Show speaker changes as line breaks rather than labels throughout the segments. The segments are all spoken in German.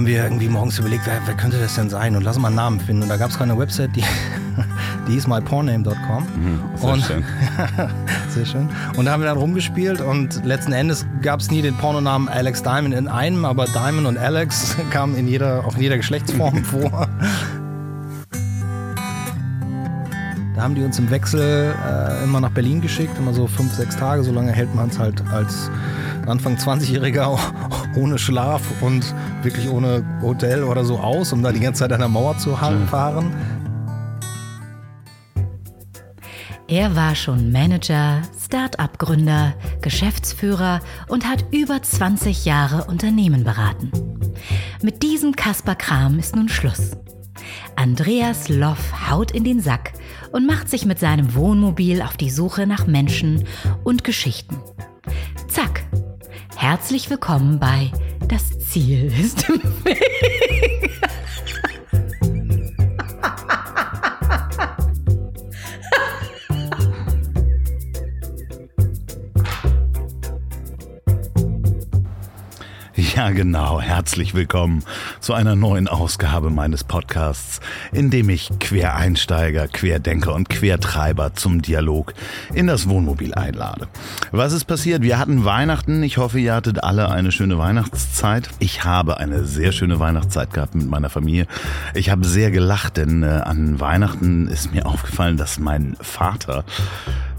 haben wir irgendwie morgens überlegt, wer, wer könnte das denn sein und lass mal einen Namen finden. Und da gab es keine Website, die, die hieß myporname.com.
Mhm, sehr
und,
schön.
sehr schön. Und da haben wir dann rumgespielt und letzten Endes gab es nie den Pornonamen Alex Diamond in einem, aber Diamond und Alex kamen in jeder, auch in jeder Geschlechtsform vor. Da haben die uns im Wechsel äh, immer nach Berlin geschickt, immer so fünf, sechs Tage. So lange hält man es halt als Anfang 20-Jähriger ohne Schlaf und wirklich ohne Hotel oder so aus, um da die ganze Zeit an der Mauer zu fahren.
Er war schon Manager, Start-up-Gründer, Geschäftsführer und hat über 20 Jahre Unternehmen beraten. Mit diesem Kasper Kram ist nun Schluss. Andreas Loff haut in den Sack und macht sich mit seinem Wohnmobil auf die Suche nach Menschen und Geschichten. Zack. Herzlich willkommen bei Das Ziel ist im Weg.
Ja, genau. Herzlich willkommen zu einer neuen Ausgabe meines Podcasts, in dem ich Quereinsteiger, Querdenker und Quertreiber zum Dialog in das Wohnmobil einlade. Was ist passiert? Wir hatten Weihnachten. Ich hoffe, ihr hattet alle eine schöne Weihnachtszeit. Ich habe eine sehr schöne Weihnachtszeit gehabt mit meiner Familie. Ich habe sehr gelacht, denn äh, an Weihnachten ist mir aufgefallen, dass mein Vater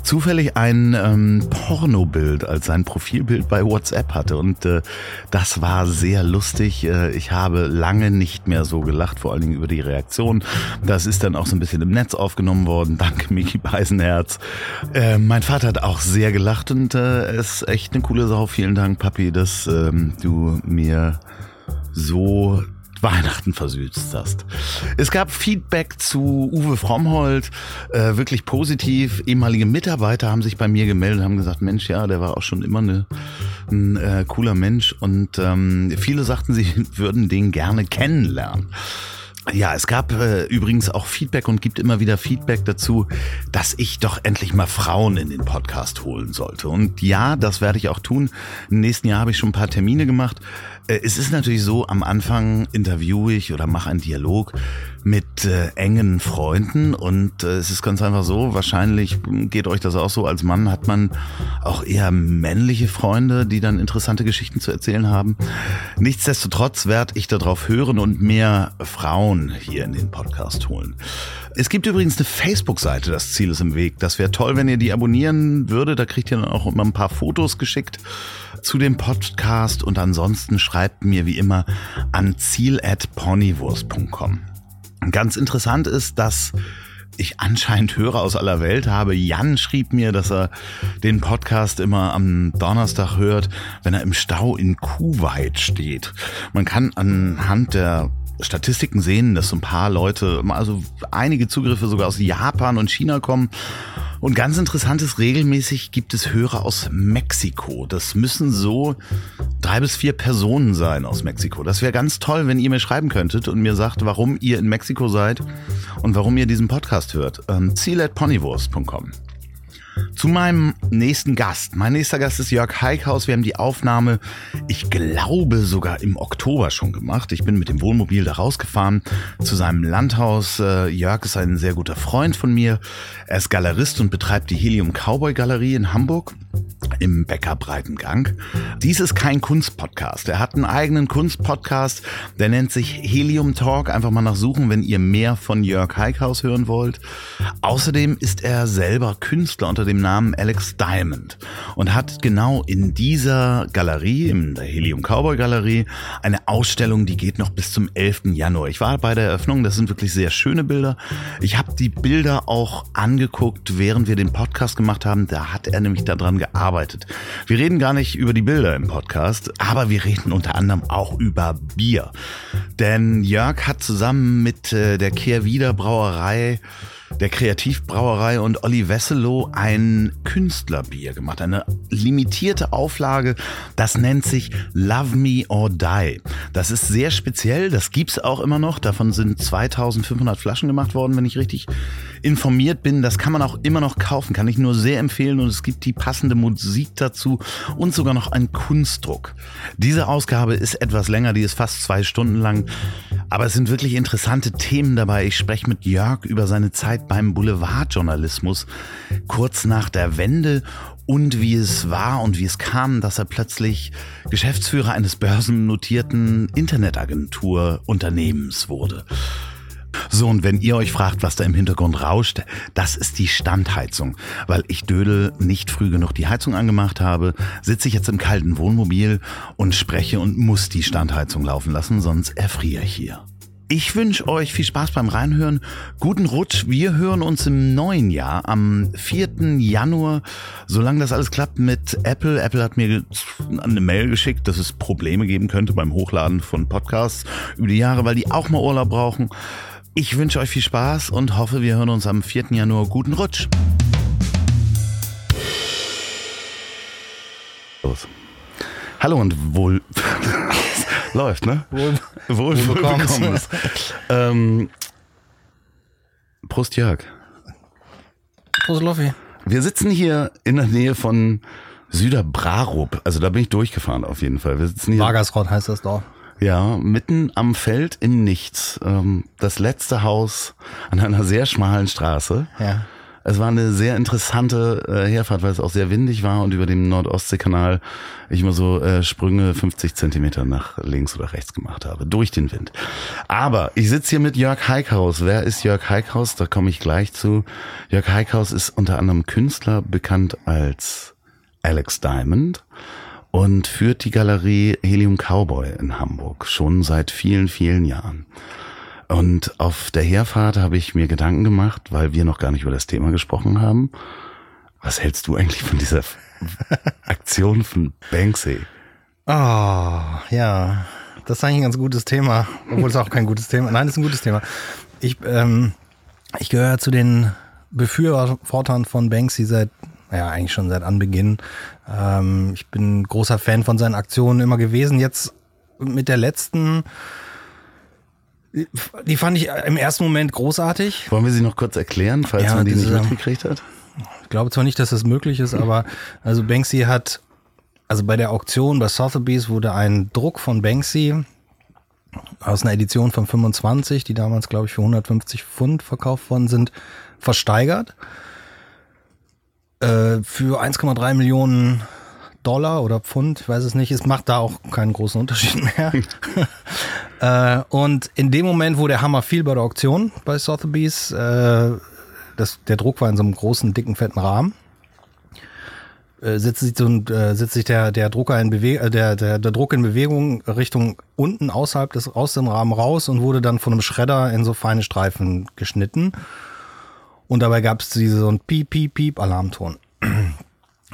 zufällig ein ähm, Pornobild als sein Profilbild bei WhatsApp hatte und äh, das war sehr lustig. Äh, ich habe lange nicht mehr so gelacht, vor allen Dingen über die Reaktion. Das ist dann auch so ein bisschen im Netz aufgenommen worden. Danke, Miki Beisenherz. Äh, mein Vater hat auch sehr gelacht und äh, ist echt eine coole Sau. Vielen Dank, Papi, dass ähm, du mir so Weihnachten versüßt hast. Es gab Feedback zu Uwe Frommhold, äh, wirklich positiv. Ehemalige Mitarbeiter haben sich bei mir gemeldet, haben gesagt, Mensch, ja, der war auch schon immer eine, ein äh, cooler Mensch. Und ähm, viele sagten, sie würden den gerne kennenlernen. Ja, es gab äh, übrigens auch Feedback und gibt immer wieder Feedback dazu, dass ich doch endlich mal Frauen in den Podcast holen sollte. Und ja, das werde ich auch tun. Im nächsten Jahr habe ich schon ein paar Termine gemacht. Äh, es ist natürlich so, am Anfang interviewe ich oder mache einen Dialog mit äh, engen Freunden und äh, es ist ganz einfach so, wahrscheinlich geht euch das auch so, als Mann hat man auch eher männliche Freunde, die dann interessante Geschichten zu erzählen haben. Nichtsdestotrotz werde ich darauf hören und mehr Frauen hier in den Podcast holen. Es gibt übrigens eine Facebook-Seite, das Ziel ist im Weg. Das wäre toll, wenn ihr die abonnieren würdet. Da kriegt ihr dann auch immer ein paar Fotos geschickt zu dem Podcast und ansonsten schreibt mir wie immer an ziel@ponywurst.com. Ganz interessant ist, dass ich anscheinend Hörer aus aller Welt habe. Jan schrieb mir, dass er den Podcast immer am Donnerstag hört, wenn er im Stau in Kuwait steht. Man kann anhand der Statistiken sehen, dass so ein paar Leute, also einige Zugriffe sogar aus Japan und China kommen. Und ganz interessant ist, regelmäßig gibt es Hörer aus Mexiko. Das müssen so drei bis vier Personen sein aus Mexiko. Das wäre ganz toll, wenn ihr mir schreiben könntet und mir sagt, warum ihr in Mexiko seid und warum ihr diesen Podcast hört. Ähm, ziel.ponywurst.com. Zu meinem nächsten Gast. Mein nächster Gast ist Jörg Heikhaus. Wir haben die Aufnahme, ich glaube, sogar im Oktober schon gemacht. Ich bin mit dem Wohnmobil da rausgefahren zu seinem Landhaus. Äh, Jörg ist ein sehr guter Freund von mir. Er ist Galerist und betreibt die Helium Cowboy Galerie in Hamburg im Bäcker Breitengang. Dies ist kein Kunstpodcast. Er hat einen eigenen Kunstpodcast, der nennt sich Helium Talk. Einfach mal nachsuchen, wenn ihr mehr von Jörg Heikhaus hören wollt. Außerdem ist er selber Künstler unter dem Namen Alex Diamond und hat genau in dieser Galerie, in der Helium Cowboy Galerie, eine Ausstellung, die geht noch bis zum 11. Januar. Ich war bei der Eröffnung, das sind wirklich sehr schöne Bilder. Ich habe die Bilder auch angeguckt, während wir den Podcast gemacht haben. Da hat er nämlich daran gearbeitet. Wir reden gar nicht über die Bilder im Podcast, aber wir reden unter anderem auch über Bier. Denn Jörg hat zusammen mit äh, der Kehrwieder Brauerei der Kreativbrauerei und Olli Wesselow ein Künstlerbier gemacht. Eine limitierte Auflage. Das nennt sich Love Me or Die. Das ist sehr speziell. Das gibt's auch immer noch. Davon sind 2500 Flaschen gemacht worden, wenn ich richtig informiert bin. Das kann man auch immer noch kaufen, kann ich nur sehr empfehlen und es gibt die passende Musik dazu und sogar noch einen Kunstdruck. Diese Ausgabe ist etwas länger, die ist fast zwei Stunden lang, aber es sind wirklich interessante Themen dabei. Ich spreche mit Jörg über seine Zeit beim Boulevardjournalismus kurz nach der Wende und wie es war und wie es kam, dass er plötzlich Geschäftsführer eines börsennotierten Internetagenturunternehmens wurde. So, und wenn ihr euch fragt, was da im Hintergrund rauscht, das ist die Standheizung. Weil ich Dödel nicht früh genug die Heizung angemacht habe, sitze ich jetzt im kalten Wohnmobil und spreche und muss die Standheizung laufen lassen, sonst erfriere ich hier. Ich wünsche euch viel Spaß beim Reinhören. Guten Rutsch. Wir hören uns im neuen Jahr am 4. Januar. Solange das alles klappt mit Apple. Apple hat mir eine Mail geschickt, dass es Probleme geben könnte beim Hochladen von Podcasts über die Jahre, weil die auch mal Urlaub brauchen. Ich wünsche euch viel Spaß und hoffe, wir hören uns am 4. Januar. Guten Rutsch. Los. Hallo und wohl. Läuft, ne?
Wohl,
wohl, wohl bekommen. ähm, Prost, Jörg.
Prost, Loffi.
Wir sitzen hier in der Nähe von Süderbrarup. Also da bin ich durchgefahren auf jeden Fall. Wir sitzen hier.
Wagersrott heißt das Dorf.
Ja, mitten am Feld im Nichts. Ähm, das letzte Haus an einer sehr schmalen Straße.
Ja.
Es war eine sehr interessante äh, Herfahrt, weil es auch sehr windig war und über dem Nordostseekanal ich immer so äh, Sprünge 50 Zentimeter nach links oder rechts gemacht habe, durch den Wind. Aber ich sitze hier mit Jörg Heikhaus. Wer ist Jörg Heikhaus? Da komme ich gleich zu. Jörg Heikhaus ist unter anderem Künstler, bekannt als Alex Diamond und führt die Galerie Helium Cowboy in Hamburg schon seit vielen, vielen Jahren. Und auf der Herfahrt habe ich mir Gedanken gemacht, weil wir noch gar nicht über das Thema gesprochen haben. Was hältst du eigentlich von dieser Aktion von Banksy?
Oh, ja. Das ist eigentlich ein ganz gutes Thema. Obwohl es auch kein gutes Thema Nein, es ist ein gutes Thema. Ich, ähm, ich gehöre zu den Befürwortern von Banksy seit, ja, eigentlich schon seit Anbeginn. Ähm, ich bin großer Fan von seinen Aktionen immer gewesen. Jetzt mit der letzten die fand ich im ersten Moment großartig.
Wollen wir sie noch kurz erklären, falls ja, man die diese, nicht mitgekriegt hat?
Ich glaube zwar nicht, dass das möglich ist, aber also Banksy hat, also bei der Auktion bei Sotheby's wurde ein Druck von Banksy aus einer Edition von 25, die damals glaube ich für 150 Pfund verkauft worden sind, versteigert. Äh, für 1,3 Millionen Dollar oder Pfund, ich weiß es nicht. Es macht da auch keinen großen Unterschied mehr. äh, und in dem Moment, wo der Hammer fiel bei der Auktion bei Sotheby's, äh, das, der Druck war in so einem großen, dicken, fetten Rahmen. Äh, setzt sich, so, äh, setzt sich der, der Drucker in Bewegung, äh, der, der, der Druck in Bewegung Richtung unten außerhalb des, aus dem Rahmen raus und wurde dann von einem Schredder in so feine Streifen geschnitten. Und dabei gab es diese so ein Piep, Piep, Piep Alarmton.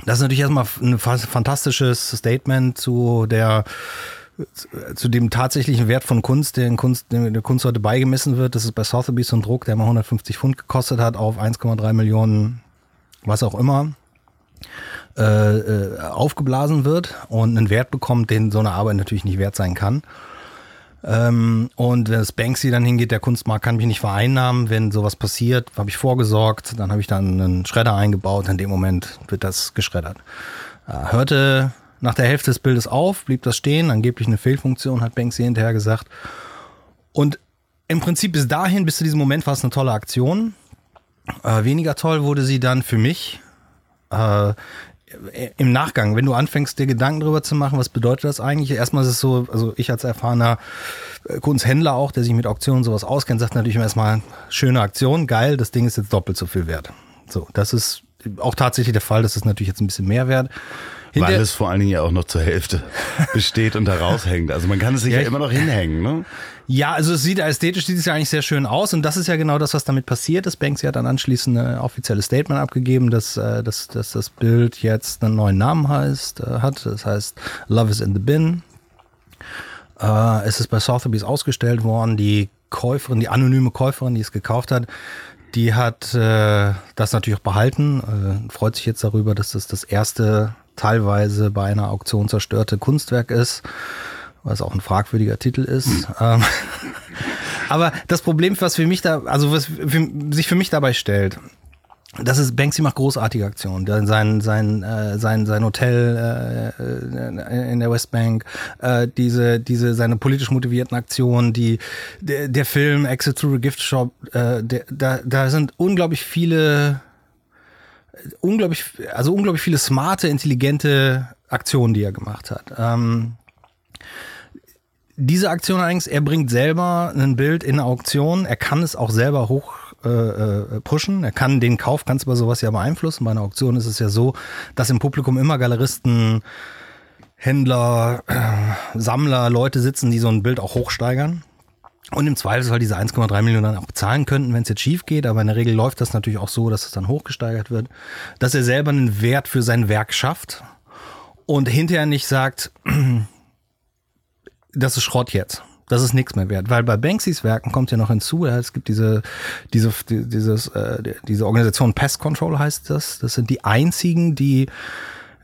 Das ist natürlich erstmal ein fantastisches Statement zu der zu dem tatsächlichen Wert von Kunst, der Kunst, der Kunst heute beigemessen wird. Das ist bei Sotheby's so ein Druck, der mal 150 Pfund gekostet hat, auf 1,3 Millionen, was auch immer, äh, äh, aufgeblasen wird und einen Wert bekommt, den so eine Arbeit natürlich nicht wert sein kann. Ähm, und wenn es Banksy dann hingeht, der Kunstmarkt kann mich nicht vereinnahmen. Wenn sowas passiert, habe ich vorgesorgt, dann habe ich dann einen Schredder eingebaut. In dem Moment wird das geschreddert. Äh, hörte nach der Hälfte des Bildes auf, blieb das stehen, angeblich eine Fehlfunktion, hat Banksy hinterher gesagt. Und im Prinzip bis dahin, bis zu diesem Moment war es eine tolle Aktion. Äh, weniger toll wurde sie dann für mich. Äh, im Nachgang, wenn du anfängst, dir Gedanken darüber zu machen, was bedeutet das eigentlich? Erstmal ist es so, also ich als erfahrener äh, Kunsthändler auch, der sich mit Auktionen sowas auskennt, sagt natürlich erstmal, schöne Aktion, geil, das Ding ist jetzt doppelt so viel wert. So, das ist auch tatsächlich der Fall, das ist natürlich jetzt ein bisschen mehr wert.
Hinter Weil es vor allen Dingen ja auch noch zur Hälfte besteht und da raushängt. Also man kann es sich ja, ja immer noch hinhängen, ne?
Ja, also es sieht ästhetisch sieht es ja eigentlich sehr schön aus und das ist ja genau das, was damit passiert ist. Banksy hat dann anschließend ein offizielles Statement abgegeben, dass, äh, dass, dass das Bild jetzt einen neuen Namen heißt, äh, hat. Das heißt Love is in the Bin. Äh, es ist bei Sotheby's ausgestellt worden. Die Käuferin, die anonyme Käuferin, die es gekauft hat, die hat das natürlich auch behalten. Freut sich jetzt darüber, dass das das erste teilweise bei einer Auktion zerstörte Kunstwerk ist was auch ein fragwürdiger Titel ist. Hm. Ähm, Aber das Problem, was für mich da, also was für, sich für mich dabei stellt, das ist Banksy macht großartige Aktionen. Sein sein äh, sein sein Hotel äh, in der Westbank, äh, diese diese seine politisch motivierten Aktionen, die der, der Film Exit through a Gift Shop, äh, der, da da sind unglaublich viele unglaublich also unglaublich viele smarte intelligente Aktionen, die er gemacht hat. Ähm, diese Aktion allerdings, er bringt selber ein Bild in eine Auktion, er kann es auch selber hoch äh, äh, pushen. Er kann den Kauf, du bei sowas ja beeinflussen. Bei einer Auktion ist es ja so, dass im Publikum immer Galeristen, Händler, äh, Sammler, Leute sitzen, die so ein Bild auch hochsteigern. Und im Zweifelsfall diese 1,3 Millionen dann auch bezahlen könnten, wenn es jetzt schief geht. Aber in der Regel läuft das natürlich auch so, dass es dann hochgesteigert wird. Dass er selber einen Wert für sein Werk schafft und hinterher nicht sagt, das ist Schrott jetzt das ist nichts mehr wert. Weil bei Banksys Werken kommt ja noch hinzu, es gibt diese, diese, dieses, äh, diese Organisation Pest Control heißt das. Das sind die einzigen, die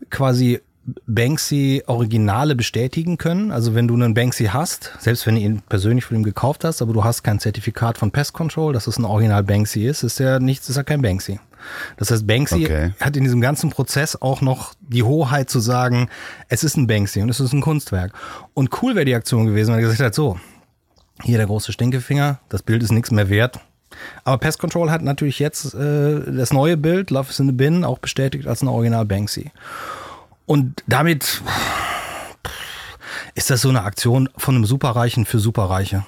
quasi Banksy Originale bestätigen können. Also wenn du einen Banksy hast, selbst wenn du ihn persönlich von ihm gekauft hast, aber du hast kein Zertifikat von Pest Control, dass es ein Original Banksy ist, ist ja nichts, ist ja kein Banksy. Das heißt, Banksy okay. hat in diesem ganzen Prozess auch noch die Hoheit zu sagen, es ist ein Banksy und es ist ein Kunstwerk. Und cool wäre die Aktion gewesen, wenn er gesagt hat, so, hier der große Stinkefinger, das Bild ist nichts mehr wert. Aber Pest Control hat natürlich jetzt äh, das neue Bild, Love is in the Bin, auch bestätigt als ein Original Banksy. Und damit ist das so eine Aktion von einem Superreichen für Superreiche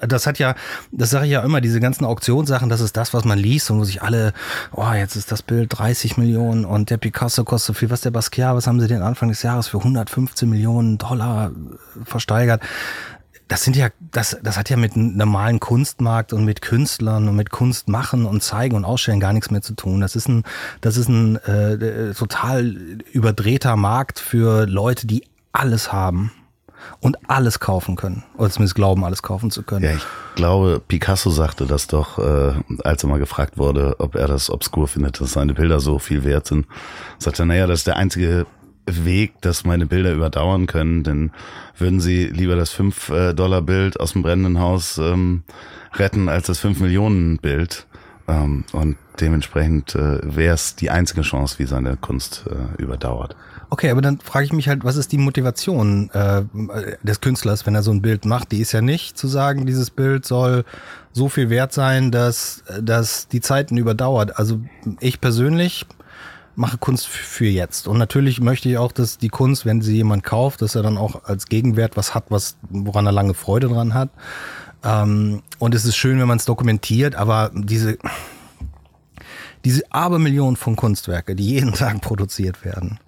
das hat ja, das sage ich ja immer, diese ganzen Auktionssachen, das ist das, was man liest und wo sich alle, oh, jetzt ist das Bild 30 Millionen und der Picasso kostet so viel, was der Basquiat, was haben sie den Anfang des Jahres für 115 Millionen Dollar versteigert? Das sind ja, das, das hat ja mit einem normalen Kunstmarkt und mit Künstlern und mit Kunst machen und zeigen und ausstellen gar nichts mehr zu tun. Das ist ein, das ist ein äh, total überdrehter Markt für Leute, die alles haben und alles kaufen können. Oder zumindest glauben, alles kaufen zu können.
Ja, ich glaube, Picasso sagte das doch, äh, als er mal gefragt wurde, ob er das obskur findet, dass seine Bilder so viel wert sind. Sagt er, naja, das ist der einzige Weg, dass meine Bilder überdauern können, denn würden sie lieber das 5-Dollar-Bild aus dem brennenden Haus ähm, retten als das 5-Millionen-Bild. Ähm, und dementsprechend äh, wäre es die einzige Chance, wie seine Kunst äh, überdauert.
Okay, aber dann frage ich mich halt, was ist die Motivation äh, des Künstlers, wenn er so ein Bild macht? Die ist ja nicht zu sagen, dieses Bild soll so viel wert sein, dass, dass die Zeiten überdauert. Also ich persönlich mache Kunst für jetzt. Und natürlich möchte ich auch, dass die Kunst, wenn sie jemand kauft, dass er dann auch als Gegenwert was hat, was, woran er lange Freude dran hat. Ähm, und es ist schön, wenn man es dokumentiert, aber diese, diese Abermillionen von Kunstwerke, die jeden Tag produziert werden,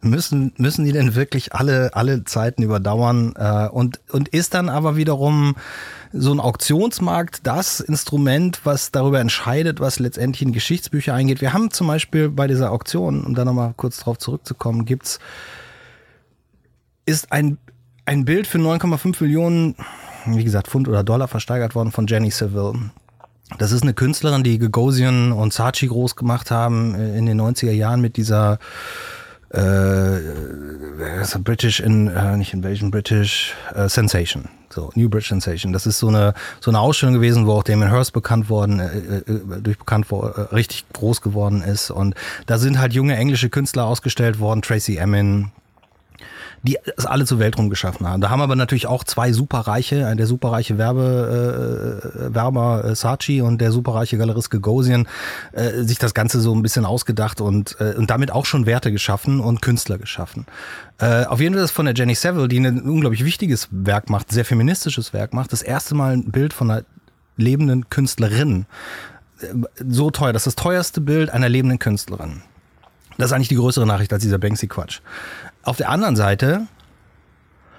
müssen, müssen die denn wirklich alle, alle Zeiten überdauern? Äh, und, und ist dann aber wiederum so ein Auktionsmarkt das Instrument, was darüber entscheidet, was letztendlich in Geschichtsbücher eingeht? Wir haben zum Beispiel bei dieser Auktion, um da nochmal kurz drauf zurückzukommen, gibt's, ist ein, ein Bild für 9,5 Millionen, wie gesagt, Pfund oder Dollar versteigert worden von Jenny Seville. Das ist eine Künstlerin, die Gagosian und Saatchi groß gemacht haben äh, in den 90er Jahren mit dieser äh, British in, äh, nicht Invasion, British äh, Sensation. So, New British Sensation. Das ist so eine, so eine Ausstellung gewesen, wo auch Damon Hirst bekannt worden, äh, äh durch bekannt wo, äh, richtig groß geworden ist. Und da sind halt junge englische Künstler ausgestellt worden, Tracy Emin, die es alle zur Welt rum geschaffen haben. Da haben aber natürlich auch zwei superreiche, äh, der superreiche Werbe, äh, Werber äh, Saatchi und der superreiche Galerist Gagosian, äh, sich das Ganze so ein bisschen ausgedacht und, äh, und damit auch schon Werte geschaffen und Künstler geschaffen. Äh, auf jeden Fall ist von der Jenny Saville, die ein unglaublich wichtiges Werk macht, sehr feministisches Werk macht, das erste Mal ein Bild von einer lebenden Künstlerin. Äh, so teuer, das ist das teuerste Bild einer lebenden Künstlerin. Das ist eigentlich die größere Nachricht als dieser Banksy-Quatsch. Auf der anderen Seite,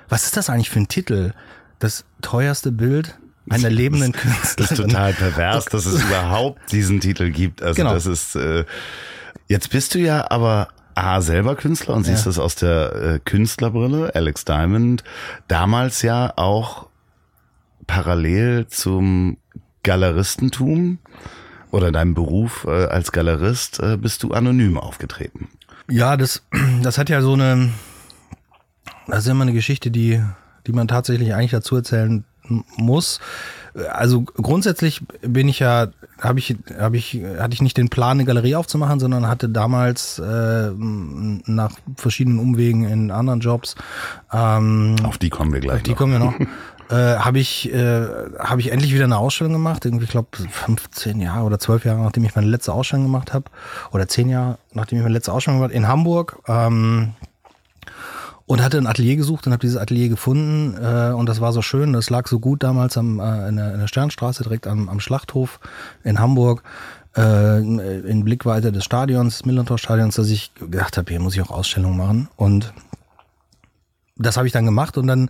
was ist das eigentlich für ein Titel? Das teuerste Bild einer lebenden Künstlerin.
Das ist total pervers, dass es überhaupt diesen Titel gibt. Also genau. das ist äh, jetzt bist du ja aber A selber Künstler und siehst ja. das aus der äh, Künstlerbrille, Alex Diamond, damals ja auch parallel zum Galeristentum oder deinem Beruf äh, als Galerist äh, bist du anonym aufgetreten.
Ja, das, das hat ja so eine, das ist immer eine Geschichte, die, die man tatsächlich eigentlich dazu erzählen muss. Also grundsätzlich bin ich ja, habe ich, habe ich, hatte ich nicht den Plan, eine Galerie aufzumachen, sondern hatte damals äh, nach verschiedenen Umwegen in anderen Jobs. Ähm,
auf die kommen wir gleich.
Auf die noch. kommen wir noch. äh, habe ich, äh, hab ich endlich wieder eine Ausstellung gemacht. Irgendwie, ich glaube, 15 Jahre oder 12 Jahre, nachdem ich meine letzte Ausstellung gemacht habe. Oder 10 Jahre, nachdem ich meine letzte Ausstellung gemacht habe, in Hamburg. Ähm, und hatte ein Atelier gesucht und habe dieses Atelier gefunden äh, und das war so schön, das lag so gut damals am, äh, in, der, in der Sternstraße direkt am, am Schlachthof in Hamburg äh, in Blickweite des Stadions, des Millantor-Stadions, dass ich gedacht habe, hier muss ich auch Ausstellungen machen und das habe ich dann gemacht und dann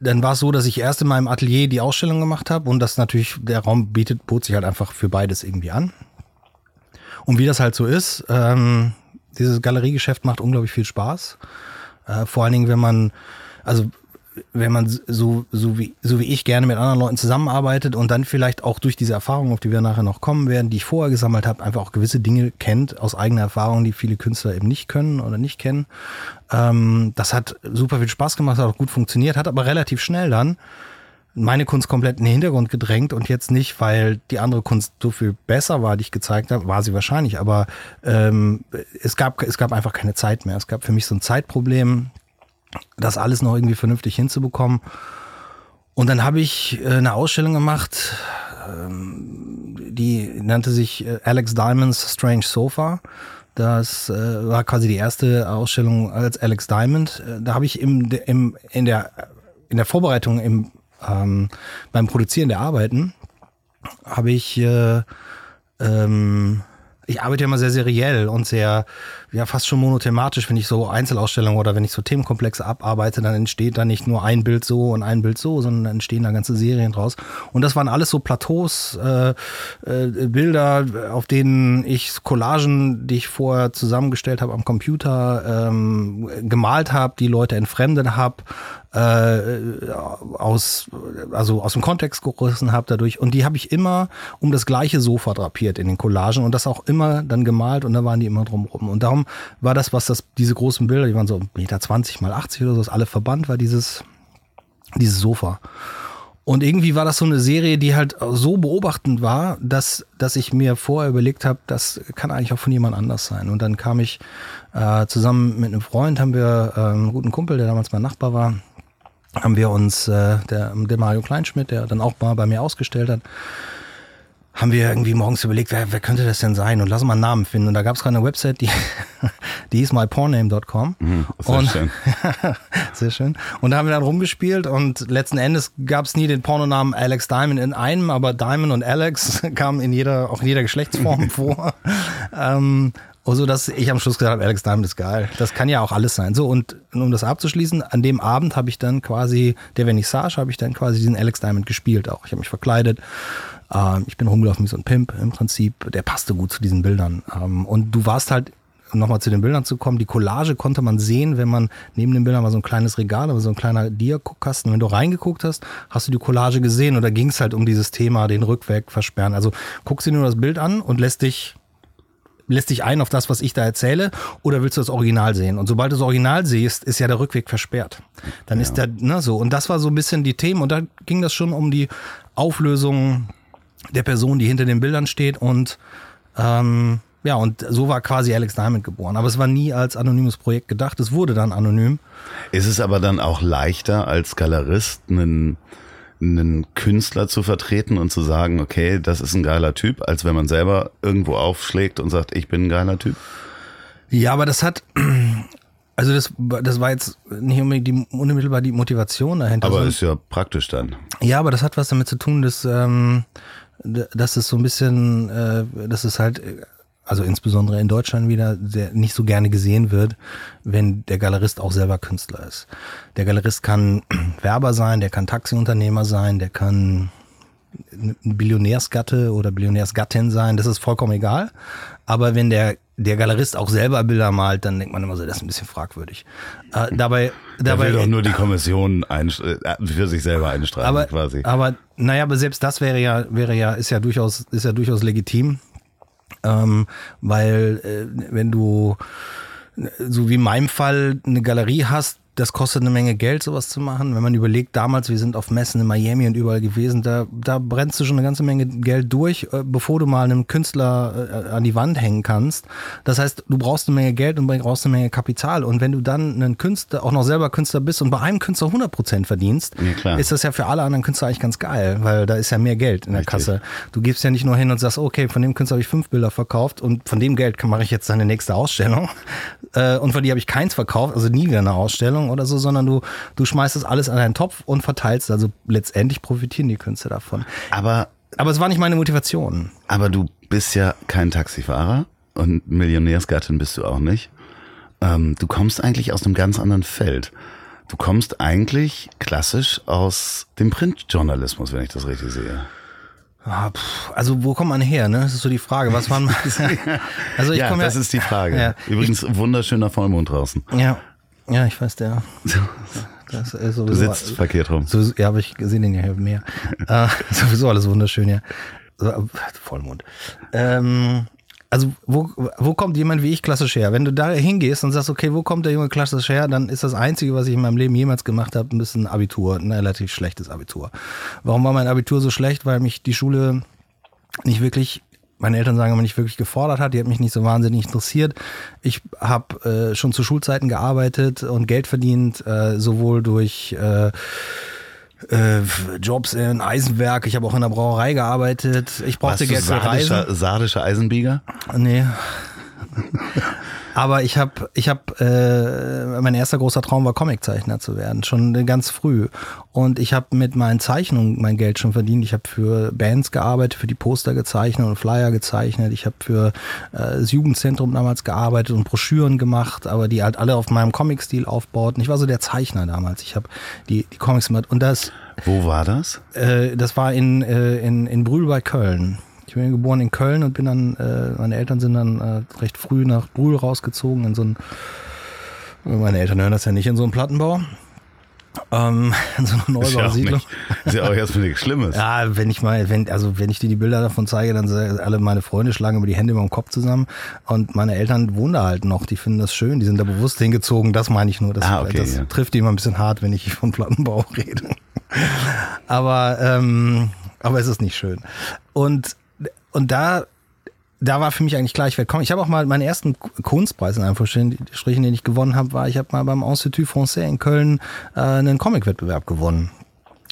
dann war es so, dass ich erst in meinem Atelier die Ausstellung gemacht habe und das natürlich, der Raum bietet, bot sich halt einfach für beides irgendwie an. Und wie das halt so ist, ähm, dieses Galeriegeschäft macht unglaublich viel Spaß. Äh, vor allen Dingen, wenn man, also wenn man so, so, wie, so wie ich gerne mit anderen Leuten zusammenarbeitet und dann vielleicht auch durch diese Erfahrungen, auf die wir nachher noch kommen werden, die ich vorher gesammelt habe, einfach auch gewisse Dinge kennt aus eigener Erfahrung, die viele Künstler eben nicht können oder nicht kennen. Ähm, das hat super viel Spaß gemacht, hat auch gut funktioniert, hat aber relativ schnell dann meine Kunst komplett in den Hintergrund gedrängt und jetzt nicht, weil die andere Kunst so viel besser war, die ich gezeigt habe, war sie wahrscheinlich, aber ähm, es, gab, es gab einfach keine Zeit mehr. Es gab für mich so ein Zeitproblem, das alles noch irgendwie vernünftig hinzubekommen. Und dann habe ich äh, eine Ausstellung gemacht, ähm, die nannte sich äh, Alex Diamonds Strange Sofa. Das äh, war quasi die erste Ausstellung als Alex Diamond. Da habe ich im, im, in, der, in der Vorbereitung im ähm, beim Produzieren der Arbeiten habe ich, äh, ähm, ich arbeite ja immer sehr seriell und sehr, ja, fast schon monothematisch, wenn ich so Einzelausstellungen oder wenn ich so Themenkomplexe abarbeite, dann entsteht da nicht nur ein Bild so und ein Bild so, sondern entstehen da ganze Serien draus. Und das waren alles so Plateaus, äh, äh, Bilder, auf denen ich Collagen, die ich vorher zusammengestellt habe am Computer, ähm, gemalt habe, die Leute entfremdet habe, äh, aus, also aus dem Kontext gerissen habe dadurch. Und die habe ich immer um das gleiche Sofa drapiert in den Collagen und das auch immer dann gemalt und da waren die immer drumrum. Und darum war das, was das, diese großen Bilder, die waren so Meter 20 mal 80 oder so, alle verbannt, war dieses, dieses Sofa. Und irgendwie war das so eine Serie, die halt so beobachtend war, dass, dass ich mir vorher überlegt habe, das kann eigentlich auch von jemand anders sein. Und dann kam ich äh, zusammen mit einem Freund, haben wir äh, einen guten Kumpel, der damals mein Nachbar war, haben wir uns, äh, der, der Mario Kleinschmidt, der dann auch mal bei mir ausgestellt hat, haben wir irgendwie morgens überlegt, wer, wer könnte das denn sein? Und lass mal einen Namen finden. Und da gab es gerade eine Website, die, die hieß myporname.com.
Mhm, sehr
und,
schön.
sehr schön. Und da haben wir dann rumgespielt und letzten Endes gab es nie den Pornonamen Alex Diamond in einem, aber Diamond und Alex kamen in jeder, auch in jeder Geschlechtsform vor. ähm, und so, dass ich am Schluss gesagt habe, Alex Diamond ist geil. Das kann ja auch alles sein. So, und um das abzuschließen, an dem Abend habe ich dann quasi, der Vernissage, habe ich dann quasi diesen Alex Diamond gespielt auch. Ich habe mich verkleidet. Ähm, ich bin rumgelaufen wie so ein Pimp im Prinzip. Der passte gut zu diesen Bildern. Ähm, und du warst halt nochmal zu den Bildern zu kommen, die Collage konnte man sehen, wenn man neben den Bildern war so ein kleines Regal, aber so ein kleiner Diakokasten. Wenn du reingeguckt hast, hast du die Collage gesehen da ging es halt um dieses Thema, den Rückweg versperren. Also guckst dir nur das Bild an und lässt dich lässt dich ein auf das, was ich da erzähle, oder willst du das Original sehen? Und sobald du das Original siehst, ist ja der Rückweg versperrt. Dann ja. ist der, ne, so. Und das war so ein bisschen die Themen. Und da ging das schon um die Auflösung der Person, die hinter den Bildern steht. Und ähm, ja, und so war quasi Alex Diamond geboren. Aber es war nie als anonymes Projekt gedacht. Es wurde dann anonym.
Ist es aber dann auch leichter als Galerist einen einen Künstler zu vertreten und zu sagen, okay, das ist ein geiler Typ, als wenn man selber irgendwo aufschlägt und sagt, ich bin ein geiler Typ?
Ja, aber das hat, also das, das war jetzt nicht unbedingt die, unmittelbar die Motivation dahinter.
Aber ist ja praktisch dann.
Ja, aber das hat was damit zu tun, dass, ähm, dass es so ein bisschen, äh, dass es halt also insbesondere in Deutschland wieder, sehr, nicht so gerne gesehen wird, wenn der Galerist auch selber Künstler ist. Der Galerist kann Werber sein, der kann Taxiunternehmer sein, der kann ein Billionärsgatte oder Billionärsgattin sein, das ist vollkommen egal. Aber wenn der, der Galerist auch selber Bilder malt, dann denkt man immer so, das ist ein bisschen fragwürdig. Äh, dabei, dabei
will doch nur die Kommission ein, äh, für sich selber einstreichen
aber,
quasi.
Aber naja, aber selbst das wäre ja, wäre ja, ist ja durchaus, ist ja durchaus legitim. Ähm, weil äh, wenn du so wie in meinem Fall eine Galerie hast, das kostet eine Menge Geld, sowas zu machen. Wenn man überlegt, damals, wir sind auf Messen in Miami und überall gewesen, da, da brennst du schon eine ganze Menge Geld durch, äh, bevor du mal einen Künstler äh, an die Wand hängen kannst. Das heißt, du brauchst eine Menge Geld und brauchst eine Menge Kapital. Und wenn du dann einen Künstler, auch noch selber Künstler bist und bei einem Künstler 100% verdienst,
Ja,
ist das ja für alle anderen Künstler eigentlich ganz geil, weil da ist ja mehr Geld in der
Richtig.
Kasse. Du gibst ja nicht nur hin und sagst, okay, von dem Künstler habe ich fünf Bilder verkauft und von dem Geld mache ich jetzt seine nächste Ausstellung äh, und von die habe ich keins verkauft, also nie wieder eine Ausstellung oder so, sondern du, du schmeißt das alles an einen Topf und verteilst. Also letztendlich profitieren die Künstler davon.
Aber,
Aber es war nicht meine Motivation.
aber du bist ja kein Taxifahrer und Millionärsgattin bist du auch nicht. Ähm, du kommst eigentlich aus einem ganz anderen Feld. Du kommst eigentlich klassisch aus dem Printjournalismus, wenn ich das richtig sehe.
Ah, Also wo kommt man her? Ne? Das ist so die Frage. Was waren Also ich
ja,
komme
das
ja,
ist die Frage.
Ja.
Übrigens, wunderschöner Vollmond draußen.
ja, ja, ich weiß der. Das ist
Du
sowieso,
sitzt verkehrt rum.
So, ja, aber ich sehe den ja hier mehr. äh, sowieso alles wunderschön, ja. Vollmond. Ähm, also wo, wo kommt jemand wie ich klassisch her? Wenn du da hingehst und sagst, okay, wo kommt der Junge klassisch her, dann ist das Einzige, was ich in meinem Leben jemals gemacht habe, ein bisschen Abitur, ein relativ schlechtes Abitur. Warum war mein Abitur so schlecht? Weil mich die Schule nicht wirklich, meine Eltern sagen immer nicht wirklich gefordert hat, die hat mich nicht so wahnsinnig interessiert. Ich habe äh, schon zu Schulzeiten gearbeitet und Geld verdient, äh, sowohl durch äh, äh, Jobs in Eisenwerk, ich habe auch in der Brauerei gearbeitet. Ich
Warst
brauchte
du
Geld für Reisen.
sardischer Eisenbieger?
Nee. Aber ich habe, ich habe, äh, mein erster großer Traum war Comiczeichner zu werden, schon ganz früh. Und ich habe mit meinen Zeichnungen mein Geld schon verdient. Ich habe für Bands gearbeitet, für die Poster gezeichnet und Flyer gezeichnet. Ich habe für äh, das Jugendzentrum damals gearbeitet und Broschüren gemacht, aber die halt alle auf meinem Comic-Stil aufbauten. Ich war so der Zeichner damals. Ich habe die, die Comics gemacht. Und das,
Wo war das?
äh, das war in, äh, in, in Brühl bei Köln. Ich bin geboren in Köln und bin dann, äh, meine Eltern sind dann äh, recht früh nach Brühl rausgezogen in so ein, meine Eltern hören das ja nicht, in so einen Plattenbau. Ähm, in so eine
Ist ja auch,
Neubausiedlung.
nicht, ist ja auch erstmal nichts Schlimmes.
Ja, wenn ich mal, wenn, also wenn ich dir die Bilder davon zeige, dann alle meine Freunde schlagen über die Hände über den Kopf zusammen. Und meine Eltern wohnen da halt noch, die finden das schön, die sind da bewusst hingezogen, das meine ich nur. Das,
Ah, okay,
das
ja.
trifft die immer ein bisschen hart, wenn ich von Plattenbau rede. aber, ähm, aber es ist nicht schön. Und, und da, da war für mich eigentlich klar, ich werde kommen. Ich habe auch mal meinen ersten Kunstpreis in Anführungsstrichen, den ich gewonnen habe, war, ich habe mal beim Institut Français in Köln äh, einen Comicwettbewerb gewonnen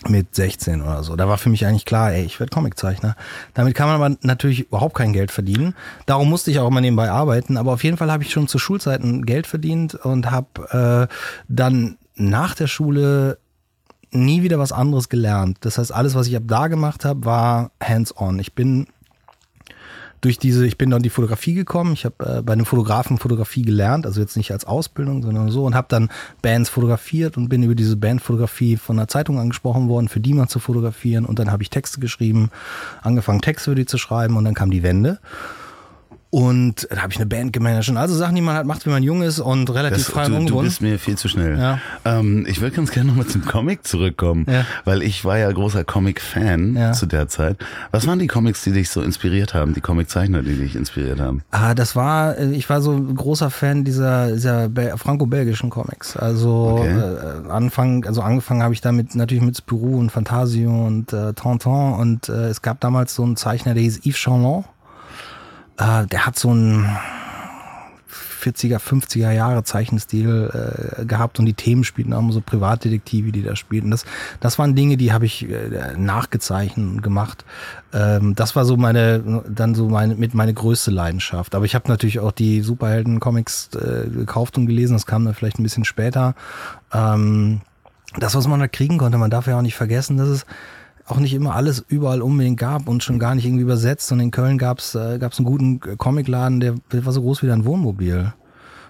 mit 16 oder so. Da war für mich eigentlich klar, ey, ich werde Comiczeichner. Damit kann man aber natürlich überhaupt kein Geld verdienen. Darum musste ich auch immer nebenbei arbeiten. Aber auf jeden Fall habe ich schon zu Schulzeiten Geld verdient und habe äh, dann nach der Schule nie wieder was anderes gelernt. Das heißt, alles, was ich ab da gemacht habe, war hands-on. Ich bin durch diese, ich bin dann in die Fotografie gekommen. Ich habe äh, bei einem Fotografen Fotografie gelernt, also jetzt nicht als Ausbildung, sondern so und habe dann Bands fotografiert und bin über diese Bandfotografie von einer Zeitung angesprochen worden, für die mal zu fotografieren und dann habe ich Texte geschrieben, angefangen Texte für die zu schreiben und dann kam die Wende. Und da habe ich eine Band gemanagt und also Sachen, die man halt macht, wenn man jung ist und relativ
Das,
frei
du, du
ungebunden.
bist mir viel zu schnell.
Ja.
Ähm, ich würde ganz gerne nochmal zum Comic zurückkommen,
Ja.
weil ich war ja großer Comic-Fan
Ja.
zu der Zeit. Was waren die Comics, die dich so inspiriert haben, die Comiczeichner, die dich inspiriert haben?
Ah, das war, äh, ich war so ein großer Fan dieser, dieser Bel- franco-belgischen Comics. Also
Okay.
äh, Anfang, also angefangen habe ich damit natürlich mit Spirou und Fantasio und äh, Tintin und äh, es gab damals so einen Zeichner, der hieß Yves Chalon. Äh, der hat so einen 40er, 50er Jahre Zeichenstil äh, gehabt und die Themen spielten auch immer so Privatdetektive, die da spielten. Das, das waren Dinge, die habe ich äh, nachgezeichnet und gemacht. Ähm, das war so meine, dann so meine, mit meine größte Leidenschaft. Aber ich habe natürlich auch die Superhelden-Comics äh, gekauft und gelesen. Das kam dann vielleicht ein bisschen später. Ähm, das, was man da kriegen konnte, man darf ja auch nicht vergessen, dass es auch nicht immer alles überall unbedingt gab und schon gar nicht irgendwie übersetzt. Und in Köln gab's äh, gab's einen guten Comicladen, der war so groß wie dein Wohnmobil.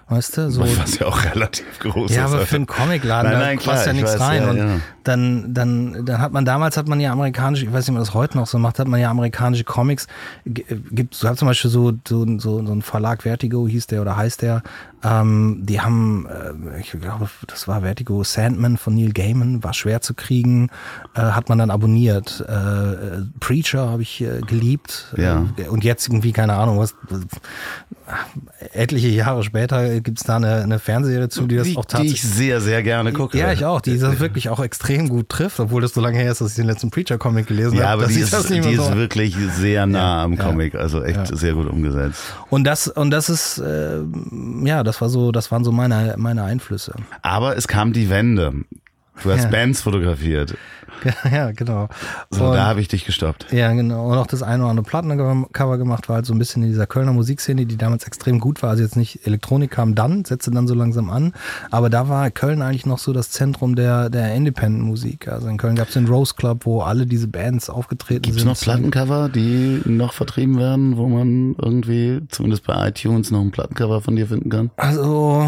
Weißt du? So,
Was ja auch relativ groß
ja,
ist.
aber für einen Comicladen,
Nein,
da
nein, klar,
passt ja
ich
nichts
weiß,
rein.
ja,
und
ja.
dann, dann, dann hat man damals hat man ja amerikanische, ich weiß nicht, ob man das heute noch so macht, hat man ja amerikanische Comics. Gibt, so hat zum Beispiel so, so, so, so ein Verlag Vertigo hieß der oder heißt der, ähm, die haben, äh, ich glaube, das war Vertigo Sandman von Neil Gaiman, war schwer zu kriegen, äh, hat man dann abonniert. Äh, Preacher habe ich äh, geliebt.
Ja.
Äh, und jetzt irgendwie, keine Ahnung, was etliche Jahre später gibt es da eine, eine Fernsehserie zu, die das
die,
auch tatsächlich.
Die ich sehr, sehr gerne gucke.
Ja, ich auch, die das wirklich auch extrem gut trifft, obwohl das so lange her ist, dass ich den letzten Preacher-Comic gelesen
ja,
habe.
aber die,
ist,
die ist wirklich sehr nah am Comic, also echt
Ja.
sehr gut umgesetzt.
Und das, und das ist, äh, ja, das war so, das waren so meine, meine Einflüsse.
Aber es kam die Wende. Du hast
Ja.
Bands fotografiert.
ja, genau.
So,
Und-
da habe ich dich gestoppt.
Ja, genau. Und auch das eine oder andere Plattencover gemacht, war halt so ein bisschen in dieser Kölner Musikszene, die damals extrem gut war. Also jetzt nicht Elektronik kam dann, setzte dann so langsam an. Aber da war Köln eigentlich noch so das Zentrum der, der Independent-Musik. Also in Köln gab es den Rose Club, wo alle diese Bands aufgetreten
Gibt es
sind.
noch Plattencover, die noch vertrieben werden, wo man irgendwie, zumindest bei iTunes, noch ein Plattencover von dir finden kann?
Also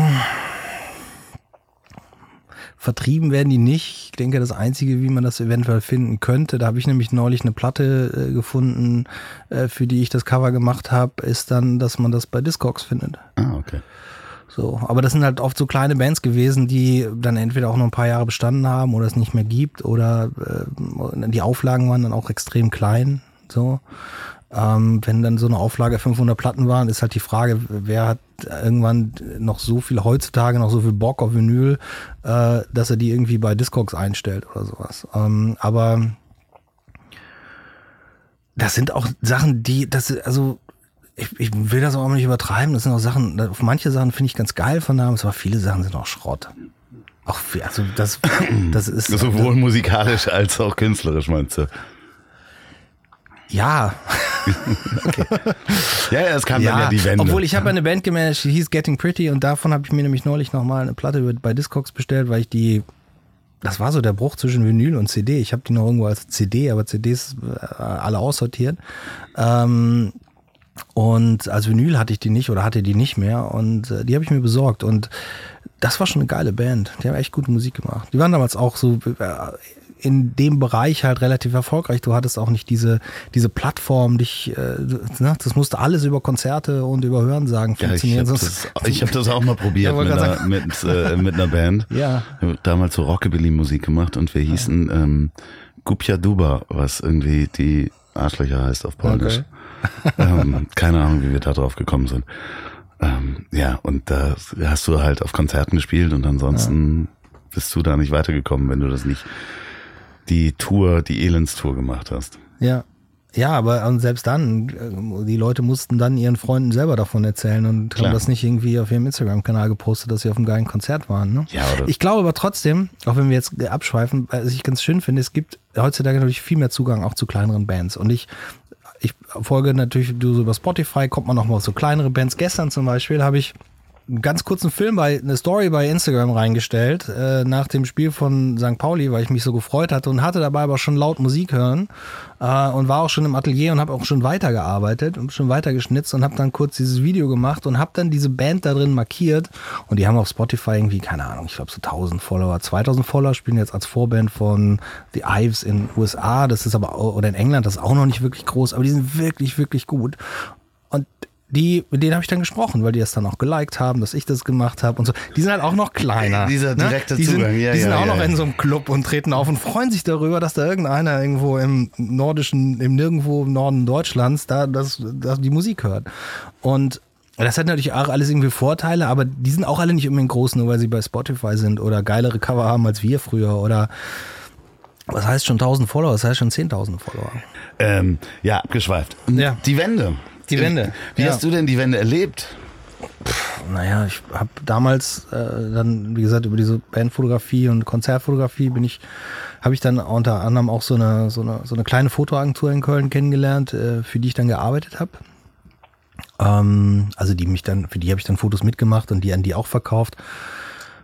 vertrieben werden die nicht. Ich denke, das Einzige, wie man das eventuell finden könnte, da habe ich nämlich neulich eine Platte äh, gefunden, äh, für die ich das Cover gemacht habe, ist dann, dass man das bei Discogs findet.
Ah, okay.
So, aber das sind halt oft so kleine Bands gewesen, die dann entweder auch noch ein paar Jahre bestanden haben oder es nicht mehr gibt oder äh, die Auflagen waren dann auch extrem klein. So, ähm, wenn dann so eine Auflage 500 Platten waren, ist halt die Frage, wer hat irgendwann noch so viel heutzutage noch so viel Bock auf Vinyl, äh, dass er die irgendwie bei Discogs einstellt oder sowas. Ähm, aber das sind auch Sachen, die, das, also ich, ich will das auch nicht übertreiben. Das sind auch Sachen, auf manche Sachen finde ich ganz geil von Namen, aber viele Sachen sind auch Schrott. Auch, also das, das ist.
Sowohl musikalisch als auch künstlerisch, meinst du?
Ja,
Ja, ja, es kam dann ja die Wende.
obwohl ich habe eine Band gemanagt, die hieß Getting Pretty und davon habe ich mir nämlich neulich nochmal eine Platte bei Discogs bestellt, weil ich die, das war so der Bruch zwischen Vinyl und CD. Ich habe die noch irgendwo als CD, aber CDs äh, alle aussortiert. Ähm, und als Vinyl hatte ich die nicht oder hatte die nicht mehr und äh, die habe ich mir besorgt und das war schon eine geile Band. Die haben echt gute Musik gemacht. Die waren damals auch so äh, in dem Bereich halt relativ erfolgreich. Du hattest auch nicht diese, diese Plattform, dich, äh, ne, das musste alles über Konzerte und über Hörensagen
ja, ich
funktionieren.
habe das, ich hab das auch mal probiert
Ja,
mit, einer, mit, äh, mit einer Band.
Ja.
Damals so Rockabilly-Musik gemacht und wir hießen ähm, Gupja Duba, was irgendwie die Arschlöcher heißt auf Polnisch. ähm, keine Ahnung, wie wir da drauf gekommen sind. Ähm, ja, und da hast du halt auf Konzerten gespielt und ansonsten bist du da nicht weitergekommen, wenn du das nicht die Tour, die Elendstour gemacht hast.
Ja. Ja, aber selbst dann, äh, die Leute mussten dann ihren Freunden selber davon erzählen und
Klar.
haben das nicht irgendwie auf ihrem Instagram-Kanal gepostet, dass sie auf einem geilen Konzert waren. Ne?
Ja,
ich glaube aber trotzdem, auch wenn wir jetzt abschweifen, was ich ganz schön finde, es gibt heutzutage natürlich viel mehr Zugang auch zu kleineren Bands. Und ich, ich folge natürlich du so über Spotify, kommt man noch mal auf so kleinere Bands. Gestern zum Beispiel habe ich einen ganz kurzen Film bei, eine Story bei Instagram reingestellt, äh, nach dem Spiel von St. Pauli, weil ich mich so gefreut hatte und hatte dabei aber schon laut Musik hören äh, und war auch schon im Atelier und habe auch schon weitergearbeitet und schon weiter geschnitzt und habe dann kurz dieses Video gemacht und habe dann diese Band da drin markiert und die haben auf Spotify irgendwie, keine Ahnung, ich glaube so 1000 Follower, 2000 Follower, spielen jetzt als Vorband von The Ives in USA, das ist aber, oder in England, das ist auch noch nicht wirklich groß, aber die sind wirklich, wirklich gut und die, mit denen habe ich dann gesprochen, weil die das dann auch geliked haben, dass ich das gemacht habe und so. Die sind halt auch noch kleiner.
Dieser direkte
die sind,
Zugang, ja,
Die sind
ja,
auch
ja,
noch
ja.
in so einem Club und treten auf und freuen sich darüber, dass da irgendeiner irgendwo im nordischen, im nirgendwo im Norden Deutschlands da das, das die Musik hört. Und das hat natürlich auch alles irgendwie Vorteile, aber die sind auch alle nicht unbedingt groß, nur weil sie bei Spotify sind oder geilere Cover haben als wir früher oder was heißt schon 1000 Follower, das heißt schon 10.000 Follower.
Ähm, ja, abgeschweift.
Ja.
Die Wende.
Die Wende,
Wie
ja.
hast du denn die Wende erlebt?
Naja, ich habe damals äh, dann, wie gesagt, über diese Bandfotografie und Konzertfotografie bin ich, habe ich dann unter anderem auch so eine, so eine, so eine kleine Fotoagentur in Köln kennengelernt, äh, für die ich dann gearbeitet habe. Ähm, also die mich dann, für die habe ich dann Fotos mitgemacht und die an die auch verkauft.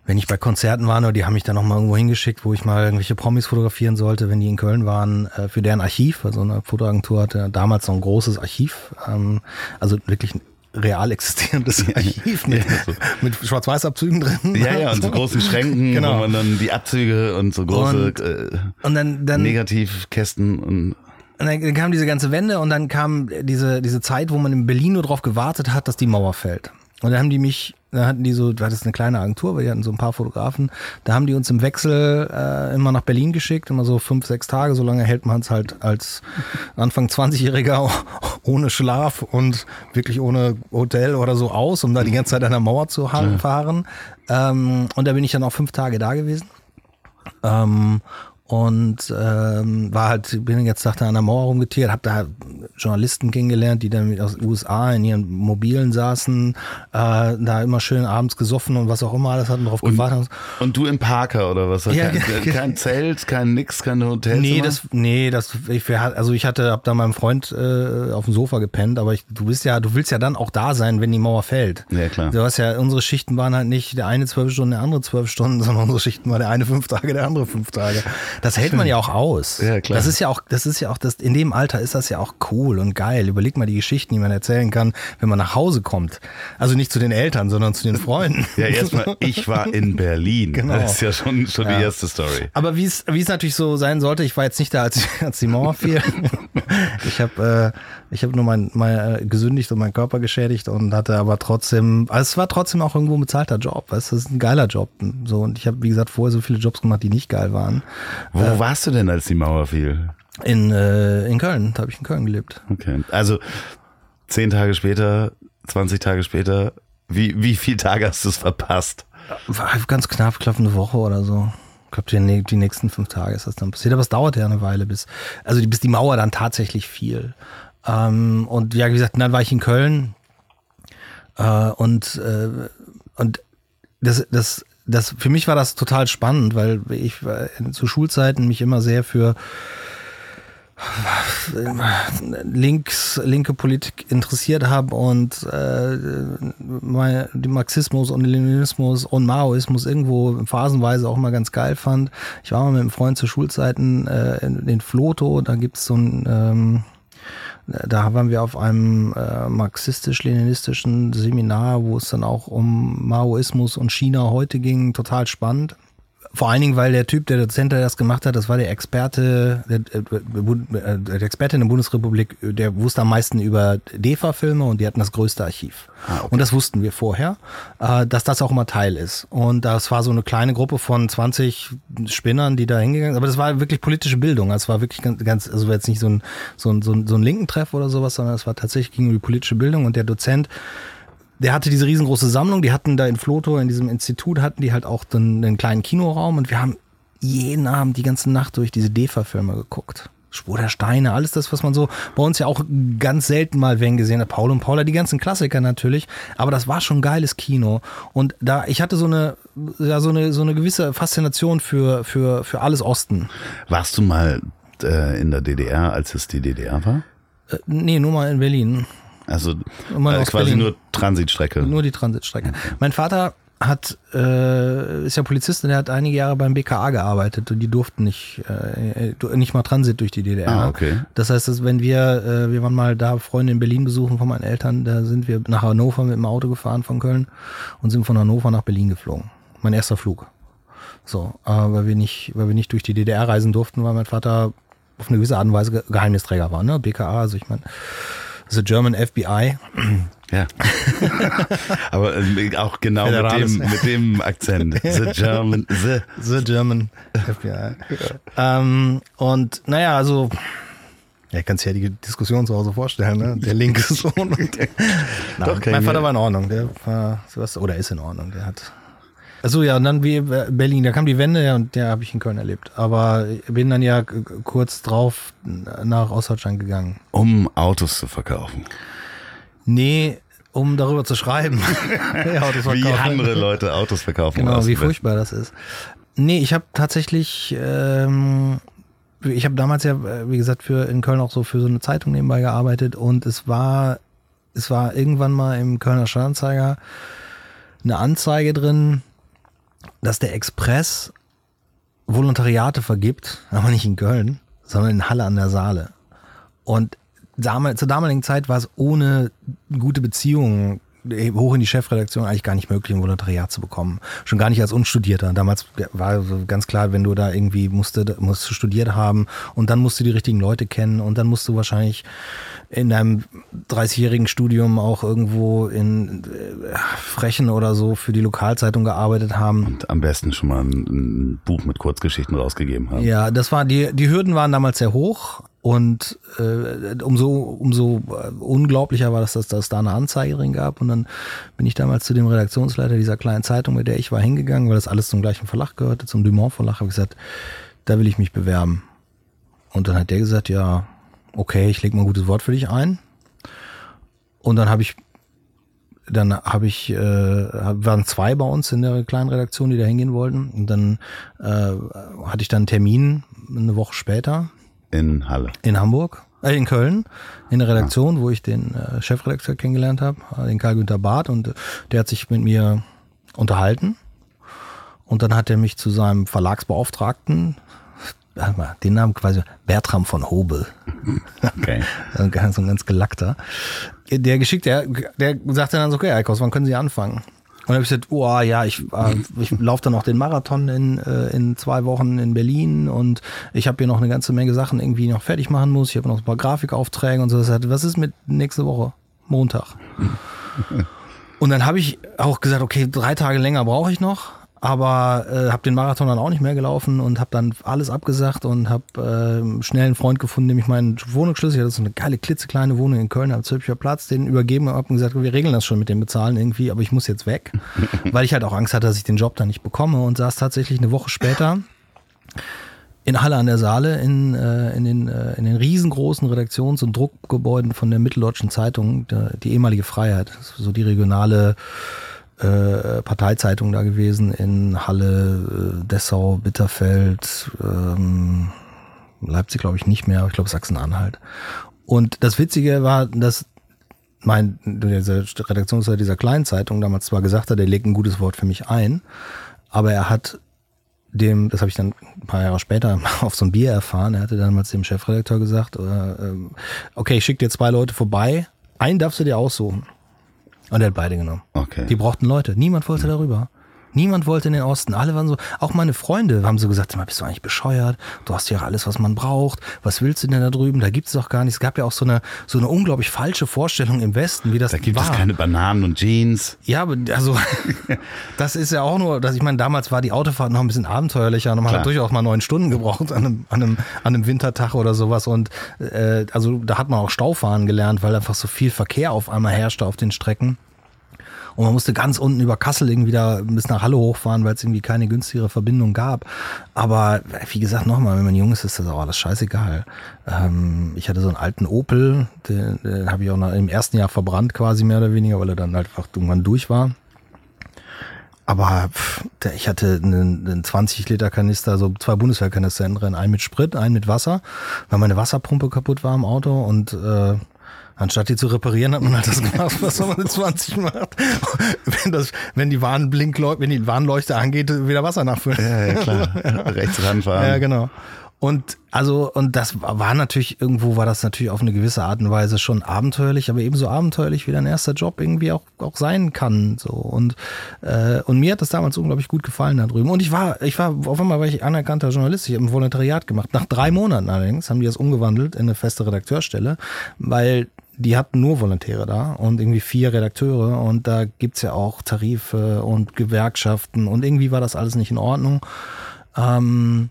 Wenn ich bei Konzerten war, oder die haben mich dann noch mal irgendwo hingeschickt, wo ich mal irgendwelche Promis fotografieren sollte, wenn die in Köln waren, äh, für deren Archiv. Also eine Fotoagentur hatte damals noch ein großes Archiv. Ähm, also wirklich real existierendes Archiv mit,
Ja, so.
mit Schwarz-Weiß-Abzügen drin.
Ja, ja, und so großen Schränken,
Genau.
wo man dann die Abzüge und so große
Und-
äh,
Und dann, dann,
Negativkästen und
und dann kam diese ganze Wende und dann kam diese, diese Zeit, wo man in Berlin nur darauf gewartet hat, dass die Mauer fällt. Und dann haben die mich, da hatten die so, du hattest eine kleine Agentur, weil die hatten so ein paar Fotografen, da haben die uns im Wechsel äh, immer nach Berlin geschickt, immer so fünf, sechs Tage, so lange hält man es halt als Anfang 20-Jähriger ohne Schlaf und wirklich ohne Hotel oder so aus, um da die ganze Zeit an der Mauer zu fahren. Ähm, und da bin ich dann auch fünf Tage da gewesen. Ähm, und ähm, war halt, bin jetzt an der Mauer rumgetiert, habe da Journalisten kennengelernt, die dann aus den USA in ihren Mobilen saßen, äh, da immer schön abends gesoffen und was auch immer alles hatten, drauf gewartet. haben.
und du im Parker oder was?
Ja,
kein,
ja.
kein Zelt, kein nix, kein Hotel.
Nee, das, nee, das, ich, also ich hatte, hab da meinem Freund äh, auf dem Sofa gepennt, aber ich, du bist ja, du willst ja dann auch da sein, wenn die Mauer fällt.
Ja, klar.
Du hast ja, unsere Schichten waren halt nicht der eine zwölf Stunden, der andere zwölf Stunden, sondern unsere Schichten war der eine fünf Tage, der andere fünf Tage. Das hält man ja auch aus.
Ja, klar.
Das ist ja auch, das ist ja auch, das, in dem Alter ist das ja auch cool und geil. Überleg mal die Geschichten, die man erzählen kann, wenn man nach Hause kommt. Also nicht zu den Eltern, sondern zu den Freunden.
Ja, erstmal, ich war in Berlin.
Genau.
Das ist ja schon, schon die erste Story.
Aber wie es wie es natürlich so sein sollte, ich war jetzt nicht da, als, als die Mauer fiel. ich habe äh, ich habe nur mein, mein äh, gesündigt und meinen Körper geschädigt und hatte aber trotzdem, also es war trotzdem auch irgendwo ein bezahlter Job. Weißt, du, das ist ein geiler Job. So und ich habe wie gesagt vorher so viele Jobs gemacht, die nicht geil waren.
Wo warst du denn, als die Mauer fiel?
In äh, in Köln, da habe ich in Köln gelebt.
Okay. Also zehn Tage später, 20 Tage später, wie, wie viele Tage hast du es verpasst?
War ganz knapp, glaube eine Woche oder so. Ich glaube, die, die nächsten fünf Tage ist das dann passiert. Aber es dauert ja eine Weile, bis, also bis die Mauer dann tatsächlich fiel. Ähm, und ja, wie gesagt, dann war ich in Köln. Äh, und, äh, und das, das, das, für mich war das total spannend, weil ich äh, zu Schulzeiten mich immer sehr für links, linke Politik interessiert habe und äh, den Marxismus und den Leninismus und Maoismus irgendwo phasenweise auch mal ganz geil fand. Ich war mal mit einem Freund zu Schulzeiten äh, in, in Floto, da gibt's so ein ähm, da waren wir auf einem äh, marxistisch-leninistischen Seminar, wo es dann auch um Maoismus und China heute ging, total spannend. Vor allen Dingen, weil der Typ, der Dozent, der das gemacht hat, das war der Experte, der, äh, der Experte in der Bundesrepublik, der wusste am meisten über DEFA-Filme und die hatten das größte Archiv. Und das wussten wir vorher, äh, dass das auch immer Teil ist. Und das war so eine kleine Gruppe von 20 Spinnern, die da hingegangen sind. Aber das war wirklich politische Bildung. Also Es war wirklich ganz, ganz also war jetzt nicht so ein, so ein, so ein, so ein linken Treff oder sowas, sondern es war tatsächlich um die politische Bildung und der Dozent, der hatte diese riesengroße Sammlung, die hatten da in Floto, in diesem Institut, hatten die halt auch dann einen kleinen Kinoraum und wir haben jeden Abend die ganze Nacht durch diese DEFA-Filme geguckt. Spur der Steine, alles das, was man so bei uns ja auch ganz selten mal wenn gesehen hat. Paul und Paula, die ganzen Klassiker natürlich. Aber das war schon geiles Kino. Und da, ich hatte so eine, ja, so eine, so eine gewisse Faszination für, für, für alles Osten.
Warst du mal äh, in der DDR, als es die DDR war?
Äh, nee, nur mal in Berlin.
Also äh, quasi
Berlin.
nur Transitstrecke.
Nur die Transitstrecke. Mein Vater hat, äh, ist ja Polizist und der hat einige Jahre beim BKA gearbeitet und die durften nicht, äh, nicht mal Transit durch die DDR.
Ah, okay.
Das heißt, dass wenn wir, äh, wir waren mal da Freunde in Berlin besuchen von meinen Eltern, da sind wir nach Hannover mit dem Auto gefahren von Köln und sind von Hannover nach Berlin geflogen. Mein erster Flug. So, äh, weil wir nicht, weil wir nicht durch die DDR reisen durften, weil mein Vater auf eine gewisse Art und Weise Ge- Geheimnisträger war, ne? BKA, also ich meine, the German FBI.
Ja. Aber äh, auch genau mit dem, mit dem Akzent. The German, the.
The German FBI. ähm, und naja, also, ja, ich kann ja die Diskussion zu Hause vorstellen, ne? Der linke Sohn. Und der,
Doch,
mein Vater war in Ordnung, der war, oder ist in Ordnung, der hat. Achso, ja, und dann wie äh, Berlin, da kam die Wende ja, und der habe ich in Köln erlebt. Aber ich bin dann ja kurz drauf nach Ostdeutschland gegangen.
Um Autos zu verkaufen.
Nee, um darüber zu schreiben. ja,
Wie andere Leute Autos verkaufen.
Genau, wie furchtbar das ist. Nee, ich habe tatsächlich, ähm, ich habe damals ja, äh, wie gesagt, für in Köln auch so für so eine Zeitung nebenbei gearbeitet und es war, es war irgendwann mal im Kölner Stadtanzeiger eine Anzeige drin, dass der Express Volontariate vergibt, aber nicht in Köln, sondern in Halle an der Saale. Und damals, zur damaligen Zeit war es ohne gute Beziehungen hoch in die Chefredaktion eigentlich gar nicht möglich, ein Volontariat zu bekommen. Schon gar nicht als Unstudierter. Damals war ganz klar, wenn du da irgendwie musste, musst du studiert haben und dann musst du die richtigen Leute kennen und dann musst du wahrscheinlich in deinem 30-jährigen Studium auch irgendwo in äh, Frechen oder so für die Lokalzeitung gearbeitet haben.
Und am besten schon mal ein, ein Buch mit Kurzgeschichten rausgegeben haben.
Ja, das war die, die Hürden waren damals sehr hoch. Und äh, umso, umso unglaublicher war das, dass es da eine Anzeige drin gab. Und dann bin ich damals zu dem Redaktionsleiter dieser kleinen Zeitung, mit der ich war, hingegangen, weil das alles zum gleichen Verlag gehörte, zum Dumont Verlag, habe gesagt, da will ich mich bewerben. Und dann hat der gesagt, ja, okay, ich lege mal ein gutes Wort für dich ein. Und dann habe ich, dann habe ich, äh, waren zwei bei uns in der kleinen Redaktion, die da hingehen wollten. Und dann äh, hatte ich dann einen Termin eine Woche später
in Halle.
In Hamburg, äh, in Köln, in der Redaktion, ja. wo ich den äh, Chefredakteur kennengelernt habe, äh, den Karl-Günther Barth, und äh, der hat sich mit mir unterhalten. Und dann hat er mich zu seinem Verlagsbeauftragten, den Namen quasi Bertram von Hobel. Okay. so ein ganz gelackter. Der geschickt, der, der sagte dann so, okay, Eikos, wann können Sie anfangen? Und dann habe ich gesagt, oh ja, ich, äh, ich laufe dann noch den Marathon in, äh, in zwei Wochen in Berlin und ich habe hier noch eine ganze Menge Sachen irgendwie noch fertig machen muss. Ich habe noch ein paar Grafikaufträge und so. Was ist mit nächste Woche? Montag. und dann habe ich auch gesagt, okay, drei Tage länger brauche ich noch aber äh, habe den Marathon dann auch nicht mehr gelaufen und habe dann alles abgesagt und habe äh, schnell einen Freund gefunden, dem ich meinen Wohnungsschlüssel, ich hatte so eine geile klitzekleine Wohnung in Köln, habe Zülpicher Platz, den übergeben habe und gesagt, wir regeln das schon mit dem Bezahlen irgendwie, aber ich muss jetzt weg, weil ich halt auch Angst hatte, dass ich den Job dann nicht bekomme und saß tatsächlich eine Woche später in Halle an der Saale in, äh, in, den, äh, in den riesengroßen Redaktions- und Druckgebäuden von der Mitteldeutschen Zeitung, der, die ehemalige Freiheit, so die regionale äh, Parteizeitung da gewesen in Halle, äh, Dessau, Bitterfeld, ähm, Leipzig glaube ich nicht mehr, aber ich glaube Sachsen-Anhalt. Und das Witzige war, dass mein Redaktionsleiter dieser kleinen Zeitung damals zwar gesagt hat, er legt ein gutes Wort für mich ein, aber er hat dem, das habe ich dann ein paar Jahre später auf so ein Bier erfahren, er hatte damals dem Chefredakteur gesagt, äh, äh okay, ich schicke dir zwei Leute vorbei, einen darfst du dir aussuchen. Und er hat beide genommen.
Okay.
Die brauchten Leute. Niemand wollte darüber. Niemand wollte in den Osten. Alle waren so, auch meine Freunde haben so gesagt, bist du eigentlich bescheuert? Du hast ja alles, was man braucht. Was willst du denn da drüben? Da gibt es doch gar nichts. Es gab ja auch so eine, so eine unglaublich falsche Vorstellung im Westen, wie das
Da gibt
war.
es keine Bananen und Jeans.
Ja, aber also, das ist ja auch nur, dass ich meine, damals war die Autofahrt noch ein bisschen abenteuerlicher und man Klar. hat durchaus mal neun Stunden gebraucht an einem, an einem, an einem Wintertag oder sowas. Und äh, also da hat man auch Staufahren gelernt, weil einfach so viel Verkehr auf einmal herrschte auf den Strecken. Und man musste ganz unten über Kassel irgendwie da bis nach Halle hochfahren, weil es irgendwie keine günstigere Verbindung gab. Aber wie gesagt, nochmal, wenn man jung ist, ist das auch alles scheißegal. Ähm, ich hatte so einen alten Opel, den, den habe ich auch noch im ersten Jahr verbrannt quasi mehr oder weniger, weil er dann halt einfach irgendwann durch war. Aber pff, ich hatte einen, einen 20 Liter Kanister, so zwei Bundeswehrkanister drin, einen mit Sprit, einen mit Wasser, weil meine Wasserpumpe kaputt war im Auto und äh, Anstatt die zu reparieren, hat man halt das gemacht, was man mit 20 macht. Wenn, das, wenn die Warnblinkleuchte, wenn die Warnleuchte angeht, wieder Wasser nachfüllen.
Ja, ja klar. Rechts ranfahren.
Ja, genau. Und also, und das war natürlich, irgendwo war das natürlich auf eine gewisse Art und Weise schon abenteuerlich, aber ebenso abenteuerlich, wie dein erster Job irgendwie auch, auch sein kann. So. Und, äh, und mir hat das damals unglaublich gut gefallen da drüben. Und ich war, ich war, auf einmal war ich anerkannter Journalist, ich habe ein Volontariat gemacht. Nach drei Monaten allerdings haben die das umgewandelt in eine feste Redakteurstelle, weil die hatten nur Volontäre da und irgendwie vier Redakteure und da gibt's ja auch Tarife und Gewerkschaften und irgendwie war das alles nicht in Ordnung. Ähm,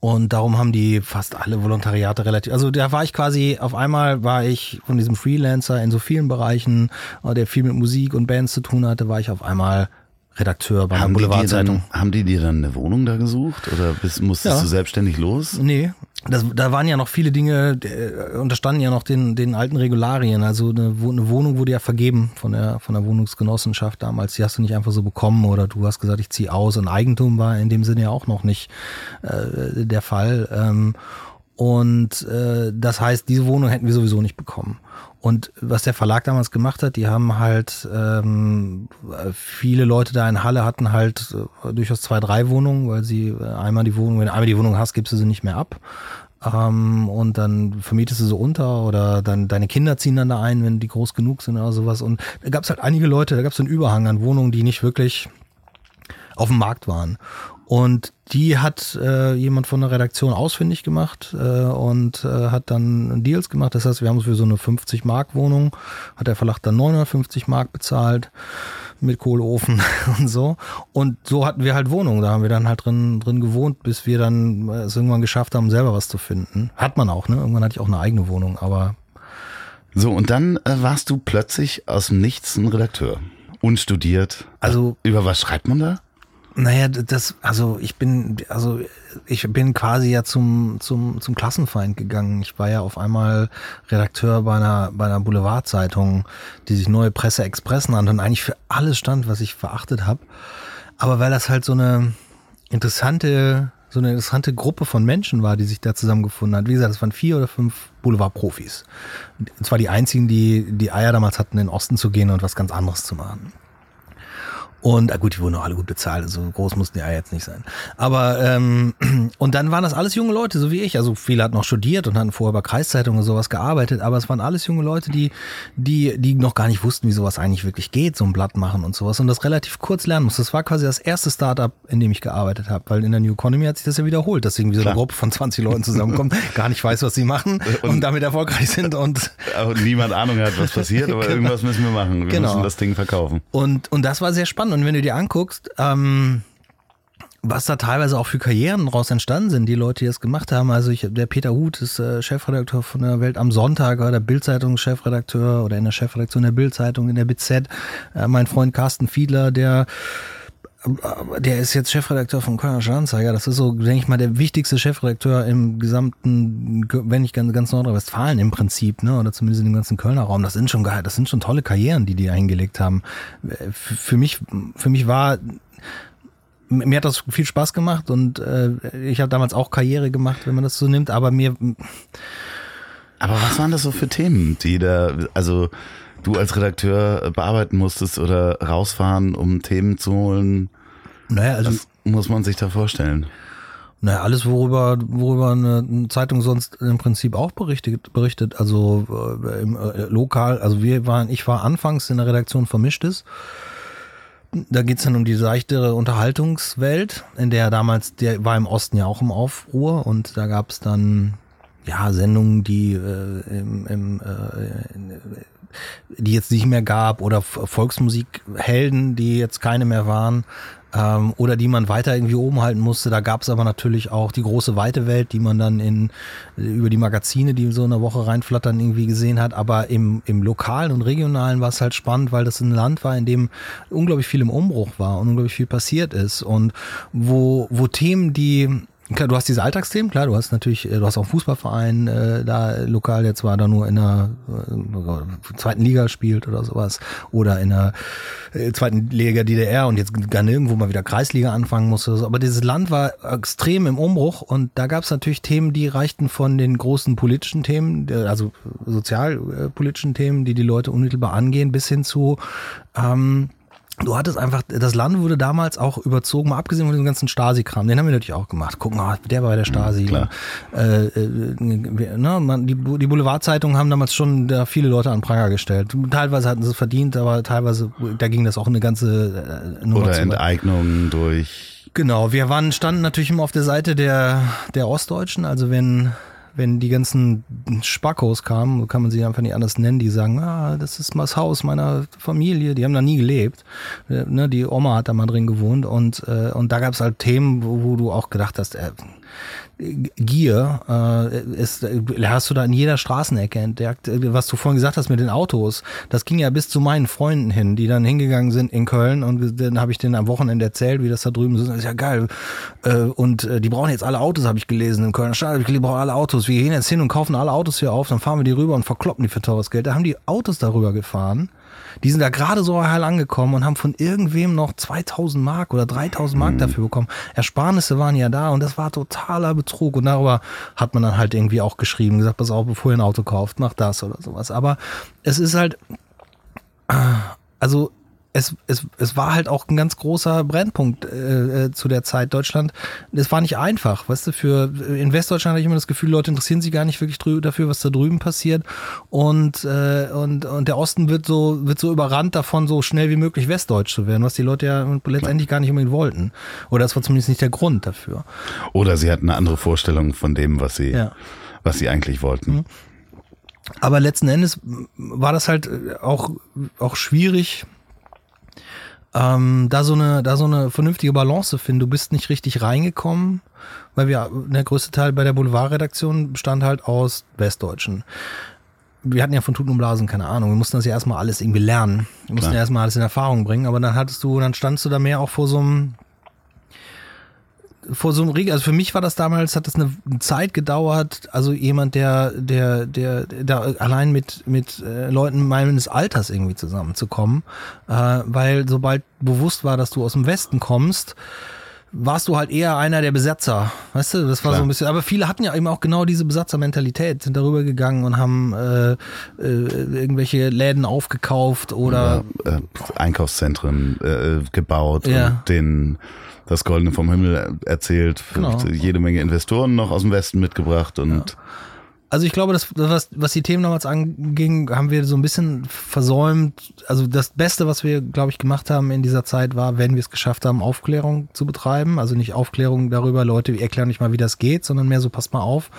und darum haben die fast alle Volontariate relativ, also da war ich quasi, auf einmal war ich von diesem Freelancer in so vielen Bereichen, äh, der viel mit Musik und Bands zu tun hatte, war ich auf einmal Redakteur bei
haben
der Boulevardzeitung.
Haben die dir dann eine Wohnung da gesucht oder bist, musstest ja. du selbstständig los?
Nee, das, da waren ja noch viele Dinge, äh, unterstanden ja noch den, den alten Regularien. Also eine, eine, Wohnung wurde ja vergeben von der, von der Wohnungsgenossenschaft damals. Die hast du nicht einfach so bekommen oder du hast gesagt, ich ziehe aus. Und Eigentum war in dem Sinne ja auch noch nicht äh, der Fall. Ähm, und äh, das heißt, diese Wohnung hätten wir sowieso nicht bekommen. Und was der Verlag damals gemacht hat, die haben halt ähm, viele Leute da in Halle hatten halt äh, durchaus zwei, drei Wohnungen, weil sie äh, einmal die Wohnung, wenn du einmal die Wohnung hast, gibst du sie nicht mehr ab. Ähm, und dann vermietest du so unter oder dann deine Kinder ziehen dann da ein, wenn die groß genug sind oder sowas. Und da gab es halt einige Leute, da gab es einen Überhang an Wohnungen, die nicht wirklich auf dem Markt waren. Und die hat äh, jemand von der Redaktion ausfindig gemacht äh, und äh, hat dann Deals gemacht. Das heißt, wir haben für so eine 50 Mark Wohnung, hat der Verlag dann 950 Mark bezahlt mit Kohleofen und so. Und so hatten wir halt Wohnungen. Da haben wir dann halt drin, drin gewohnt, bis wir dann es irgendwann geschafft haben, selber was zu finden. Hat man auch, ne? Irgendwann hatte ich auch eine eigene Wohnung, aber.
So, und dann äh, warst du plötzlich aus dem Nichts ein Redakteur. Unstudiert.
Also.
Über was schreibt man da?
Naja, das, also ich bin, also ich bin quasi ja zum, zum, zum Klassenfeind gegangen. Ich war ja auf einmal Redakteur bei einer, bei einer Boulevardzeitung, die sich Neue Presse Express nannte und eigentlich für alles stand, was ich verachtet habe. Aber weil das halt so eine interessante, so eine interessante Gruppe von Menschen war, die sich da zusammengefunden hat. Wie gesagt, es waren vier oder fünf Boulevardprofis. Und zwar die einzigen, die die Eier damals hatten, in den Osten zu gehen und was ganz anderes zu machen. Und ah gut, die wurden auch alle gut bezahlt, so groß mussten die ja jetzt nicht sein. Aber ähm, und dann waren das alles junge Leute, so wie ich. Also viele hatten noch studiert und hatten vorher bei Kreiszeitungen und sowas gearbeitet, aber es waren alles junge Leute, die, die, die noch gar nicht wussten, wie sowas eigentlich wirklich geht, so ein Blatt machen und sowas. Und das relativ kurz lernen musste. Das war quasi das erste Startup, in dem ich gearbeitet habe, weil in der New Economy hat sich das ja wiederholt, dass irgendwie so eine Gruppe von 20 Leuten zusammenkommt, gar nicht weiß, was sie machen und, und damit erfolgreich sind und
auch niemand Ahnung hat, was passiert, aber genau. irgendwas müssen wir machen. Wir genau. müssen das Ding verkaufen.
Und, und das war sehr spannend. Und wenn du dir anguckst, ähm, was da teilweise auch für Karrieren daraus entstanden sind, die Leute, die das gemacht haben. Also ich, der Peter Huth ist äh, Chefredakteur von der Welt am Sonntag, war der Bildzeitung Chefredakteur oder in der Chefredaktion der Bildzeitung in der BZ. Äh, mein Freund Carsten Fiedler, der der ist jetzt Chefredakteur von Kölner Stadtanzeiger. Das ist so, denke ich mal, der wichtigste Chefredakteur im gesamten, wenn nicht ganz, ganz Nordrhein-Westfalen im Prinzip, ne, oder zumindest in dem ganzen Kölner Raum. Das sind schon geil, das sind schon tolle Karrieren, die die eingelegt haben. Für mich, für mich war mir hat das viel Spaß gemacht und äh, ich habe damals auch Karriere gemacht, wenn man das so nimmt, aber mir.
Aber was waren das so für Themen, die da, also du als Redakteur bearbeiten musstest oder rausfahren, um Themen zu holen?
Naja, also.
Was muss man sich da vorstellen?
Naja, alles, worüber, worüber eine Zeitung sonst im Prinzip auch berichtet, berichtet. Also äh, im äh, lokal, also wir waren, ich war anfangs in der Redaktion Vermischtes. Da geht's dann um die seichtere Unterhaltungswelt, in der damals, der war im Osten ja auch im Aufruhr und da gab's dann ja Sendungen, die äh, im, im äh, die jetzt nicht mehr gab oder Volksmusikhelden, die jetzt keine mehr waren ähm, oder die man weiter irgendwie oben halten musste. Da gab es aber natürlich auch die große weite Welt, die man dann in über die Magazine, die so in der Woche reinflattern, irgendwie gesehen hat. Aber im, im lokalen und regionalen war es halt spannend, weil das ein Land war, in dem unglaublich viel im Umbruch war und unglaublich viel passiert ist und wo, wo Themen, die du hast diese Alltagsthemen, klar, du hast natürlich, äh, du hast auch einen Fußballverein äh, da lokal, der zwar da nur in der äh, zweiten Liga spielt oder sowas, oder in der äh, zweiten Liga DDR und jetzt gar nirgendwo mal wieder Kreisliga anfangen musste. So. Aber dieses Land war extrem im Umbruch und da gab es natürlich Themen, die reichten von den großen politischen Themen, also sozialpolitischen Themen, die die Leute unmittelbar angehen, bis hin zu ähm, Du hattest einfach, das Land wurde damals auch überzogen, mal abgesehen von dem ganzen Stasi-Kram, den haben wir natürlich auch gemacht. Gucken, oh, der war bei der Stasi.
Klar.
Äh, äh, ne, man, die, die Boulevardzeitungen haben damals schon da viele Leute an Pranger gestellt. Teilweise hatten sie es verdient, aber teilweise, da ging das auch eine ganze
äh, Nummer Oder Enteignungen durch.
Genau, wir waren, standen natürlich immer auf der Seite der, der Ostdeutschen, also wenn wenn die ganzen Spackos kamen, kann man sie einfach nicht anders nennen, die sagen, ah, das ist mal das Haus meiner Familie, die haben da nie gelebt. Äh, ne, die Oma hat da mal drin gewohnt und, äh, und da gab es halt Themen, wo, wo, du auch gedacht hast, äh, Gier äh, ist, hast du da in jeder Straßenecke entdeckt. Was du vorhin gesagt hast mit den Autos, das ging ja bis zu meinen Freunden hin, die dann hingegangen sind in Köln und dann habe ich denen am Wochenende erzählt, wie das da drüben ist. Das ist ja geil. Äh, und äh, die brauchen jetzt alle Autos, habe ich gelesen in Köln. Stadt, die brauchen alle Autos. Wir gehen jetzt hin und kaufen alle Autos hier auf, dann fahren wir die rüber und verkloppen die für teures Geld. Da haben die Autos darüber gefahren die sind da gerade so heil angekommen und haben von irgendwem noch 2000 Mark oder 3000 Mark mhm. dafür bekommen. Ersparnisse waren ja da und das war totaler Betrug. Und darüber hat man dann halt irgendwie auch geschrieben, gesagt, pass auf, bevor ihr ein Auto kauft, macht das oder sowas. Aber es ist halt, also es, es, es war halt auch ein ganz großer Brennpunkt äh, äh, zu der Zeit Deutschland. Es war nicht einfach, weißt du, für in Westdeutschland hatte ich immer das Gefühl, Leute interessieren sich gar nicht wirklich dafür, was da drüben passiert. Und, äh, und, und der Osten wird so, wird so überrannt davon, so schnell wie möglich Westdeutsch zu werden, was die Leute ja letztendlich gar nicht unbedingt wollten. Oder das war zumindest nicht der Grund dafür.
Oder sie hatten eine andere Vorstellung von dem, was sie, ja. was sie eigentlich wollten. Mhm.
Aber letzten Endes war das halt auch, auch schwierig, ähm, da so eine, da so eine vernünftige Balance finden. Du bist nicht richtig reingekommen, weil wir, der größte Teil bei der Boulevardredaktion bestand halt aus Westdeutschen. Wir hatten ja von Tuten und Blasen keine Ahnung. Wir mussten das ja erstmal alles irgendwie lernen. Wir mussten Klar. ja erstmal alles in Erfahrung bringen. Aber dann hattest du, dann standst du da mehr auch vor so einem, vor so einem Regen, also für mich war das damals, hat das eine Zeit gedauert, also jemand, der, der, der, der allein mit, mit äh, Leuten meines Alters irgendwie zusammenzukommen, äh, weil sobald bewusst war, dass du aus dem Westen kommst, warst du halt eher einer der Besetzer, weißt du, das war Klar. so ein bisschen, aber viele hatten ja eben auch genau diese Besatzermentalität, sind darüber gegangen und haben äh, äh, irgendwelche Läden aufgekauft oder,
oder äh, Einkaufszentren äh, gebaut ja. und den das Goldene vom Himmel erzählt, genau. jede Menge Investoren noch aus dem Westen mitgebracht und ja.
Also ich glaube, das, was, was die Themen damals anging, haben wir so ein bisschen versäumt. Also das Beste, was wir, glaube ich, gemacht haben in dieser Zeit, war, wenn wir es geschafft haben, Aufklärung zu betreiben. Also nicht Aufklärung darüber, Leute, erklären nicht mal, wie das geht, sondern mehr so, passt mal auf.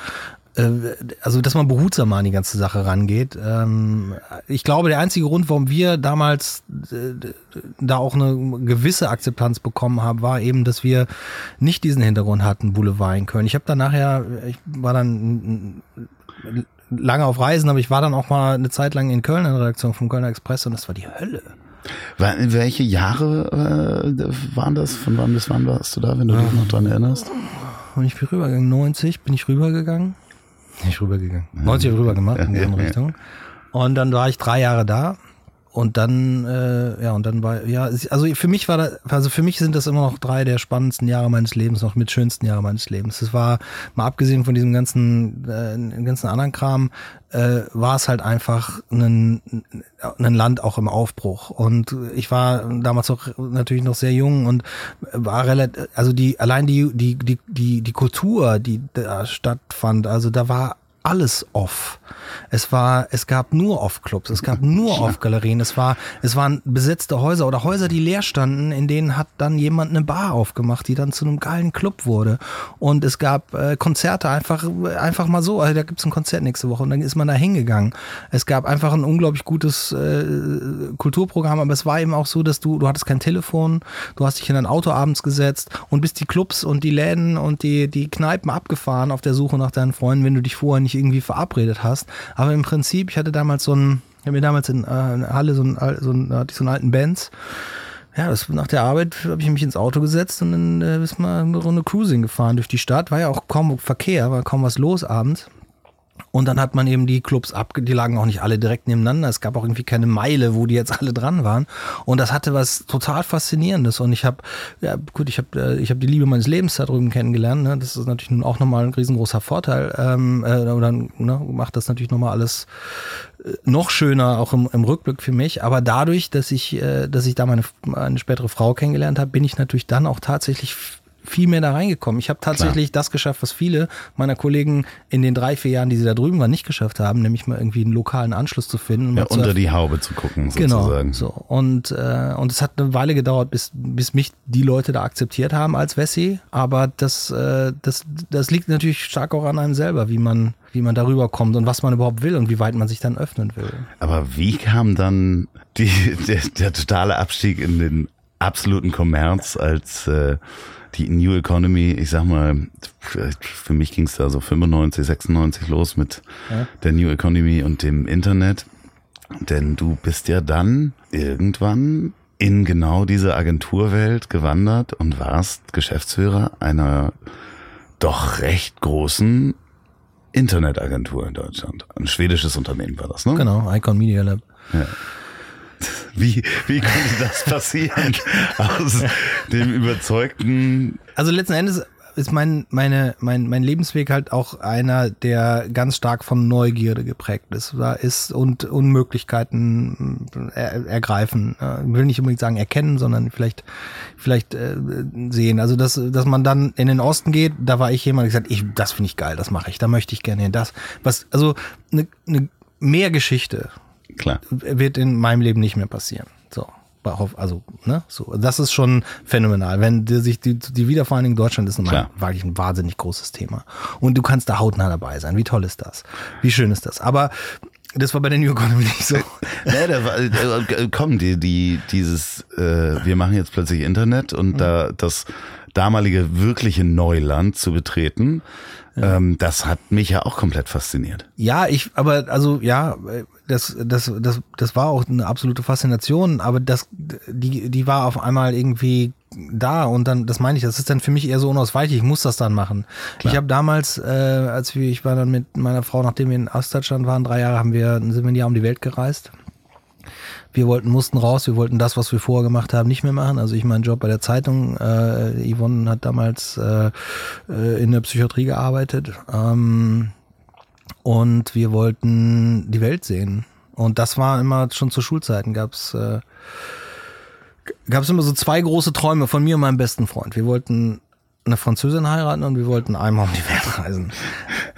Äh, also dass man behutsamer an die ganze Sache rangeht. Ähm, ich glaube, der einzige Grund, warum wir damals äh, da auch eine gewisse Akzeptanz bekommen haben, war eben, dass wir nicht diesen Hintergrund hatten, Boulevard in Köln. Ich habe dann nachher, ich war dann lange auf Reisen, aber ich war dann auch mal eine Zeit lang in Köln in der Redaktion vom Kölner Express und das war die Hölle.
Welche Jahre äh, waren das? Von wann bis wann warst du da, wenn du dich noch dran erinnerst?
Und ich bin rübergegangen, 90 bin ich rübergegangen. Nicht rübergegangen. 90 rüber gemacht in die andere Richtung. Und dann war ich drei Jahre da und dann, äh, ja, und dann war, ja, also für mich war das, also für mich sind das immer noch drei der spannendsten Jahre meines Lebens, noch mit schönsten Jahre meines Lebens. Es war, mal abgesehen von diesem ganzen, äh, ganzen anderen Kram, äh, war es halt einfach ein, ein Land auch im Aufbruch. Und ich war damals auch natürlich noch sehr jung und war relativ, also die, allein die, die, die, die, die Kultur, die da stattfand, also da war alles off. Es war, es gab nur Off-Clubs, es gab nur Off-Galerien, es war, es waren besetzte Häuser oder Häuser, die leer standen, in denen hat dann jemand eine Bar aufgemacht, die dann zu einem geilen Club wurde. Und es gab äh, Konzerte einfach, einfach mal so, also da gibt's ein Konzert nächste Woche und dann ist man da hingegangen. Es gab einfach ein unglaublich gutes äh, Kulturprogramm, aber es war eben auch so, dass du, du hattest kein Telefon, du hast dich in ein Auto abends gesetzt und bist die Clubs und die Läden und die, die Kneipen abgefahren auf der Suche nach deinen Freunden, wenn du dich vorher nicht irgendwie verabredet hast. Aber im Prinzip, ich hatte damals so ein, ich habe mir damals in, äh, Halle so einen, so einen, hatte ich so einen alten Benz. Ja, das, nach der Arbeit habe ich mich ins Auto gesetzt und dann äh, ist mal eine Runde Cruising gefahren durch die Stadt. War ja auch kaum Verkehr, war kaum was los abends. Und dann hat man eben die Clubs ab, die lagen auch nicht alle direkt nebeneinander. Es gab auch irgendwie keine Meile, wo die jetzt alle dran waren. Und das hatte was total Faszinierendes. Und ich habe, ja gut, ich habe äh, ich hab die Liebe meines Lebens da drüben kennengelernt. Ne? Das ist natürlich nun auch nochmal ein riesengroßer Vorteil. Ähm, äh, oder ne, macht das natürlich nochmal alles äh, noch schöner, auch im, im Rückblick für mich. Aber dadurch, dass ich, äh, dass ich da meine, eine spätere Frau kennengelernt habe, bin ich natürlich dann auch tatsächlich viel mehr da reingekommen. Ich habe tatsächlich Klar. das geschafft, was viele meiner Kollegen in den drei, vier Jahren, die sie da drüben waren, nicht geschafft haben, nämlich mal irgendwie einen lokalen Anschluss zu finden.
Ja, unter die Haube zu gucken,
sozusagen. Genau, so. Und, äh, und es hat eine Weile gedauert, bis, bis mich die Leute da akzeptiert haben als Wessi. Aber das, äh, das, das liegt natürlich stark auch an einem selber, wie man, wie man darüber kommt und was man überhaupt will und wie weit man sich dann öffnen will.
Aber wie kam dann die, der, der totale Abstieg in den absoluten Kommerz als äh, die New Economy, ich sag mal, für mich ging es da so 95, 96 los mit ja. der New Economy und dem Internet. Denn du bist ja dann irgendwann in genau diese Agenturwelt gewandert und warst Geschäftsführer einer doch recht großen Internetagentur in Deutschland. Ein schwedisches Unternehmen war das, ne?
Genau, Icon Media Lab. Ja.
Wie, wie konnte das passieren? Aus dem überzeugten.
Also letzten Endes ist mein, meine, mein, mein Lebensweg halt auch einer, der ganz stark von Neugierde geprägt ist, da ist und Unmöglichkeiten äh, er, ergreifen. Ich will nicht unbedingt sagen erkennen, sondern vielleicht, vielleicht äh, sehen. Also dass, dass man dann in den Osten geht, da war ich jemand, der gesagt, ich, das finde ich geil, das mache ich, da möchte ich gerne hin. Das, was, also eine, eine mehr Geschichte
Klar.
wird in meinem Leben nicht mehr passieren. So. Also, ne, so. Das ist schon phänomenal. Wenn die, sich die, die Wiedervereinigung Deutschland ist nun wirklich ein wahnsinnig großes Thema. Und du kannst da hautnah dabei sein. Wie toll ist das? Wie schön ist das? Aber das war bei der New Economy nicht so.
nee, da war, äh, komm, die, die, dieses, äh, wir machen jetzt plötzlich Internet und mhm. da das damalige wirkliche Neuland zu betreten, ja. ähm, das hat mich ja auch komplett fasziniert.
Ja, ich, aber also ja, das, das, das, das war auch eine absolute Faszination, aber das, die, die war auf einmal irgendwie da und dann, das meine ich, das ist dann für mich eher so unausweichlich, ich muss das dann machen. Klar. Ich habe damals, äh, als wir, ich war dann mit meiner Frau, nachdem wir in Ostdeutschland waren, drei Jahre, haben wir, sind wir ein Jahr um die Welt gereist wir wollten, mussten raus, wir wollten das, was wir vorher gemacht haben, nicht mehr machen. Also ich meinen Job bei der Zeitung, äh, Yvonne hat damals äh, äh, in der Psychiatrie gearbeitet ähm, und wir wollten die Welt sehen. Und das war immer schon zu Schulzeiten, gab's äh, gab es immer so zwei große Träume von mir und meinem besten Freund. Wir wollten eine Französin heiraten und wir wollten einmal um die Welt reisen.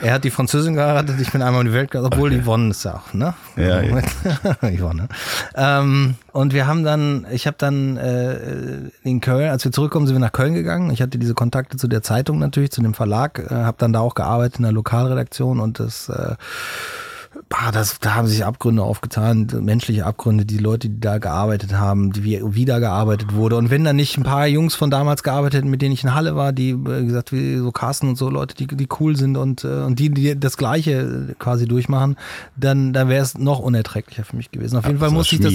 Er hat die Französin geheiratet, ich bin einmal um die Welt gereist, obwohl okay. Yvonne ist ja auch, ne?
Ja, ja.
Yvonne. Ähm, und wir haben dann, ich habe dann äh, in Köln, als wir zurückkommen, sind wir nach Köln gegangen. Ich hatte diese Kontakte zu der Zeitung natürlich, zu dem Verlag, äh, habe dann da auch gearbeitet in der Lokalredaktion und das äh, bah, das, da haben sich Abgründe aufgetan, menschliche Abgründe, die Leute, die da gearbeitet haben, die wieder gearbeitet wurde. Und wenn da nicht ein paar Jungs von damals gearbeitet hätten, mit denen ich in Halle war, die äh, gesagt, wie so Carsten und so Leute, die, die cool sind und, äh, und die, die das Gleiche quasi durchmachen, dann, dann wäre es noch unerträglicher für mich gewesen. Auf jeden Fall musste ich das.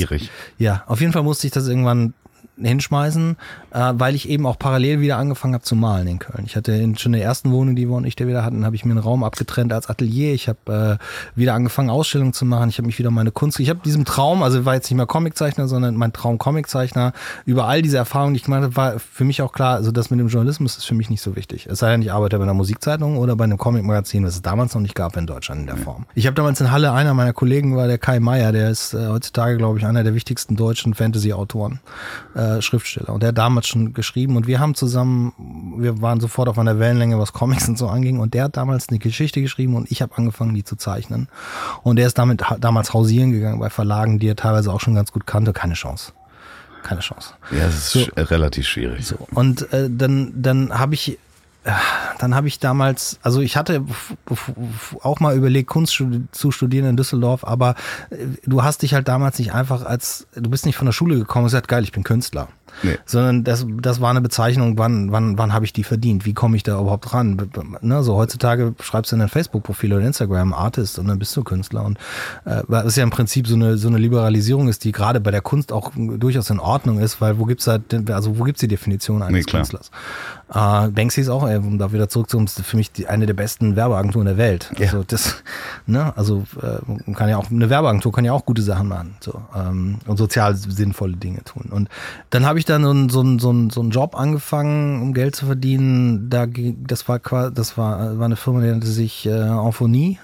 Ja, auf jeden Fall musste ich das irgendwann hinschmeißen, äh, weil ich eben auch parallel wieder angefangen habe zu malen in Köln. Ich hatte in, schon in der ersten Wohnung, die wir und ich da wieder hatten, habe ich mir einen Raum abgetrennt als Atelier. Ich habe äh, wieder angefangen, Ausstellungen zu machen. Ich habe mich wieder meine Kunst. Ich habe diesem Traum, also war jetzt nicht mehr Comiczeichner, sondern mein Traum Comiczeichner. Über all diese Erfahrungen, die ich gemacht habe, war für mich auch klar, also das mit dem Journalismus ist für mich nicht so wichtig. Es sei denn, ich arbeite bei einer Musikzeitung oder bei einem Comicmagazin, was es damals noch nicht gab in Deutschland in der Form. Ich habe damals in Halle, einer meiner Kollegen war der Kai Meier, der ist äh, heutzutage, glaube ich, einer der wichtigsten deutschen Fantasy-Autoren, äh, Schriftsteller. Und der hat damals schon geschrieben und wir haben zusammen, wir waren sofort auf einer Wellenlänge, was Comics und so anging. Und der hat damals eine Geschichte geschrieben und ich habe angefangen, die zu zeichnen. Und der ist damit damals hausieren gegangen bei Verlagen, die er teilweise auch schon ganz gut kannte. Keine Chance keine Chance.
Ja, es ist so, relativ schwierig.
So. Und äh, dann, dann habe ich dann habe ich damals, also ich hatte auch mal überlegt, Kunst zu studieren in Düsseldorf, aber äh, du hast dich halt damals nicht einfach als, du bist nicht von der Schule gekommen und gesagt, geil, ich bin Künstler. Nee. Sondern das, das war eine Bezeichnung, wann, wann, wann habe ich die verdient? Wie komme ich da überhaupt ran? Ne, so heutzutage schreibst du in dein Facebook-Profil oder Instagram Artist und dann bist du Künstler. Und äh, was ja im Prinzip so eine, so eine Liberalisierung ist, die gerade bei der Kunst auch durchaus in Ordnung ist, weil wo gibt's da, also wo gibt's die Definition eines nee, Künstlers? Äh, Banksy ist auch, äh, um da wieder zurückzukommen, ist für mich die, eine der besten Werbeagenturen der Welt. Ja. Also das, ne, also äh, kann ja auch, eine Werbeagentur kann ja auch gute Sachen machen so, ähm, und sozial sinnvolle Dinge tun. Und dann habe ich dann so, so, so, so einen Job angefangen, um Geld zu verdienen. Da, das war das war, war eine Firma, die nannte sich äh, Enphonie.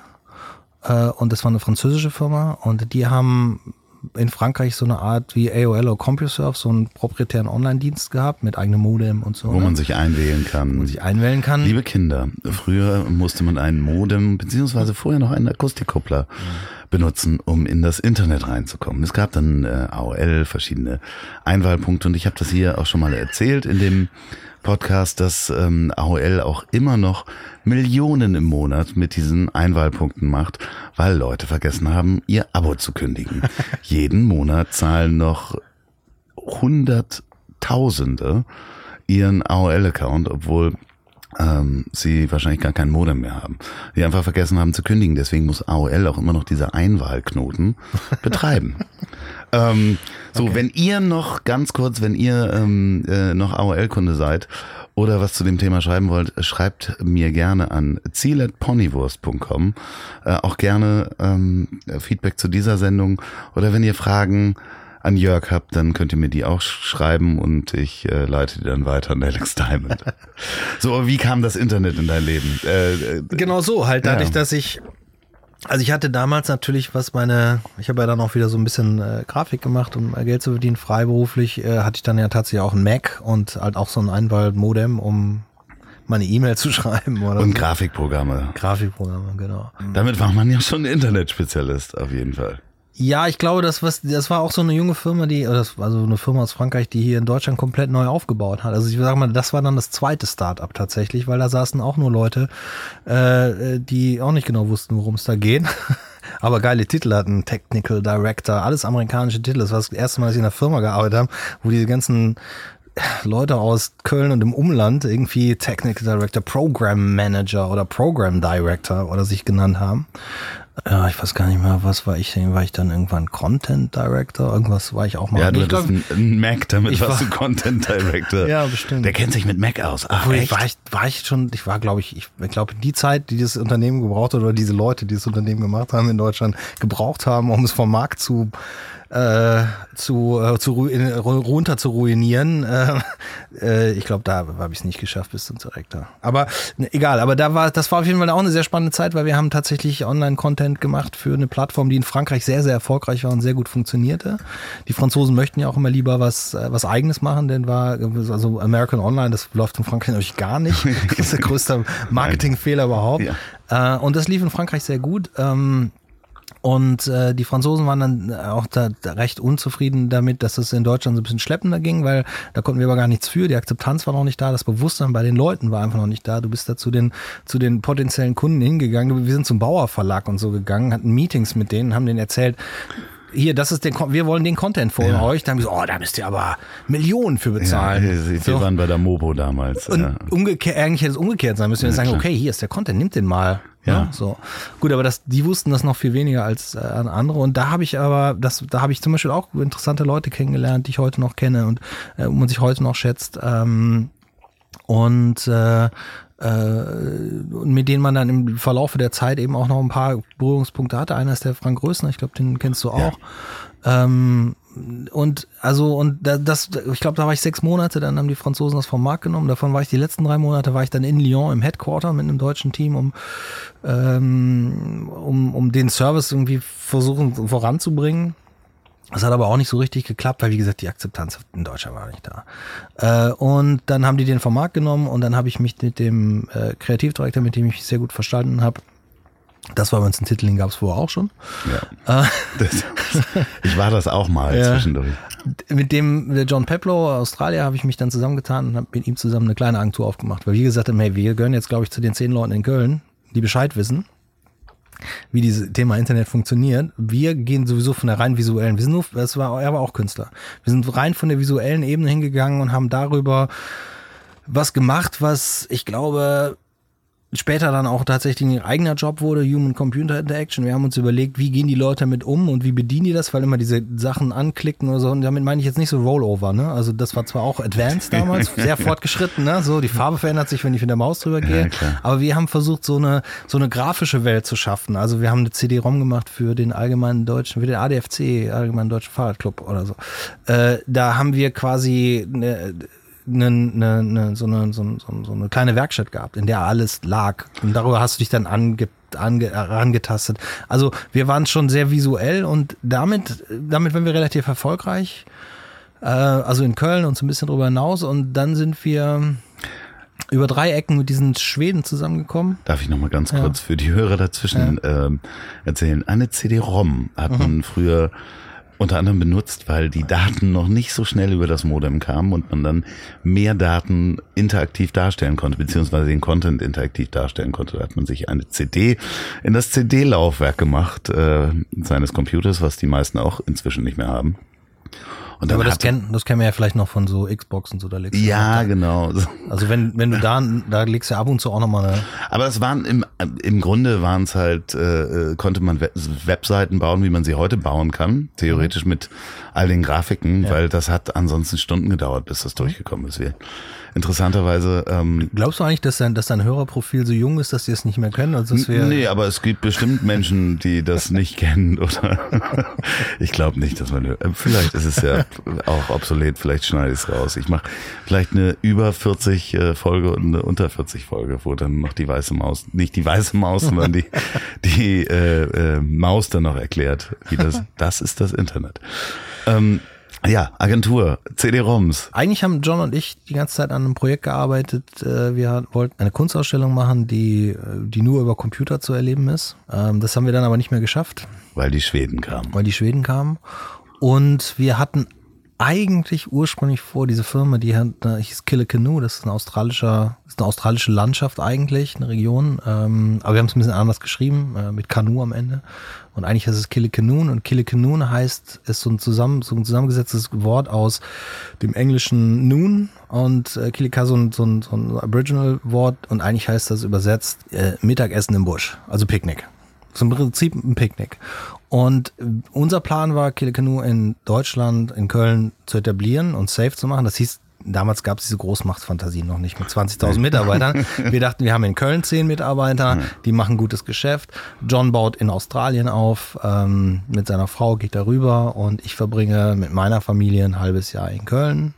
Äh, und das war eine französische Firma. Und die haben in Frankreich so eine Art wie AOL oder CompuServe, so einen proprietären Online-Dienst gehabt mit eigenem Modem und so.
Wo ne? man sich einwählen kann. Wo
man sich einwählen kann.
Liebe Kinder, früher musste man ein Modem, beziehungsweise vorher noch einen Akustikkoppler mhm. Benutzen, um in das Internet reinzukommen. Es gab dann äh, AOL, verschiedene Einwahlpunkte und ich habe das hier auch schon mal erzählt in dem Podcast, dass ähm, AOL auch immer noch Millionen im Monat mit diesen Einwahlpunkten macht, weil Leute vergessen haben, ihr Abo zu kündigen. Jeden Monat zahlen noch Hunderttausende ihren AOL-Account, obwohl ähm, sie wahrscheinlich gar kein Modem mehr haben. Die einfach vergessen haben zu kündigen. Deswegen muss AOL auch immer noch diese Einwahlknoten betreiben. ähm, so, okay. wenn ihr noch ganz kurz, wenn ihr ähm, äh, noch AOL-Kunde seid oder was zu dem Thema schreiben wollt, schreibt mir gerne an ziel.ponywurst.com. Äh, auch gerne ähm, Feedback zu dieser Sendung oder wenn ihr Fragen an Jörg habt, dann könnt ihr mir die auch schreiben und ich äh, leite die dann weiter an Alex Diamond. so, wie kam das Internet in dein Leben? Äh, äh,
genau so, halt dadurch,
Ja.
dass ich also ich hatte damals natürlich, was meine, ich habe ja dann auch wieder so ein bisschen äh, Grafik gemacht, um äh, Geld zu verdienen, freiberuflich, äh, hatte ich dann ja tatsächlich auch einen Mac und halt auch so ein Einwahl-Modem, um meine E-Mail zu schreiben oder
und
so.
Grafikprogramme.
Grafikprogramme, genau.
Damit war man ja schon Internetspezialist, auf jeden Fall.
Ja, ich glaube, das, was, das war auch so eine junge Firma, die, oder das war so eine Firma aus Frankreich, die hier in Deutschland komplett neu aufgebaut hat. Also ich sag mal, das war dann das zweite Start-up tatsächlich, weil da saßen auch nur Leute, äh, die auch nicht genau wussten, worum es da geht. Aber geile Titel hatten, Technical Director, alles amerikanische Titel. Das war das erste Mal, dass ich in einer Firma gearbeitet habe, wo diese ganzen Leute aus Köln und im Umland irgendwie Technical Director, Program Manager oder Program Director oder sich genannt haben. Ja, ich weiß gar nicht mehr, was war ich denn? War ich dann irgendwann Content Director? Irgendwas war ich auch mal.
Ja, du
Ich
hattest einen Mac, damit
ich
warst
war-
du Content Director.
Ja, bestimmt.
Der kennt sich mit Mac aus. Ach,
Obwohl,
echt?
war ich, war ich schon, ich war, glaube ich, ich, ich glaube, die Zeit, die das Unternehmen gebraucht hat oder diese Leute, die das Unternehmen gemacht haben in Deutschland, gebraucht haben, um es vom Markt zu äh, zu, äh, zu runter zu ruinieren. Äh, äh, ich glaube, da habe ich es nicht geschafft bis zum Direktor. Aber ne, egal, aber da war, das war auf jeden Fall auch eine sehr spannende Zeit, weil wir haben tatsächlich Online-Content gemacht für eine Plattform, die in Frankreich sehr, sehr erfolgreich war und sehr gut funktionierte. Die Franzosen möchten ja auch immer lieber was, äh, was eigenes machen, denn war, also American Online, das läuft in Frankreich natürlich gar nicht. Das ist der größte Marketingfehler überhaupt. Äh, und das lief in Frankreich sehr gut. Ähm, und äh, die Franzosen waren dann auch da, da recht unzufrieden damit, dass es in Deutschland so ein bisschen schleppender ging, weil da konnten wir aber gar nichts für. Die Akzeptanz war noch nicht da, das Bewusstsein bei den Leuten war einfach noch nicht da. Du bist da zu den, zu den potenziellen Kunden hingegangen. Wir sind zum Bauer Verlag und so gegangen, hatten Meetings mit denen, haben denen erzählt, hier, das ist der, wir wollen den Content von
Ja.
euch. Da haben wir so, oh, da müsst ihr aber Millionen für
ja,
bezahlen.
wir, wir
so.
waren bei der Mobo damals.
Und
ja.
umgekehrt, eigentlich hätte es umgekehrt sein müssen. Wir
Ja,
sagen,
klar.
okay, hier ist der Content, nimmt den mal.
Ja.
Ne? So. Gut, aber das, die wussten das noch viel weniger als äh, andere. Und da habe ich aber, das, da habe ich zum Beispiel auch interessante Leute kennengelernt, die ich heute noch kenne und äh, wo man sich heute noch schätzt. Ähm, und äh, äh, mit denen man dann im Verlaufe der Zeit eben auch noch ein paar Berührungspunkte hatte. Einer ist der Frank Größner, ich glaube, den kennst du auch. Ähm, und also und da- das, ich glaube, da war ich sechs Monate, dann haben die Franzosen das vom Markt genommen. Davon war ich die letzten drei Monate, war ich dann in Lyon im Headquarter mit einem deutschen Team, um ähm, um, um den Service irgendwie versuchen voranzubringen. Das hat aber auch nicht so richtig geklappt, weil wie gesagt, die Akzeptanz in Deutschland war nicht da. Äh, und dann haben die den vom Markt genommen und dann habe ich mich mit dem äh, Kreativdirektor, mit dem ich sehr gut verstanden habe, das war übrigens ein Titel, den gab es vorher auch schon.
Ja.
Äh,
Das, ich war das auch mal
Ja.
zwischendurch.
mit dem der John Peplow aus Australier habe ich mich dann zusammengetan und habe mit ihm zusammen eine kleine Agentur aufgemacht, weil wir gesagt haben, hey, wir gehören jetzt, glaube ich, zu den zehn Leuten in Köln, die Bescheid wissen, wie dieses Thema Internet funktioniert. Wir gehen sowieso von der rein visuellen, wir sind nur, das war, er war auch Künstler. Wir sind rein von der visuellen Ebene hingegangen und haben darüber was gemacht, was ich glaube später dann auch tatsächlich ein eigener Job wurde, Human-Computer Interaction. Wir haben uns überlegt, wie gehen die Leute damit um und wie bedienen die das, weil immer diese Sachen anklicken oder so. Und damit meine ich jetzt nicht so Rollover, ne? Also das war zwar auch advanced damals, sehr fortgeschritten, ne? So, die Farbe verändert sich, wenn ich mit der Maus drüber gehe.
Ja.
Aber wir haben versucht, so eine, so eine grafische Welt zu schaffen. Also wir haben eine CD-ROM gemacht für den allgemeinen deutschen, für den ADFC, Allgemeinen Deutschen Fahrradclub oder so. Äh, da haben wir quasi eine, eine, eine, eine, so, eine, so, so eine kleine Werkstatt gehabt, in der alles lag. Und darüber hast du dich dann ange, ange, herangetastet. Also wir waren schon sehr visuell und damit, damit waren wir relativ erfolgreich. Äh, also in Köln und so ein bisschen drüber hinaus. Und dann sind wir über drei Ecken mit diesen Schweden zusammengekommen.
Darf ich noch mal ganz kurz für die Hörer dazwischen ähm, erzählen? Eine CD-ROM hat
Mhm.
man früher unter anderem benutzt, weil die Daten noch nicht so schnell über das Modem kamen und man dann mehr Daten interaktiv darstellen konnte, beziehungsweise den Content interaktiv darstellen konnte. Da hat man sich eine CD in das CD-Laufwerk gemacht äh, seines Computers, was die meisten auch inzwischen nicht mehr haben. Und dann
Aber das kennen, das kennen wir ja vielleicht noch von so Xbox und so. Da legst du
ja,
noch-
genau.
Also wenn, wenn du da, da legst du ab und zu auch nochmal eine,
Aber es waren im, im Grunde waren es halt, äh, äh, konnte man We Webseiten bauen, wie man sie heute bauen kann, theoretisch mit all den Grafiken, weil das hat ansonsten Stunden gedauert, bis das durchgekommen ist. Wir, interessanterweise. Ähm,
Glaubst du eigentlich, dass dein, dass dein Hörerprofil so jung ist, dass die es nicht mehr kennen? Also wir
nee, aber es gibt bestimmt Menschen, die das nicht kennen oder ich glaube nicht, dass man äh, vielleicht ist es ja auch obsolet, vielleicht schneide ich es raus. Ich mache vielleicht eine über 40 äh, Folge und eine unter 40 Folge, wo dann noch die weiße Maus, nicht die weiße Maus, sondern die die äh, äh, Maus dann noch erklärt, wie das das ist das Internet. Ähm, ja, Agentur, CD-ROMs.
Eigentlich haben John und ich die ganze Zeit an einem Projekt gearbeitet. Äh, Wir wollten eine Kunstausstellung machen, die, äh, die nur über Computer zu erleben ist. Ähm, Das haben wir dann aber nicht mehr geschafft,
Weil die Schweden kamen.
weil die Schweden kamen. Und wir hatten eigentlich ursprünglich vor, diese Firma, die hat, äh, hieß Killikenu, das ist ein australischer, ist eine australische Landschaft eigentlich, eine Region. Ähm, aber wir haben es ein bisschen anders geschrieben, äh, mit Kanu am Ende. Und eigentlich heißt es Killikenoon und Killikenoon heißt, ist so ein, zusammen, so ein zusammengesetztes Wort aus dem englischen Noon und äh, Kilika so ein, so ein, so ein Aboriginal-Wort und eigentlich heißt das übersetzt äh, Mittagessen im Busch, also Picknick. So im Prinzip ein Picknick. Und unser Plan war, Killikanu in Deutschland, in Köln zu etablieren und safe zu machen. Das hieß, damals gab es diese Großmachtsfantasien noch nicht mit 20.000 Mitarbeitern. Wir dachten, wir haben in Köln 10 Mitarbeiter, die machen gutes Geschäft. John baut in Australien auf, ähm, mit seiner Frau geht er rüber und ich verbringe mit meiner Familie ein halbes Jahr in Köln,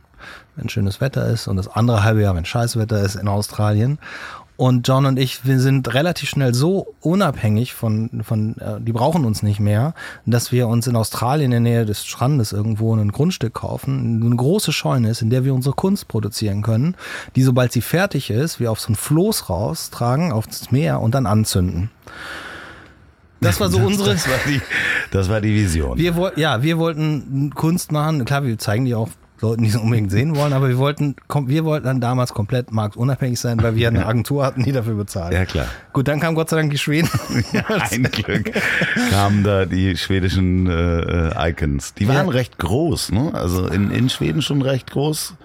wenn schönes Wetter ist und das andere halbe Jahr, wenn scheiß Wetter ist, in Australien. Und John und ich, wir sind relativ schnell so unabhängig von, von äh, die brauchen uns nicht mehr, dass wir uns in Australien in der Nähe des Strandes irgendwo ein Grundstück kaufen, eine große Scheune ist, in der wir unsere Kunst produzieren können, die, sobald sie fertig ist, wir auf so ein Floß raustragen, aufs Meer und dann anzünden. Das war so unsere.
Das war die, das war die Vision.
Wir ja, wir wollten Kunst machen. Klar, wir zeigen die auch Leuten, die es unbedingt sehen wollen, aber wir wollten, wir wollten dann damals komplett marktunabhängig sein, weil wir eine Agentur hatten, die dafür bezahlt.
Ja, klar.
Gut, dann kam Gott sei Dank die Schweden.
Ein Glück kamen da die schwedischen äh, äh, Icons. Die waren
Ja.
recht groß, ne? Also in, in Schweden schon recht groß.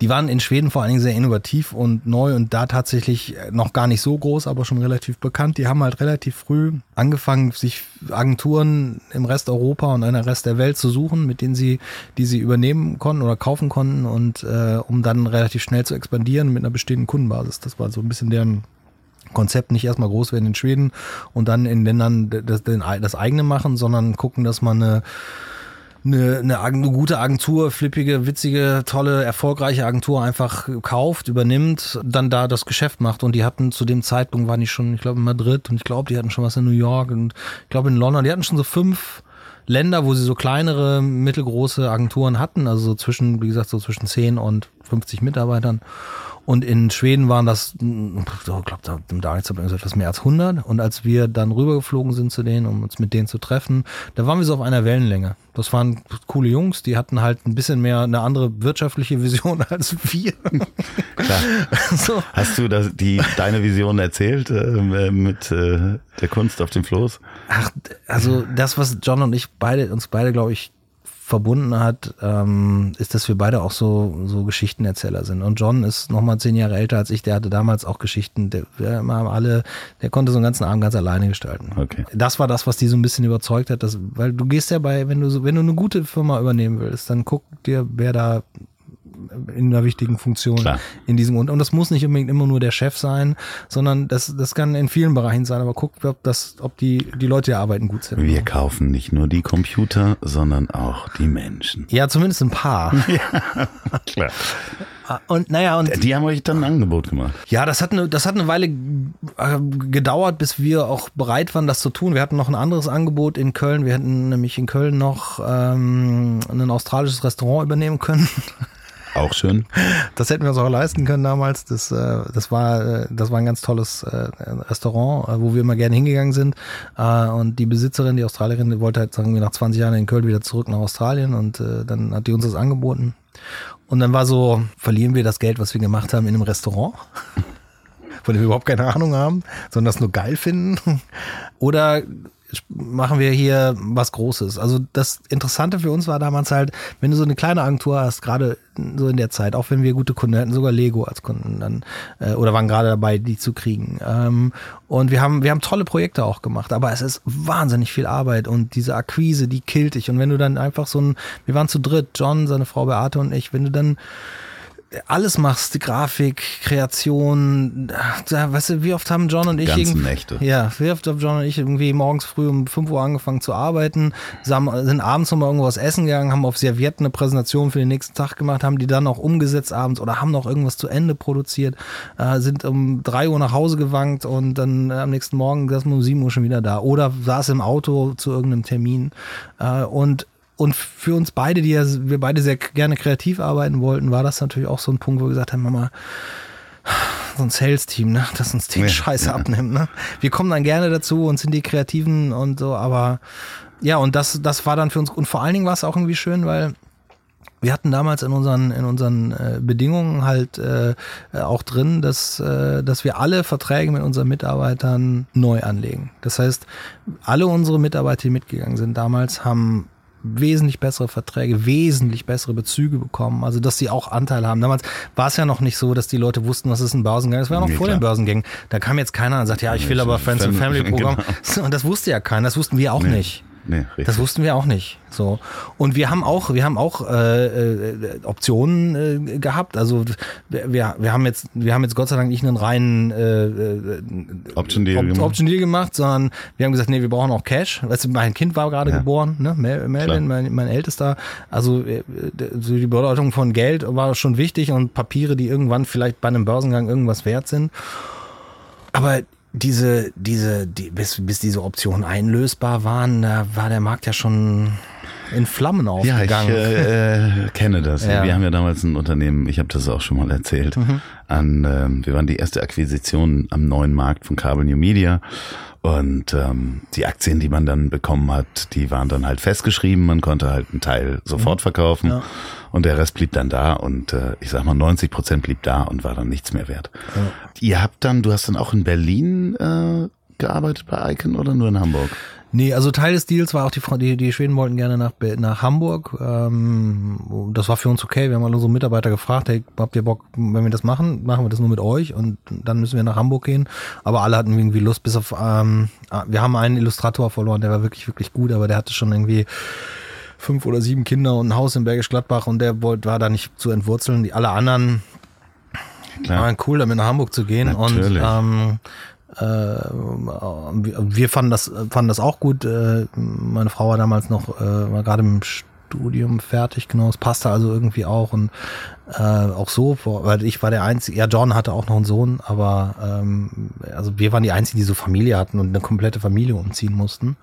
Die waren in Schweden vor allen Dingen sehr innovativ und neu und da tatsächlich noch gar nicht so groß, aber schon relativ bekannt. Die haben halt relativ früh angefangen, sich Agenturen im Rest Europa und in der Rest der Welt zu suchen, mit denen sie, die sie übernehmen konnten oder kaufen konnten und äh, um dann relativ schnell zu expandieren mit einer bestehenden Kundenbasis. Das war so ein bisschen deren Konzept nicht erstmal groß werden in Schweden und dann in Ländern das, das eigene machen, sondern gucken, dass man eine eine, eine, eine gute Agentur, flippige, witzige, tolle, erfolgreiche Agentur einfach kauft, übernimmt, dann da das Geschäft macht. Und die hatten zu dem Zeitpunkt, waren die schon, ich glaube, in Madrid und ich glaube, die hatten schon was in New York und ich glaube in London. Die hatten schon so fünf Länder, wo sie so kleinere, mittelgroße Agenturen hatten, also so zwischen, wie gesagt, so zwischen 10 und 50 Mitarbeitern. Und in Schweden waren das, ich glaube, da im Darlehensverband etwas mehr als 100. Und als wir dann rübergeflogen sind zu denen, um uns mit denen zu treffen, da waren wir so auf einer Wellenlänge. Das waren coole Jungs, die hatten halt ein bisschen mehr eine andere wirtschaftliche Vision als wir.
Klar.
so.
Hast du das, die, deine Vision erzählt äh, mit äh, der Kunst auf dem Floß?
Ach, also das, was John und ich beide, uns beide, glaube ich, verbunden hat, ähm, ist, dass wir beide auch so, so Geschichtenerzähler sind. Und John ist nochmal zehn Jahre älter als ich, der hatte damals auch Geschichten, der, wir haben alle, der konnte so einen ganzen Abend ganz alleine gestalten.
Okay.
Das war das, was die so ein bisschen überzeugt hat, dass, weil du gehst ja bei, wenn du so, wenn du eine gute Firma übernehmen willst, dann guck dir, wer da in einer wichtigen Funktion
Klar.
in diesem und, und das muss nicht unbedingt immer nur der Chef sein, sondern das, das kann in vielen Bereichen sein, aber guck, ob das, ob die, die Leute, die arbeiten, gut sind.
Wir kaufen nicht nur die Computer, sondern auch die Menschen.
Ja, zumindest ein paar.
Klar.
Und naja, und
Die haben euch dann ein Angebot gemacht.
ja, das hat eine, das hat eine Weile äh, gedauert, bis wir auch bereit waren, das zu tun. Wir hatten noch ein anderes Angebot in Köln. Wir hätten nämlich in Köln noch ähm, ein australisches Restaurant übernehmen können.
Auch schön.
Das hätten wir uns auch leisten können damals. Das, äh, das, war, äh, das war ein ganz tolles äh, Restaurant, wo wir immer gerne hingegangen sind. Und die Besitzerin, die Australierin, die wollte halt sagen wir nach 20 Jahren in Köln wieder zurück nach Australien und dann hat die uns das angeboten. Und dann war so, verlieren wir das Geld, was wir gemacht haben, in einem Restaurant, von dem wir überhaupt keine Ahnung haben, sondern das nur geil finden. Oder machen wir hier was Großes. Also das Interessante für uns war damals halt, wenn du so eine kleine Agentur hast, gerade so in der Zeit, auch wenn wir gute Kunden hatten, sogar Lego als Kunden dann, äh, oder waren gerade dabei, die zu kriegen. Ähm, und wir haben, wir haben tolle Projekte auch gemacht, aber es ist wahnsinnig viel Arbeit und diese Akquise, die killt dich. Und wenn du dann einfach so ein, wir waren zu dritt, John, seine Frau Beate und ich, wenn du dann alles machst, die Grafik, Kreation, da, weißt du, wie oft haben John und ich
Ganzen
irgendwie-
Nächte.
Ja, wie oft haben John und ich irgendwie morgens früh um 5 Uhr angefangen zu arbeiten, sind abends nochmal irgendwas essen gegangen, haben auf Servietten eine Präsentation für den nächsten Tag gemacht, haben die dann auch umgesetzt abends oder haben noch irgendwas zu Ende produziert, äh, sind um 3 Uhr nach Hause gewankt und dann äh, am nächsten Morgen saßen wir um 7 Uhr schon wieder da oder saß im Auto zu irgendeinem Termin äh, und und für uns beide, die ja, wir beide sehr gerne kreativ arbeiten wollten, war das natürlich auch so ein Punkt, wo wir gesagt haben, Mama, so ein Sales-Team, ne, das uns den
Ja,
Scheiß
ja.
abnimmt. Ne? Wir kommen dann gerne dazu und sind die Kreativen und so, aber ja, und das, das war dann für uns, und vor allen Dingen war es auch irgendwie schön, weil wir hatten damals in unseren, in unseren äh, Bedingungen halt äh, auch drin, dass, äh, dass wir alle Verträge mit unseren Mitarbeitern neu anlegen. Das heißt, alle unsere Mitarbeiter, die mitgegangen sind damals, haben wesentlich bessere Verträge, wesentlich bessere Bezüge bekommen. Also, dass sie auch Anteil haben. Damals war es ja noch nicht so, dass die Leute wussten, was ist ein Börsengang. Das war noch
Nee,
vor
klar.
den Börsengängen. Da kam jetzt keiner und sagt, ja, ich will aber Friends and
Fam-
Family Programm.
genau.
Und das wusste ja keiner. Das wussten wir auch
Nee.
nicht.
Nee, richtig.
Das wussten wir auch nicht. So und wir haben auch, wir haben auch äh, äh, Optionen äh, gehabt. Also wir, wir haben jetzt, wir haben jetzt Gott sei Dank nicht einen reinen äh, äh,
Option Deal
Op
gemacht.
Option Deal gemacht, sondern wir haben gesagt, nee, wir brauchen auch Cash. Weißt du, mein Kind war gerade
Ja.
geboren, ne? Mel. Melvin, mein, mein Ältester. Also äh, die Bedeutung von Geld war schon wichtig und Papiere, die irgendwann vielleicht bei einem Börsengang irgendwas wert sind. Aber diese, diese, die, bis, bis diese Optionen einlösbar waren, da war der Markt ja schon in Flammen
Ja, ich
aufgegangen.
äh, äh, kenne das.
Ja.
Wir haben ja damals ein Unternehmen, ich habe das auch schon mal erzählt,
Mhm.
an, ähm, wir waren die erste Akquisition am neuen Markt von Carbon New Media und ähm, die Aktien, die man dann bekommen hat, die waren dann halt festgeschrieben, man konnte halt einen Teil sofort verkaufen
Mhm. Ja.
und der Rest blieb dann da und äh, ich sag mal 90 Prozent blieb da und war dann nichts mehr wert. Ihr habt dann, du hast dann auch in Berlin äh, gearbeitet bei Icon oder nur in Hamburg?
Nee, also Teil des Deals war auch, die, die, die Schweden wollten gerne nach, nach Hamburg. Ähm, das war für uns okay. Wir haben alle unsere Mitarbeiter gefragt, hey, habt ihr Bock, wenn wir das machen, machen wir das nur mit euch und dann müssen wir nach Hamburg gehen. Aber alle hatten irgendwie Lust, bis auf, ähm, ah, wir haben einen Illustrator verloren, der war wirklich, wirklich gut, aber der hatte schon irgendwie fünf oder sieben Kinder und ein Haus in Bergisch Gladbach und der wollte, war da nicht zu entwurzeln. Die alle anderen
Klar.
waren cool, damit nach Hamburg zu gehen.
Natürlich.
Und ähm, äh, wir fanden das, fanden das auch gut. Äh, meine Frau war damals noch, äh, war gerade im Studium fertig, genau. Es passte also irgendwie auch und äh, auch so, weil ich war der Einzige, ja, John hatte auch noch einen Sohn, aber ähm, also wir waren die Einzigen, die so Familie hatten und eine komplette Familie umziehen mussten.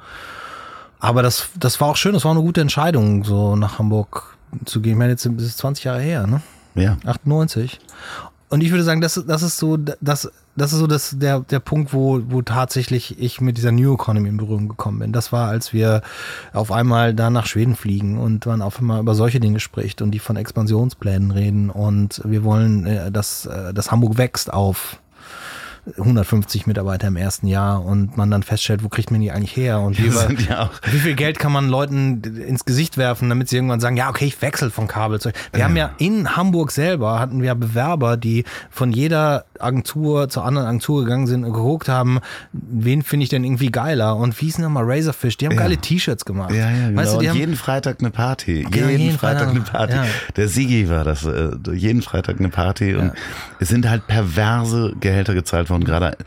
Aber das, das war auch schön, das war eine gute Entscheidung, so nach Hamburg zu gehen. Ich meine, jetzt ist es 20 Jahre her, ne?
Ja.
98. Und ich würde sagen, das, das ist so, das, das ist so das, der, der Punkt, wo, wo tatsächlich ich mit dieser New Economy in Berührung gekommen bin. Das war, als wir auf einmal da nach Schweden fliegen und man auf einmal über solche Dinge spricht und die von Expansionsplänen reden und wir wollen, äh, dass, äh, dass Hamburg wächst auf 150 Mitarbeiter im ersten Jahr und man dann feststellt, wo kriegt man die eigentlich her und wie,
ja
wie viel Geld kann man Leuten ins Gesicht werfen, damit sie irgendwann sagen, ja, okay, ich wechsle von Kabel zu. Wir haben ja in Hamburg selber hatten wir Bewerber, die von jeder Agentur zur anderen Agentur gegangen sind und geguckt haben, wen finde ich denn irgendwie geiler und wie hieß denn nochmal Razorfish? Die haben geile T-Shirts gemacht.
Ja, ja, genau.
Weißt du, die
und
haben,
jeden Freitag eine Party.
Genau,
jeden,
jeden
Freitag,
Freitag,
eine Party.
ja.
Der Sigi war das. Äh, jeden Freitag eine Party. Und es sind halt perverse Gehälter gezahlt worden. Gerade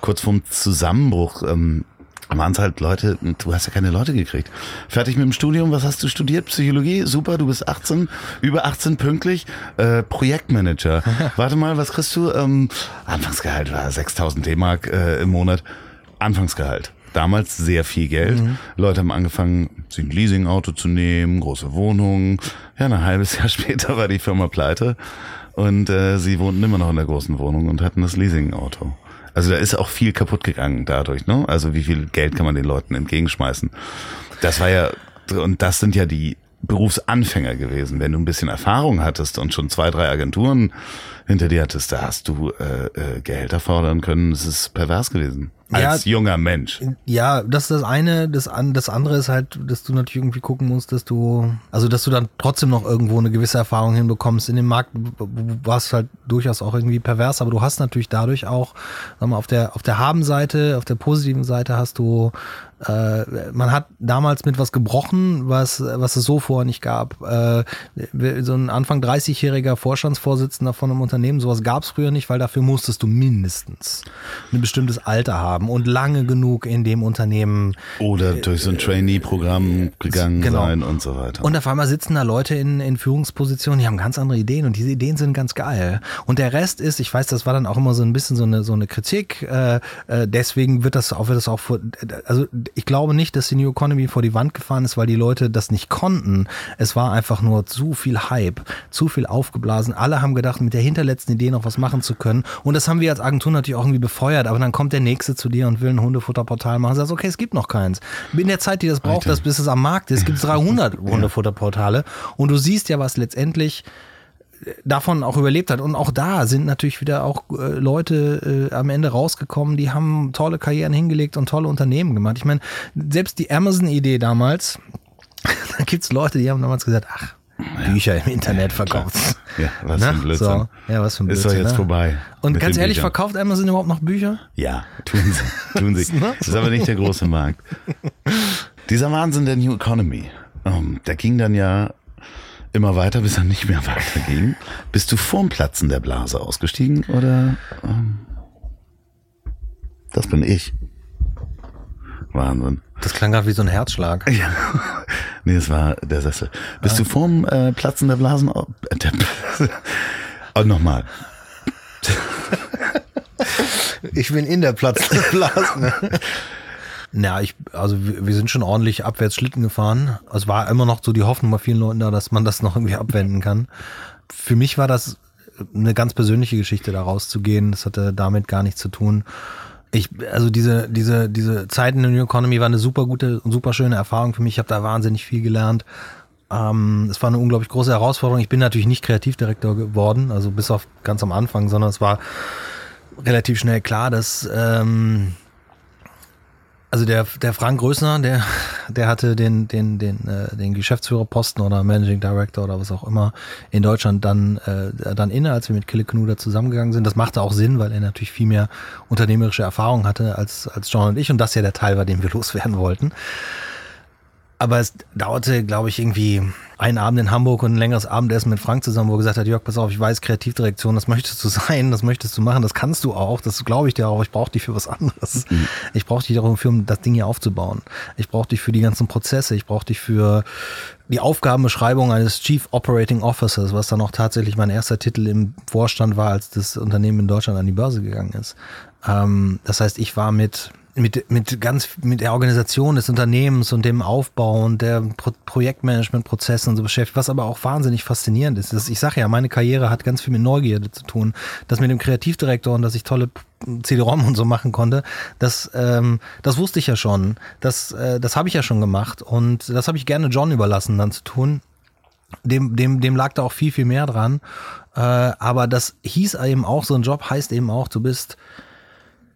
kurz vorm Zusammenbruch ähm, waren es halt Leute, du hast ja keine Leute gekriegt. Fertig mit dem Studium, was hast du studiert? Psychologie? Super, du bist 18, über 18 pünktlich. Äh, Projektmanager. Warte mal, was kriegst du? Ähm, Anfangsgehalt war 6000 D-Mark äh, im Monat. Anfangsgehalt. Damals sehr viel Geld. Leute haben angefangen, sich ein Leasingauto zu nehmen, große Wohnungen. Ja, ein halbes Jahr später war die Firma pleite und äh, sie wohnten immer noch in der großen Wohnung und hatten das Leasingauto. Also da ist auch viel kaputt gegangen dadurch, ne? Also wie viel Geld kann man den Leuten entgegenschmeißen? Das war ja, und das sind ja die Berufsanfänger gewesen. Wenn du ein bisschen Erfahrung hattest und schon zwei, drei Agenturen hinter dir hattest, da hast du äh, äh, Gehälter fordern können. Es ist pervers gewesen. Als
Ja.
junger Mensch.
Ja, das ist das eine. Das, an, das andere ist halt, dass du natürlich irgendwie gucken musst, dass du, also dass du dann trotzdem noch irgendwo eine gewisse Erfahrung hinbekommst. In dem Markt war es halt durchaus auch irgendwie pervers, aber du hast natürlich dadurch auch, sag mal, auf der, auf der Haben-Seite, auf der positiven Seite hast du Äh, man hat damals mit was gebrochen, was, was es so vorher nicht gab. Äh, so ein Anfang 30-jähriger Vorstandsvorsitzender von einem Unternehmen, sowas gab es früher nicht, weil dafür musstest du mindestens ein bestimmtes Alter haben und lange genug in dem Unternehmen.
Oder durch so ein Trainee-Programm gegangen
genau.
sein und so weiter.
Und auf einmal sitzen da Leute in, in Führungspositionen, die haben ganz andere Ideen und diese Ideen sind ganz geil. Und der Rest ist, ich weiß, das war dann auch immer so ein bisschen so eine, so eine Kritik, äh, äh, deswegen wird das auch, wird das auch vor, also ich glaube nicht, dass die New Economy vor die Wand gefahren ist, weil die Leute das nicht konnten. Es war einfach nur zu viel Hype, zu viel aufgeblasen. Alle haben gedacht, mit der hinterletzten Idee noch was machen zu können. Und das haben wir als Agentur natürlich auch irgendwie befeuert. Aber dann kommt der Nächste zu dir und will ein Hundefutterportal machen. Sagst, okay, es gibt noch keins. In der Zeit, die das braucht, das, bis es am Markt ist, gibt es 300 Hundefutterportale. Und du siehst ja, was letztendlich davon auch überlebt hat. Und auch da sind natürlich wieder auch äh, Leute äh, am Ende rausgekommen, die haben tolle Karrieren hingelegt und tolle Unternehmen gemacht. Ich meine, selbst die Amazon-Idee damals, da gibt's Leute, die haben damals gesagt, ach, Bücher im Internet verkauft.
Ja, was für ein
Na?
Blödsinn.
So. Ja, was für ein
Ist
Blödsinn.
doch jetzt
ne?
vorbei.
Und ganz ehrlich,
Büchern.
verkauft Amazon überhaupt noch Bücher?
Ja, tun sie. Tun sie. Das ist aber nicht der große Markt. Dieser Wahnsinn der New Economy, ähm, der ging dann ja immer weiter, bis er nicht mehr weiterging. Bist du vorm Platzen der Blase ausgestiegen oder? Ähm, das bin ich. Wahnsinn.
Das klang gerade wie so ein Herzschlag.
Ja. Nee, es war der Sessel. Bist du vorm äh, Platzen der Blasen? äh, Der, und nochmal.
Ich bin in der Platz der Blasen. Na, ich, also wir, wir sind schon ordentlich abwärts Schlitten gefahren. Es war immer noch so die Hoffnung bei vielen Leuten da, dass man das noch irgendwie abwenden kann. Für mich war das eine ganz persönliche Geschichte, da rauszugehen. Das hatte damit gar nichts zu tun. Ich, also diese, diese, diese Zeit in der New Economy war eine super gute und super schöne Erfahrung für mich. Ich habe da wahnsinnig viel gelernt. Ähm, es war eine unglaublich große Herausforderung. Ich bin natürlich nicht Kreativdirektor geworden, also bis auf ganz am Anfang, sondern es war relativ schnell klar, dass ähm, also der, der Frank Größner, der, der hatte den, den, den, äh, den Geschäftsführerposten oder Managing Director oder was auch immer in Deutschland dann, äh, dann inne, als wir mit Kille Knuder zusammengegangen sind. Das machte auch Sinn, weil er natürlich viel mehr unternehmerische Erfahrung hatte als, als John und ich und das ja der Teil war, den wir loswerden wollten. Aber es dauerte, glaube ich, irgendwie einen Abend in Hamburg und ein längeres Abendessen mit Frank zusammen, wo er gesagt hat, Jörg, pass auf, ich weiß, Kreativdirektion, das möchtest du sein, das möchtest du machen, das kannst du auch, das glaube ich dir auch, ich brauche dich für was anderes. Ich brauche dich dafür, um das Ding hier aufzubauen. Ich brauche dich für die ganzen Prozesse, ich brauche dich für die Aufgabenbeschreibung eines Chief Operating Officers, was dann auch tatsächlich mein erster Titel im Vorstand war, als das Unternehmen in Deutschland an die Börse gegangen ist. Ähm, das heißt, ich war mit mit, mit ganz, mit der Organisation des Unternehmens und dem Aufbau und der Pro Projektmanagement-Prozessen und so beschäftigt, was aber auch wahnsinnig faszinierend ist. Das, ich sage ja, meine Karriere hat ganz viel mit Neugierde zu tun. Das mit dem Kreativdirektor und dass ich tolle CD-ROM und so machen konnte, das, ähm, das wusste ich ja schon. Das, äh, das habe ich ja schon gemacht und das habe ich gerne John überlassen, dann zu tun. Dem, dem, dem lag da auch viel, viel mehr dran. Äh, aber das hieß eben auch, so ein Job heißt eben auch, du bist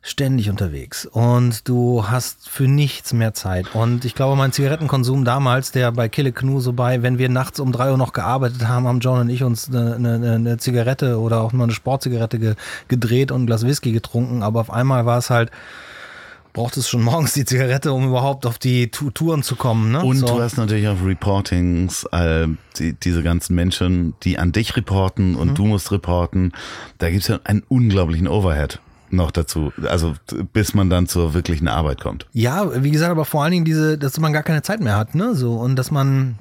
ständig unterwegs und du hast für nichts mehr Zeit. Und ich glaube, mein Zigarettenkonsum damals, der bei Kille Knu so bei, wenn wir nachts um drei Uhr noch gearbeitet haben, haben John und ich uns eine, eine, eine Zigarette oder auch mal eine Sportzigarette ge, gedreht und ein Glas Whisky getrunken. Aber auf einmal war es halt, braucht es schon morgens die Zigarette, um überhaupt auf die Touren zu kommen. Ne?
Und
so.
du hast natürlich auch Reportings, äh, die, diese ganzen Menschen, die an dich reporten und
Mhm.
du musst reporten. Da gibt's ja einen unglaublichen Overhead noch dazu. Also bis man dann zur wirklichen Arbeit kommt.
Ja, wie gesagt, aber vor allen Dingen diese, dass man gar keine Zeit mehr hat, ne? So und dass man,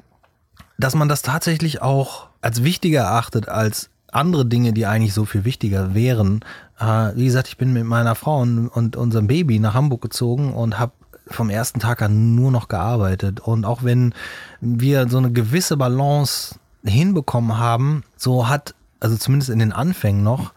dass man das tatsächlich auch als wichtiger erachtet als andere Dinge, die eigentlich so viel wichtiger wären. Äh, wie gesagt, ich bin mit meiner Frau und, und unserem Baby nach Hamburg gezogen und habe vom ersten Tag an nur noch gearbeitet. Und auch wenn wir so eine gewisse Balance hinbekommen haben, so hat also zumindest in den Anfängen noch.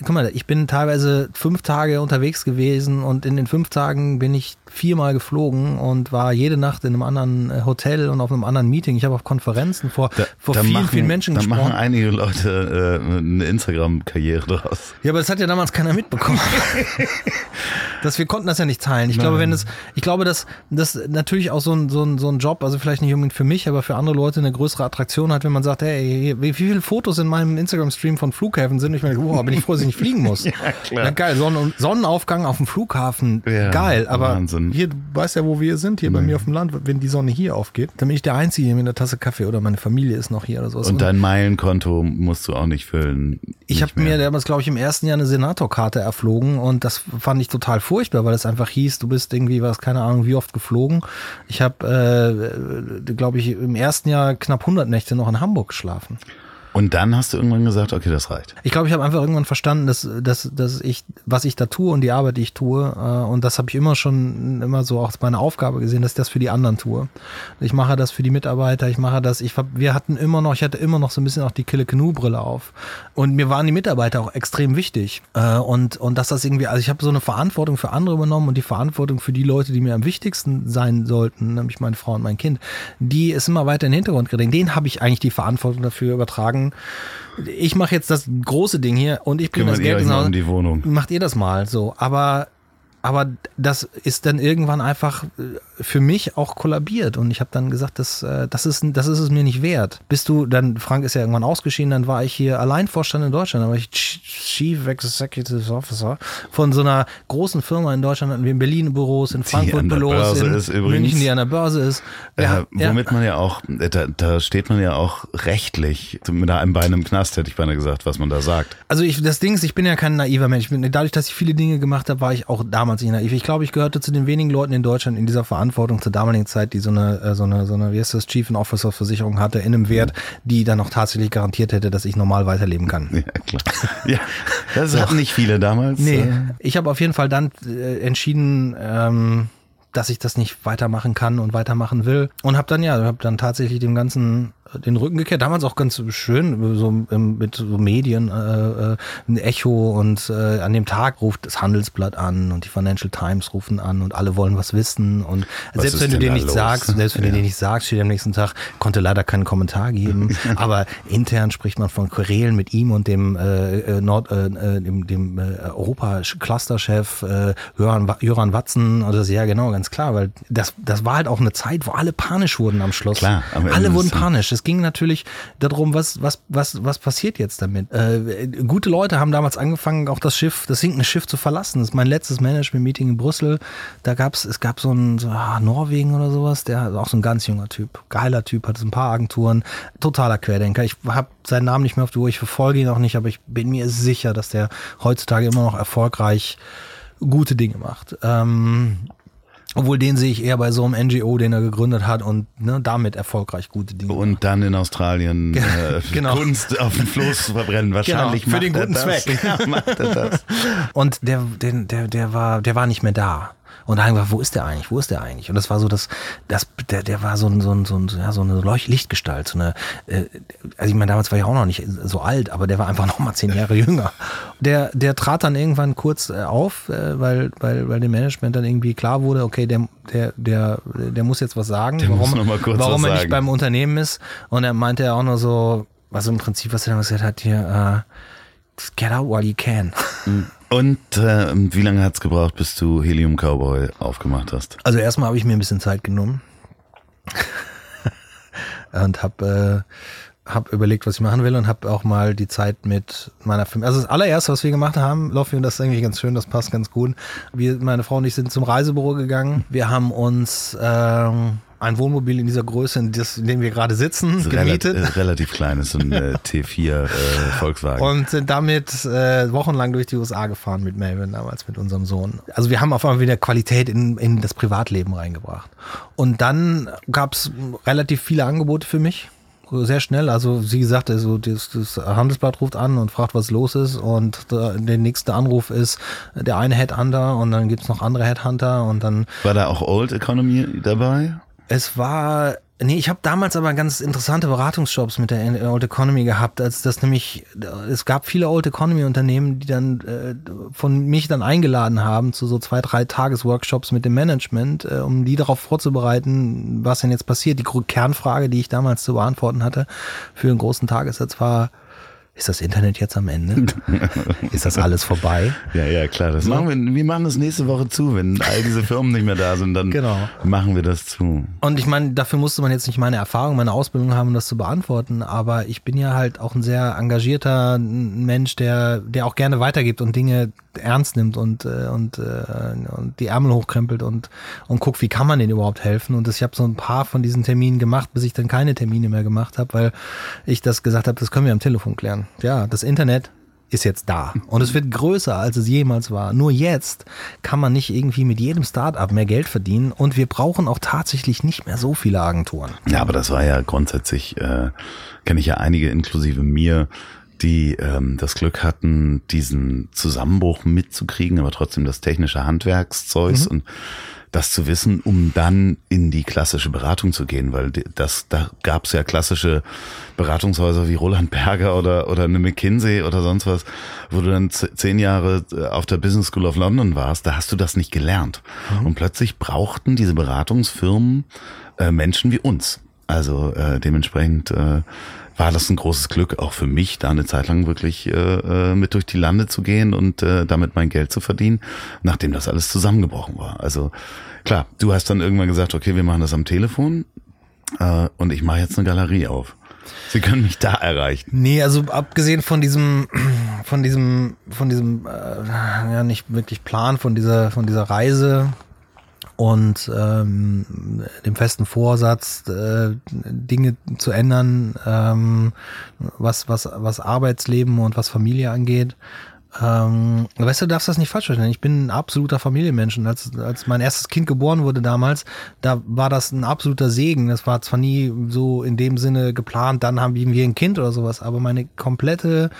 Guck mal, ich bin teilweise fünf Tage unterwegs gewesen und in den fünf Tagen bin ich viermal geflogen und war jede Nacht in einem anderen äh, Hotel und auf einem anderen Meeting. Ich habe auf Konferenzen vor, vor
Da
vielen,
machen,
vielen Menschen
da
gesprochen.
machen einige Leute äh, eine Instagram-Karriere draus.
Ja, aber das hat ja damals keiner mitbekommen. dass wir konnten das ja nicht teilen. Ich glaube, wenn es, ich glaube, dass das natürlich auch so ein, so, ein, so ein Job, also vielleicht nicht unbedingt für mich, aber für andere Leute eine größere Attraktion hat, wenn man sagt, hey, wie viele Fotos in meinem Instagram-Stream von Flughäfen sind? Ich meine, wow, bin ich froh, dass ich nicht fliegen muss. ja,
klar.
geil, Sonnen, Sonnenaufgang auf dem Flughafen,
Ja,
geil, aber
Wahnsinn. Dann.
Hier, du weißt ja, wo wir sind, hier bei mir auf dem Land, wenn die Sonne hier aufgeht, dann bin ich der Einzige hier mit einer Tasse Kaffee oder meine Familie ist noch hier oder sowas.
Und dein Meilenkonto musst du auch nicht füllen.
Ich habe mir damals, glaube ich, im ersten Jahr eine Senatorkarte erflogen und das fand ich total furchtbar, weil es einfach hieß, du bist irgendwie, was keine Ahnung, wie oft geflogen. Ich habe, äh, glaube ich, im ersten Jahr knapp 100 Nächte noch in Hamburg geschlafen.
Und dann hast du irgendwann gesagt, okay, das reicht.
Ich glaube, ich habe einfach irgendwann verstanden, dass, dass, dass ich, was ich da tue und die Arbeit, die ich tue, äh, und das habe ich immer schon immer so auch als meine Aufgabe gesehen, dass ich das für die anderen tue. Ich mache das für die Mitarbeiter, ich mache das, ich wir hatten immer noch, ich hatte immer noch so ein bisschen auch die Kille Brille auf. Und mir waren die Mitarbeiter auch extrem wichtig. Äh, und, und dass das irgendwie, also ich habe so eine Verantwortung für andere übernommen und die Verantwortung für die Leute, die mir am wichtigsten sein sollten, nämlich meine Frau und mein Kind, die ist immer weiter in den Hintergrund gedrängt. Den habe ich eigentlich die Verantwortung dafür übertragen, ich mache jetzt das große Ding hier und ich bringe das Geld
ins Haus. Die Wohnung.
Macht ihr das mal so. Aber aber das ist dann irgendwann einfach für mich auch kollabiert und ich habe dann gesagt, das, äh, das, ist, das ist es mir nicht wert. Bist du, dann, Frank ist ja irgendwann ausgeschieden, dann war ich hier Alleinvorstand in Deutschland, dann war ich Chief Executive Officer von so einer großen Firma in Deutschland, hatten wir in Berlin Büros, in Frankfurt Büros, in
ist
München, die an der Börse ist.
Ja, äh, womit ja. man ja auch, da, da steht man ja auch rechtlich mit einem Bein im Knast, hätte ich beinahe gesagt, was man da sagt.
Also ich, das Ding ist, ich bin ja kein naiver Mensch. Bin, dadurch, dass ich viele Dinge gemacht habe, war ich auch damals damals nicht naiv. Ich glaube, ich gehörte zu den wenigen Leuten in Deutschland in dieser Verantwortung zur damaligen Zeit, die so eine, äh, so eine, so eine, wie heißt das, Chief and Officer Versicherung hatte in einem Wert, die dann auch tatsächlich garantiert hätte, dass ich normal weiterleben kann.
Ja, klar. Ja, das so. hatten nicht viele damals.
Nee, äh. ich habe auf jeden Fall dann äh, entschieden, ähm, dass ich das nicht weitermachen kann und weitermachen will und habe dann ja, habe dann tatsächlich dem ganzen den Rücken gekehrt. Damals auch ganz schön, so mit so Medien, äh, äh, ein Echo und äh, an dem Tag ruft das Handelsblatt an und die Financial Times rufen an und alle wollen was wissen und was selbst wenn du dir nicht los? sagst, selbst wenn ja. du dir nicht sagst, steht am nächsten Tag, konnte leider keinen Kommentar geben, aber intern spricht man von Querelen mit ihm und dem äh, äh Nord, äh, äh, dem, dem äh, Europa-Clusterchef äh, Jöran, Jöran Watzen und das ja genau, ganz klar, weil das, das war halt auch eine Zeit, wo alle panisch wurden am Schluss. Klar, alle wurden panisch. Es ging natürlich darum, was, was, was, was passiert jetzt damit. Äh, gute Leute haben damals angefangen, auch das Schiff, das sinkende Schiff zu verlassen. Das ist mein letztes Management-Meeting in Brüssel. Da gab's, es gab so ein so, ah, Norwegen oder sowas, der auch so ein ganz junger Typ, geiler Typ, hat so ein paar Agenturen, totaler Querdenker. Ich habe seinen Namen nicht mehr auf die Uhr, ich verfolge ihn auch nicht, aber ich bin mir sicher, dass der heutzutage immer noch erfolgreich gute Dinge macht. Ähm, obwohl den sehe ich eher bei so einem NGO, den er gegründet hat und ne, damit erfolgreich gute Dinge.
Und dann in Australien äh, genau. Kunst auf dem Floß verbrennen. Genau, Wahrscheinlich
genau, für den guten Zweck. Ja, macht er das. Und der, der, der, der war, der war nicht mehr da. Und da haben wir gesagt, wo ist der eigentlich? Wo ist der eigentlich? Und das war so, das, das, der, der war so ein, so ein, so ein, ja, so eine Lichtgestalt, so eine, äh, also ich meine, damals war ich auch noch nicht so alt, aber der war einfach noch mal zehn Jahre jünger. Der, der trat dann irgendwann kurz äh, auf, äh, weil, weil, weil dem Management dann irgendwie klar wurde, okay, der, der, der, der muss jetzt was sagen, der warum, warum er nicht sagen. beim Unternehmen ist. Und er meinte ja auch nur so, was im Prinzip, was er dann gesagt hat, hier, uh, get out while you can.
Mhm. Und äh, wie lange hat es gebraucht, bis du Helium Cowboy aufgemacht hast?
Also erstmal habe ich mir ein bisschen Zeit genommen und habe äh, hab überlegt, was ich machen will und habe auch mal die Zeit mit meiner Familie. Also das allererste, was wir gemacht haben, Loffi, und das ist eigentlich ganz schön, das passt ganz gut. Wir, meine Frau und ich sind zum Reisebüro gegangen. Wir haben uns ähm, ein Wohnmobil in dieser Größe, in, das, in dem wir gerade sitzen, gemietet.
Relativ, relativ kleines, so ein äh, T4 äh, Volkswagen.
Und sind damit äh, wochenlang durch die USA gefahren mit Melvin, damals mit unserem Sohn. Also wir haben auf einmal wieder Qualität in, in das Privatleben reingebracht. Und dann gab es relativ viele Angebote für mich sehr schnell. Also sie sagte, so das, das Handelsblatt ruft an und fragt, was los ist. Und der, der nächste Anruf ist der eine Headhunter und dann gibt's noch andere Headhunter und dann.
War da auch Old Economy dabei?
Es war, nee, ich habe damals aber ganz interessante Beratungsjobs mit der Old Economy gehabt, als das nämlich, es gab viele Old Economy Unternehmen, die dann äh, von mich dann eingeladen haben zu so zwei, drei Tagesworkshops mit dem Management, äh, um die darauf vorzubereiten, was denn jetzt passiert. Die Kernfrage, die ich damals zu beantworten hatte für einen großen Tagessatz war, ist das Internet jetzt am Ende? ist das alles vorbei?
Ja, ja, klar. Das machen wir, wir machen das nächste Woche zu, wenn all diese Firmen nicht mehr da sind, dann genau. machen wir das zu.
Und ich meine, dafür musste man jetzt nicht meine Erfahrung, meine Ausbildung haben, um das zu beantworten, aber ich bin ja halt auch ein sehr engagierter Mensch, der, der auch gerne weitergibt und Dinge ernst nimmt und, äh, und, äh, und die Ärmel hochkrempelt und, und guckt, wie kann man denen überhaupt helfen. Und das, ich habe so ein paar von diesen Terminen gemacht, bis ich dann keine Termine mehr gemacht habe, weil ich das gesagt habe, das können wir am Telefon klären. Ja, das Internet ist jetzt da und es wird größer, als es jemals war. Nur jetzt kann man nicht irgendwie mit jedem Startup mehr Geld verdienen und wir brauchen auch tatsächlich nicht mehr so viele Agenturen.
Ja, aber das war ja grundsätzlich, äh, kenne ich ja einige inklusive mir, die ähm, das Glück hatten, diesen Zusammenbruch mitzukriegen, aber trotzdem das technische Handwerkszeugs mhm. und das zu wissen, um dann in die klassische Beratung zu gehen, weil das da gab es ja klassische Beratungshäuser wie Roland Berger oder oder eine McKinsey oder sonst was, wo du dann zehn Jahre äh, auf der Business School of London warst, da hast du das nicht gelernt mhm. und plötzlich brauchten diese Beratungsfirmen äh, Menschen wie uns, also äh, dementsprechend äh, war das ein großes Glück, auch für mich, da eine Zeit lang wirklich äh, äh, mit durch die Lande zu gehen und äh, damit mein Geld zu verdienen, nachdem das alles zusammengebrochen war. Also klar, du hast dann irgendwann gesagt, okay, wir machen das am Telefon äh, und ich mache jetzt eine Galerie auf. Sie können mich da erreichen.
Nee, also abgesehen von diesem, von diesem, von diesem, äh, ja nicht wirklich Plan, von dieser, von dieser Reise, und ähm, dem festen Vorsatz, äh, Dinge zu ändern, ähm, was, was, was Arbeitsleben und was Familie angeht. Ähm, weißt du, du darfst das nicht falsch verstehen. Ich bin ein absoluter Familienmensch. Als, als mein erstes Kind geboren wurde damals, da war das ein absoluter Segen. Das war zwar nie so in dem Sinne geplant, dann haben wir ein Kind oder sowas, aber meine komplette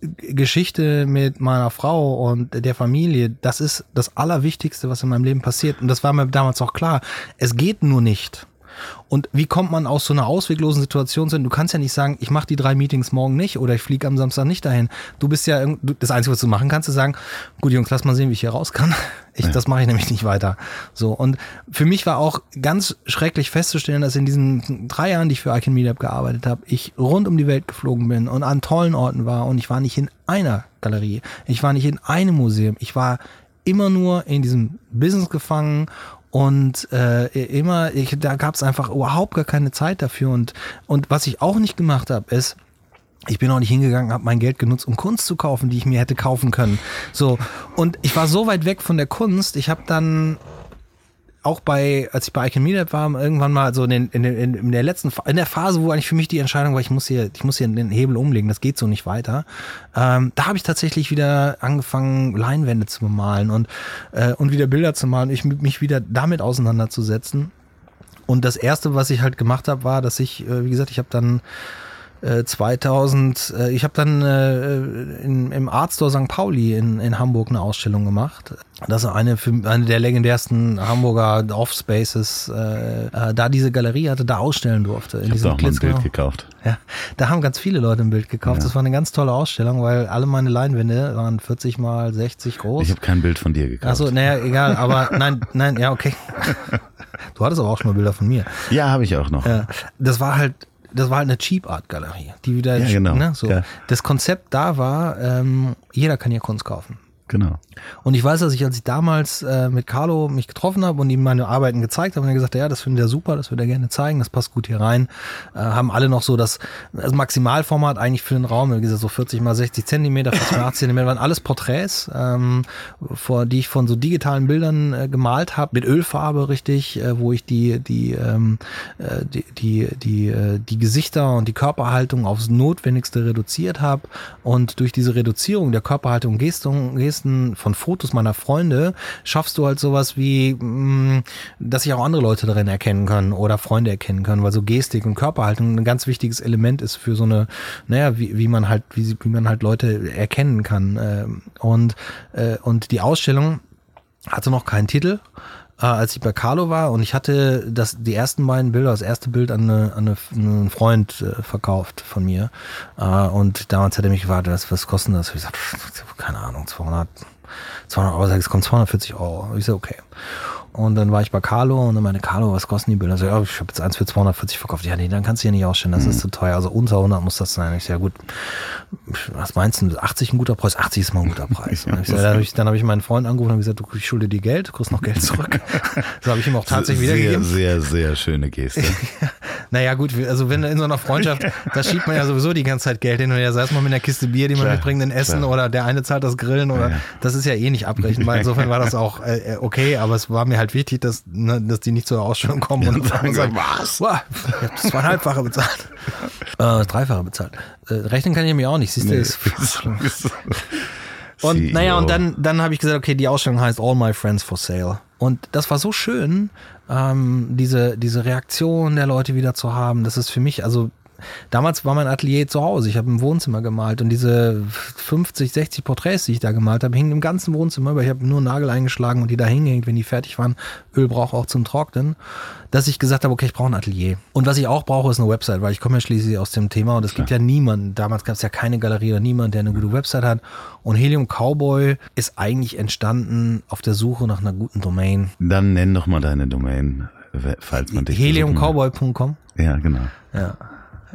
Geschichte mit meiner Frau und der Familie, das ist das Allerwichtigste, was in meinem Leben passiert. Und das war mir damals auch klar. Es geht nur nicht und wie kommt man aus so einer ausweglosen Situation zu? Du kannst ja nicht sagen, ich mache die drei Meetings morgen nicht oder ich fliege am Samstag nicht dahin. Du bist ja, das Einzige, was du machen kannst, ist sagen, gut Jungs, lass mal sehen, wie ich hier raus kann. Ich, ja. Das mache ich nämlich nicht weiter. So Und für mich war auch ganz schrecklich festzustellen, dass in diesen drei Jahren, die ich für Icon Meetup gearbeitet habe, ich rund um die Welt geflogen bin und an tollen Orten war und ich war nicht in einer Galerie, ich war nicht in einem Museum, ich war immer nur in diesem Business gefangen und äh, immer, ich, da gab es einfach überhaupt gar keine Zeit dafür. Und, und was ich auch nicht gemacht habe, ist, ich bin auch nicht hingegangen, habe mein Geld genutzt, um Kunst zu kaufen, die ich mir hätte kaufen können. So und ich war so weit weg von der Kunst. Ich habe dann auch bei, als ich bei Icon Meetup war, irgendwann mal so in, den, in, in, in der letzten, in der Phase, wo eigentlich für mich die Entscheidung war, ich muss hier, ich muss hier den Hebel umlegen, das geht so nicht weiter. Ähm, da habe ich tatsächlich wieder angefangen, Leinwände zu bemalen und, äh, und wieder Bilder zu malen, ich mich wieder damit auseinanderzusetzen. Und das erste, was ich halt gemacht habe, war, dass ich, äh, wie gesagt, ich habe dann 2000, äh, ich habe dann äh, in, im Artstore St. Pauli in, in Hamburg eine Ausstellung gemacht. Das ist eine, für, eine der legendärsten Hamburger Offspaces, äh, äh, da diese Galerie hatte, da ausstellen durfte.
In ich habe auch mal ein Bild gekauft.
Ja, da haben ganz viele Leute ein Bild gekauft. Ja. Das war eine ganz tolle Ausstellung, weil alle meine Leinwände waren 40 mal 60 groß.
Ich habe kein Bild von dir gekauft.
Achso, naja, egal, aber nein, nein, ja, okay. Du hattest aber auch schon mal Bilder von mir.
Ja, habe ich auch noch. Ja,
das war halt das war halt eine Cheap Art Galerie, die wieder,
ja, genau.
ne, so. Ja. Das Konzept da war, ähm, jeder kann hier Kunst kaufen.
Genau.
Und ich weiß, dass ich, als ich damals äh, mit Carlo mich getroffen habe und ihm meine Arbeiten gezeigt habe, und er gesagt, ja, das findet er super, das würde er gerne zeigen, das passt gut hier rein. Äh, haben alle noch so das, das Maximalformat eigentlich für den Raum, wie gesagt, so 40 mal 60 Zentimeter, 40 mal 80 Zentimeter, waren alles Porträts, ähm, vor, die ich von so digitalen Bildern äh, gemalt habe, mit Ölfarbe richtig, äh, wo ich die, die, ähm, äh, die, die, die, äh, die Gesichter und die Körperhaltung aufs Notwendigste reduziert habe. Und durch diese Reduzierung der Körperhaltung Gestung, Gestung Listen von Fotos meiner Freunde schaffst du halt sowas wie, mh, mm, dass sich auch andere Leute darin erkennen können oder Freunde erkennen können, weil so Gestik und Körperhaltung ein ganz wichtiges Element ist für so eine, naja, wie, wie man halt, wie, wie man halt Leute erkennen kann. Ähm, und, äh, und die Ausstellung hatte noch keinen Titel äh, als ich bei Carlo war und ich hatte das, die ersten beiden Bilder, das erste Bild an, eine, an eine, einen Freund äh, verkauft von mir. Äh, und damals hat er mich gefragt, was, was kostet das? Ich gesagt, keine Ahnung, 200, 200 Euro. Es kommt 240 Euro. Ich so, okay. Und dann war ich bei Carlo und dann meine Carlo, was kosten die Bilder? So, ja, ich habe jetzt eins für 240 verkauft. Ja, nee, dann kannst du hier nicht ausstellen, das mhm. ist zu teuer. Also unter 100 muss das sein. Ich sage, ja gut, was meinst du? 80 ein guter Preis? 80 ist mal ein guter Preis. ja, so, dann habe ich, hab ich meinen Freund angerufen und gesagt, du, ich schulde dir Geld, du kriegst noch Geld zurück. so habe ich ihm auch tatsächlich
sehr,
wiedergegeben.
Sehr, sehr schöne Geste.
Naja, gut, also wenn in so einer Freundschaft, da schiebt man ja sowieso die ganze Zeit Geld hin und her, sei es mal mit einer Kiste Bier, die man
Klar,
mitbringt, ein Essen
klar.
oder der eine zahlt das Grillen oder
Ja, ja.
das ist ja eh nicht abrechenbar. Insofern war das auch äh, okay, aber es war mir halt wichtig, dass, ne, dass die nicht zur Ausstellung kommen und
sagen,
sagen,
was?
Wow, ich habe das zweieinhalbfache bezahlt. Äh, Dreifache bezahlt. Äh, rechnen kann ich mir auch nicht, siehst du, ist Und
CEO.
naja, und dann, dann habe ich gesagt, okay, die Ausstellung heißt All My Friends for Sale. Und das war so schön, ähm, diese, diese Reaktion der Leute wieder zu haben. Das ist für mich, also damals war mein Atelier zu Hause. Ich habe im Wohnzimmer gemalt und diese 50, 60 Porträts, die ich da gemalt habe, hingen im ganzen Wohnzimmer über. Ich habe nur einen Nagel eingeschlagen und die da hingehängt, wenn die fertig waren. Öl braucht auch zum Trocknen. Dass ich gesagt habe, okay, ich brauche ein Atelier. Und was ich auch brauche, ist eine Website, weil ich komme ja schließlich aus dem Thema und es gibt ja niemanden, damals gab es ja keine Galerie oder niemand, der eine gute Website hat. Und Helium Cowboy ist eigentlich entstanden auf der Suche nach einer guten Domain.
Dann nenn doch mal deine Domain, falls man dich.
Heliumcowboy.com.
Ja, genau.
Ja.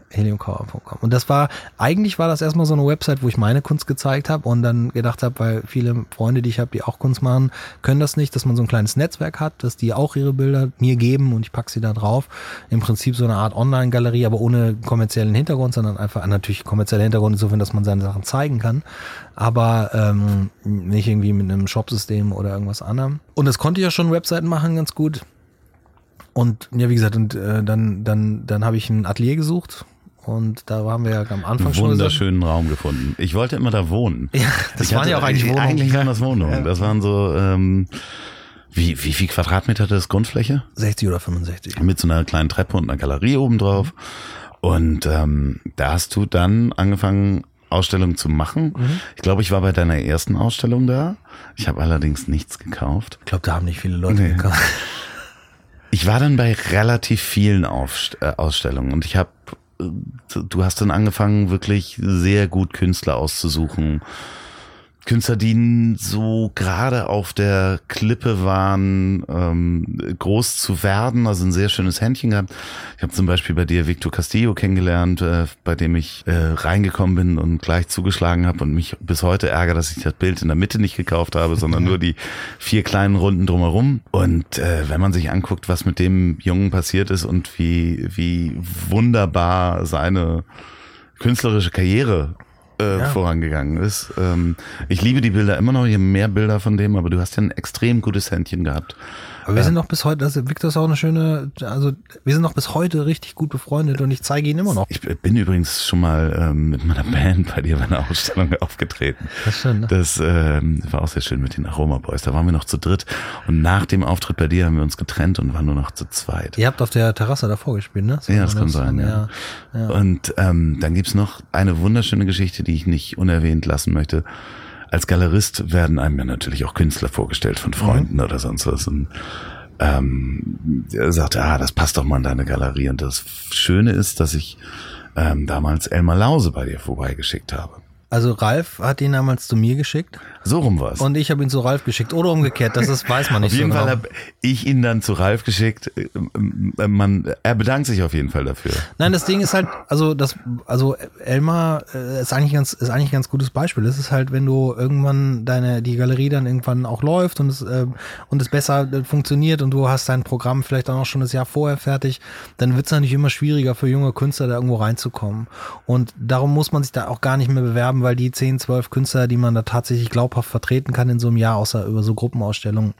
Heliumcowboy.com. Und das war, eigentlich war das erstmal so eine Website, wo ich meine Kunst gezeigt habe und dann gedacht habe, weil viele Freunde, die ich habe, die auch Kunst machen, können das nicht, dass man so ein kleines Netzwerk hat, dass die auch ihre Bilder mir geben und ich packe sie da drauf. Im Prinzip so eine Art Online-Galerie, aber ohne kommerziellen Hintergrund, sondern einfach natürlich kommerzieller Hintergrund insofern, dass man seine Sachen zeigen kann, aber ähm, nicht irgendwie mit einem Shopsystem oder irgendwas anderem. Und das konnte ich ja schon Webseiten machen, ganz gut. Und ja, wie gesagt, und äh, dann, dann, dann habe ich ein Atelier gesucht und da waren wir ja am Anfang schon.
Wunderschönen Raum gefunden. Ich wollte immer da wohnen.
Ja, das
Ich
waren ja auch eigentlich Wohnungen.
Eigentlich waren das Wohnungen. Das waren so, ähm, wie, wie viel Quadratmeter hatte das Grundfläche?
60 oder 65.
Mit so einer kleinen Treppe und einer Galerie oben drauf. Und ähm, da hast du dann angefangen, Ausstellungen zu machen.
Mhm.
Ich glaube, ich war bei deiner ersten Ausstellung da. Ich habe allerdings nichts gekauft.
Ich glaube, da haben nicht viele Leute
Nee.
gekommen.
Ich war dann bei relativ vielen Aufst äh, Ausstellungen und ich habe, du hast dann angefangen, wirklich sehr gut Künstler auszusuchen. Künstler, die so gerade auf der Klippe waren, ähm, groß zu werden, also ein sehr schönes Händchen gehabt. Ich habe zum Beispiel bei dir Victor Castillo kennengelernt, äh, bei dem ich äh, reingekommen bin und gleich zugeschlagen habe und mich bis heute ärgere, dass ich das Bild in der Mitte nicht gekauft habe, sondern nur die vier kleinen Runden drumherum. Und äh, wenn man sich anguckt, was mit dem Jungen passiert ist und wie, wie wunderbar seine künstlerische Karriere äh,
Ja.
vorangegangen ist. Ähm, ich liebe die Bilder immer noch, ich habe mehr Bilder von dem, aber du hast ja ein extrem gutes Händchen gehabt.
Aber wir sind noch bis heute, also Victor ist auch eine schöne, also wir sind noch bis heute richtig gut befreundet und ich zeige ihn immer noch.
Ich bin übrigens schon mal ähm, mit meiner Band bei dir bei einer Ausstellung aufgetreten.
Das schön, ne?
Das ähm, war auch sehr schön mit den Aroma Boys. Da waren wir noch zu dritt und nach dem Auftritt bei dir haben wir uns getrennt und waren nur noch zu zweit.
Ihr habt auf der Terrasse davor gespielt, ne? So
Ja, das kann sein, ja.
ja.
Und ähm, dann gibt's noch eine wunderschöne Geschichte, die ich nicht unerwähnt lassen möchte. Als Galerist werden einem ja natürlich auch Künstler vorgestellt von Freunden oder sonst was. Und ähm, er sagte, ah, das passt doch mal in deine Galerie. Und das Schöne ist, dass ich ähm, damals Elmar Lause bei dir vorbeigeschickt habe.
Also Ralf hat ihn damals zu mir geschickt
So rum war's.
und ich habe ihn zu Ralf geschickt oder umgekehrt, das ist, weiß man nicht
auf jeden
so
Fall
genau.
habe ich ihn dann zu Ralf geschickt. Äh, Man, er bedankt sich auf jeden Fall dafür.
Nein, das Ding ist halt, also das, also Elmar äh, ist eigentlich ganz, ist eigentlich ein ganz gutes Beispiel. Das ist halt, wenn du irgendwann deine die Galerie dann irgendwann auch läuft und es äh, und es besser äh, funktioniert und du hast dein Programm vielleicht auch noch schon das Jahr vorher fertig, dann wird es natürlich immer schwieriger für junge Künstler da irgendwo reinzukommen. Und darum muss man sich da auch gar nicht mehr bewerben, weil die 10, 12 Künstler, die man da tatsächlich glaubhaft vertreten kann in so einem Jahr, außer über so Gruppenausstellungen,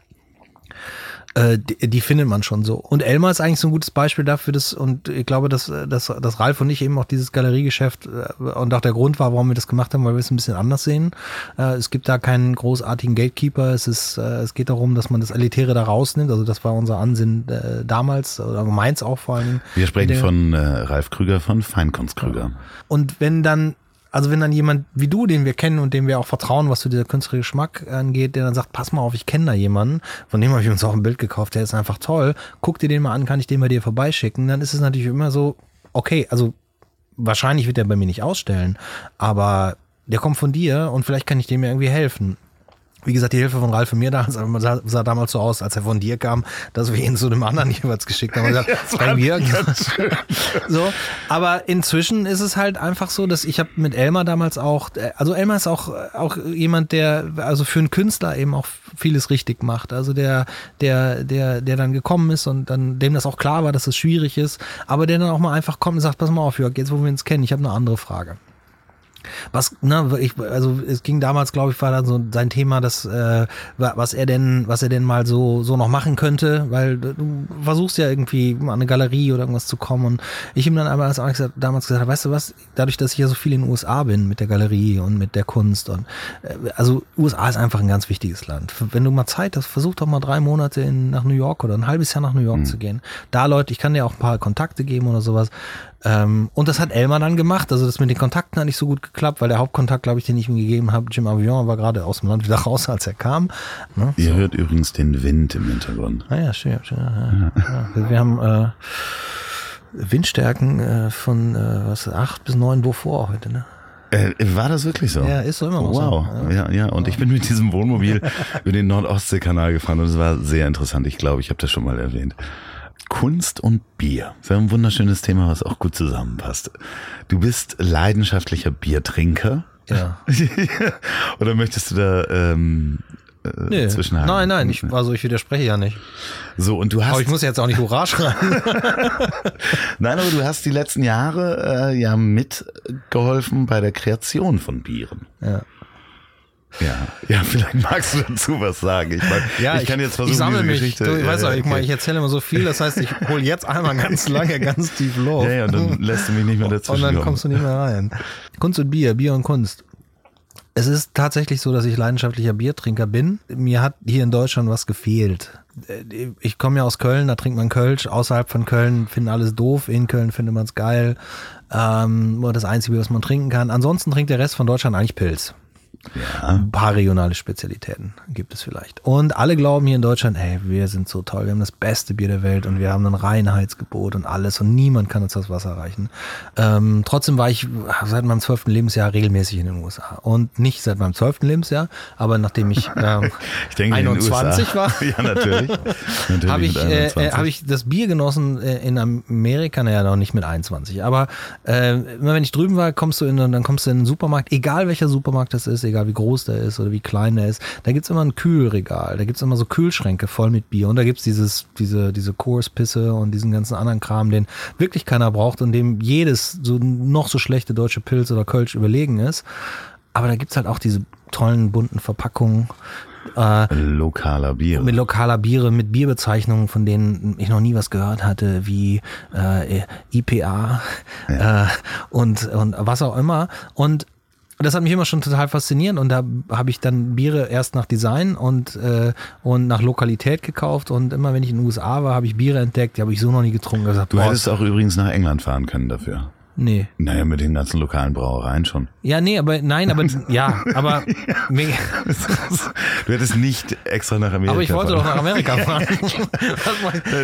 äh, die, die findet man schon so. Und Elmar ist eigentlich so ein gutes Beispiel dafür, dass, und ich glaube, dass, dass, dass Ralf und ich eben auch dieses Galeriegeschäft äh, und auch der Grund war, warum wir das gemacht haben, weil wir es ein bisschen anders sehen. Äh, es gibt da keinen großartigen Gatekeeper. Es ist, äh, es geht darum, dass man das Elitäre da rausnimmt. Also das war unser Ansinn damals, oder meins auch vor allen Dingen.
Wir sprechen von Ralf Krüger von Feinkunst Krüger.
und wenn dann, also wenn dann jemand wie du, den wir kennen und dem wir auch vertrauen, was so dieser künstlerische Geschmack angeht, der dann sagt, pass mal auf, ich kenne da jemanden, von dem habe ich uns auch ein Bild gekauft, der ist einfach toll, guck dir den mal an, kann ich den bei dir vorbeischicken, dann ist es natürlich immer so, okay, also wahrscheinlich wird er bei mir nicht ausstellen, aber der kommt von dir und vielleicht kann ich dem irgendwie helfen. Wie gesagt, die Hilfe von Ralf und mir damals sah, sah damals so aus, als er von dir kam, dass wir ihn zu dem anderen jeweils geschickt haben. Gesagt, bei mir. so, aber inzwischen ist es halt einfach so, dass ich habe mit Elmar damals auch, also Elmar ist auch, auch jemand, der also für einen Künstler eben auch vieles richtig macht. Also der, der, der, der dann gekommen ist und dann dem das auch klar war, dass es schwierig ist, aber der dann auch mal einfach kommt und sagt, pass mal auf, Jörg, jetzt wo wir uns kennen, ich habe eine andere Frage. Was, ne, ich, also es ging damals, glaube ich, war dann so sein Thema, dass äh, was er denn, was er denn mal so so noch machen könnte, weil du versuchst ja irgendwie an eine Galerie oder irgendwas zu kommen und ich ihm dann aber damals gesagt, weißt du was, dadurch, dass ich ja so viel in den USA bin mit der Galerie und mit der Kunst und äh, also USA ist einfach ein ganz wichtiges Land. Wenn du mal Zeit hast, versuch doch mal drei Monate in, nach New York oder ein halbes Jahr nach New York mhm. zu gehen. Da Leute, ich kann dir auch ein paar Kontakte geben oder sowas. Ähm, und das hat Elmar dann gemacht. Also das mit den Kontakten hat nicht so gut geklappt, weil der Hauptkontakt, glaube ich, den ich ihm gegeben habe, Jim Avion, war gerade aus dem Land wieder raus, als er kam.
Ne? Ihr so. hört übrigens den Wind im Hintergrund.
Ah ja, schön. schön ja, ja. Wir haben äh, Windstärken äh, von äh, was acht bis neun Beaufort heute, ne?
Äh, war das wirklich so?
Ja, ist so immer noch
wow. so. Ja, ja. ja. Und ich bin mit diesem Wohnmobil über den Nordostseekanal gefahren und es war sehr interessant. Ich glaube, ich habe das schon mal erwähnt. Kunst und Bier. Das ist ein wunderschönes Thema, was auch gut zusammenpasst. Du bist leidenschaftlicher Biertrinker.
Ja.
Oder möchtest du da ähm,
äh, nee. zwischenhalten? Nein, nein, ich, also ich widerspreche ja nicht.
So, und du hast.
Aber ich muss jetzt auch nicht Hurra schreien.
nein, aber du hast die letzten Jahre äh, ja mitgeholfen bei der Kreation von Bieren.
Ja.
Ja, ja, vielleicht magst du dazu was sagen. Ich, mein,
ja, ich kann jetzt versuchen, ich sammle diese mich. Geschichte. Du, weißt du, ich, mein, ich erzähle immer so viel, das heißt, ich hole jetzt einmal ganz lange, ganz tief Luft.
Ja, ja, und dann lässt du mich nicht mehr dazwischen.
Und dann kommst du nicht mehr rein. Kunst und Bier, Bier und Kunst. Es ist tatsächlich so, dass ich leidenschaftlicher Biertrinker bin. Mir hat hier in Deutschland was gefehlt. Ich komme ja aus Köln, da trinkt man Kölsch. Außerhalb von Köln finden alles doof. In Köln findet man es geil. Ähm, nur das Einzige, was man trinken kann. Ansonsten trinkt der Rest von Deutschland eigentlich Pilz. Ja. Ein paar regionale Spezialitäten gibt es vielleicht. Und alle glauben hier in Deutschland, ey, wir sind so toll, wir haben das beste Bier der Welt und wir haben ein Reinheitsgebot und alles und niemand kann uns das Wasser reichen. Ähm, trotzdem war ich seit meinem zwölften Lebensjahr regelmäßig in den USA. Und nicht seit meinem zwölften Lebensjahr, aber nachdem ich, ähm,
ich denke,
21 war,
ja, natürlich, natürlich
habe ich, äh, äh, hab ich das Bier genossen äh, in Amerika, naja, noch nicht mit 21. Aber äh, immer wenn ich drüben war, kommst du in, dann kommst du in den Supermarkt, egal welcher Supermarkt das ist, egal egal wie groß der ist oder wie klein der ist, da gibt es immer ein Kühlregal, da gibt es immer so Kühlschränke voll mit Bier und da gibt es dieses, diese, diese Kurspisse und diesen ganzen anderen Kram, den wirklich keiner braucht und dem jedes so noch so schlechte deutsche Pilz oder Kölsch überlegen ist. Aber da gibt es halt auch diese tollen bunten Verpackungen.
Äh, lokaler Biere.
Mit lokaler Biere, mit Bierbezeichnungen, von denen ich noch nie was gehört hatte, wie äh, IPA ja. äh, und, und was auch immer. Und das hat mich immer schon total fasziniert und da habe ich dann Biere erst nach Design und, äh, und nach Lokalität gekauft und immer wenn ich in den USA war, habe ich Biere entdeckt, die habe ich so noch nie getrunken.
Gesagt, du hättest auch übrigens nach England fahren können dafür.
Nee.
Naja, mit den ganzen lokalen Brauereien schon.
Ja, nee, aber nein, aber ja, aber
du hättest nicht extra nach Amerika
Aber ich wollte fahren. doch nach Amerika fahren.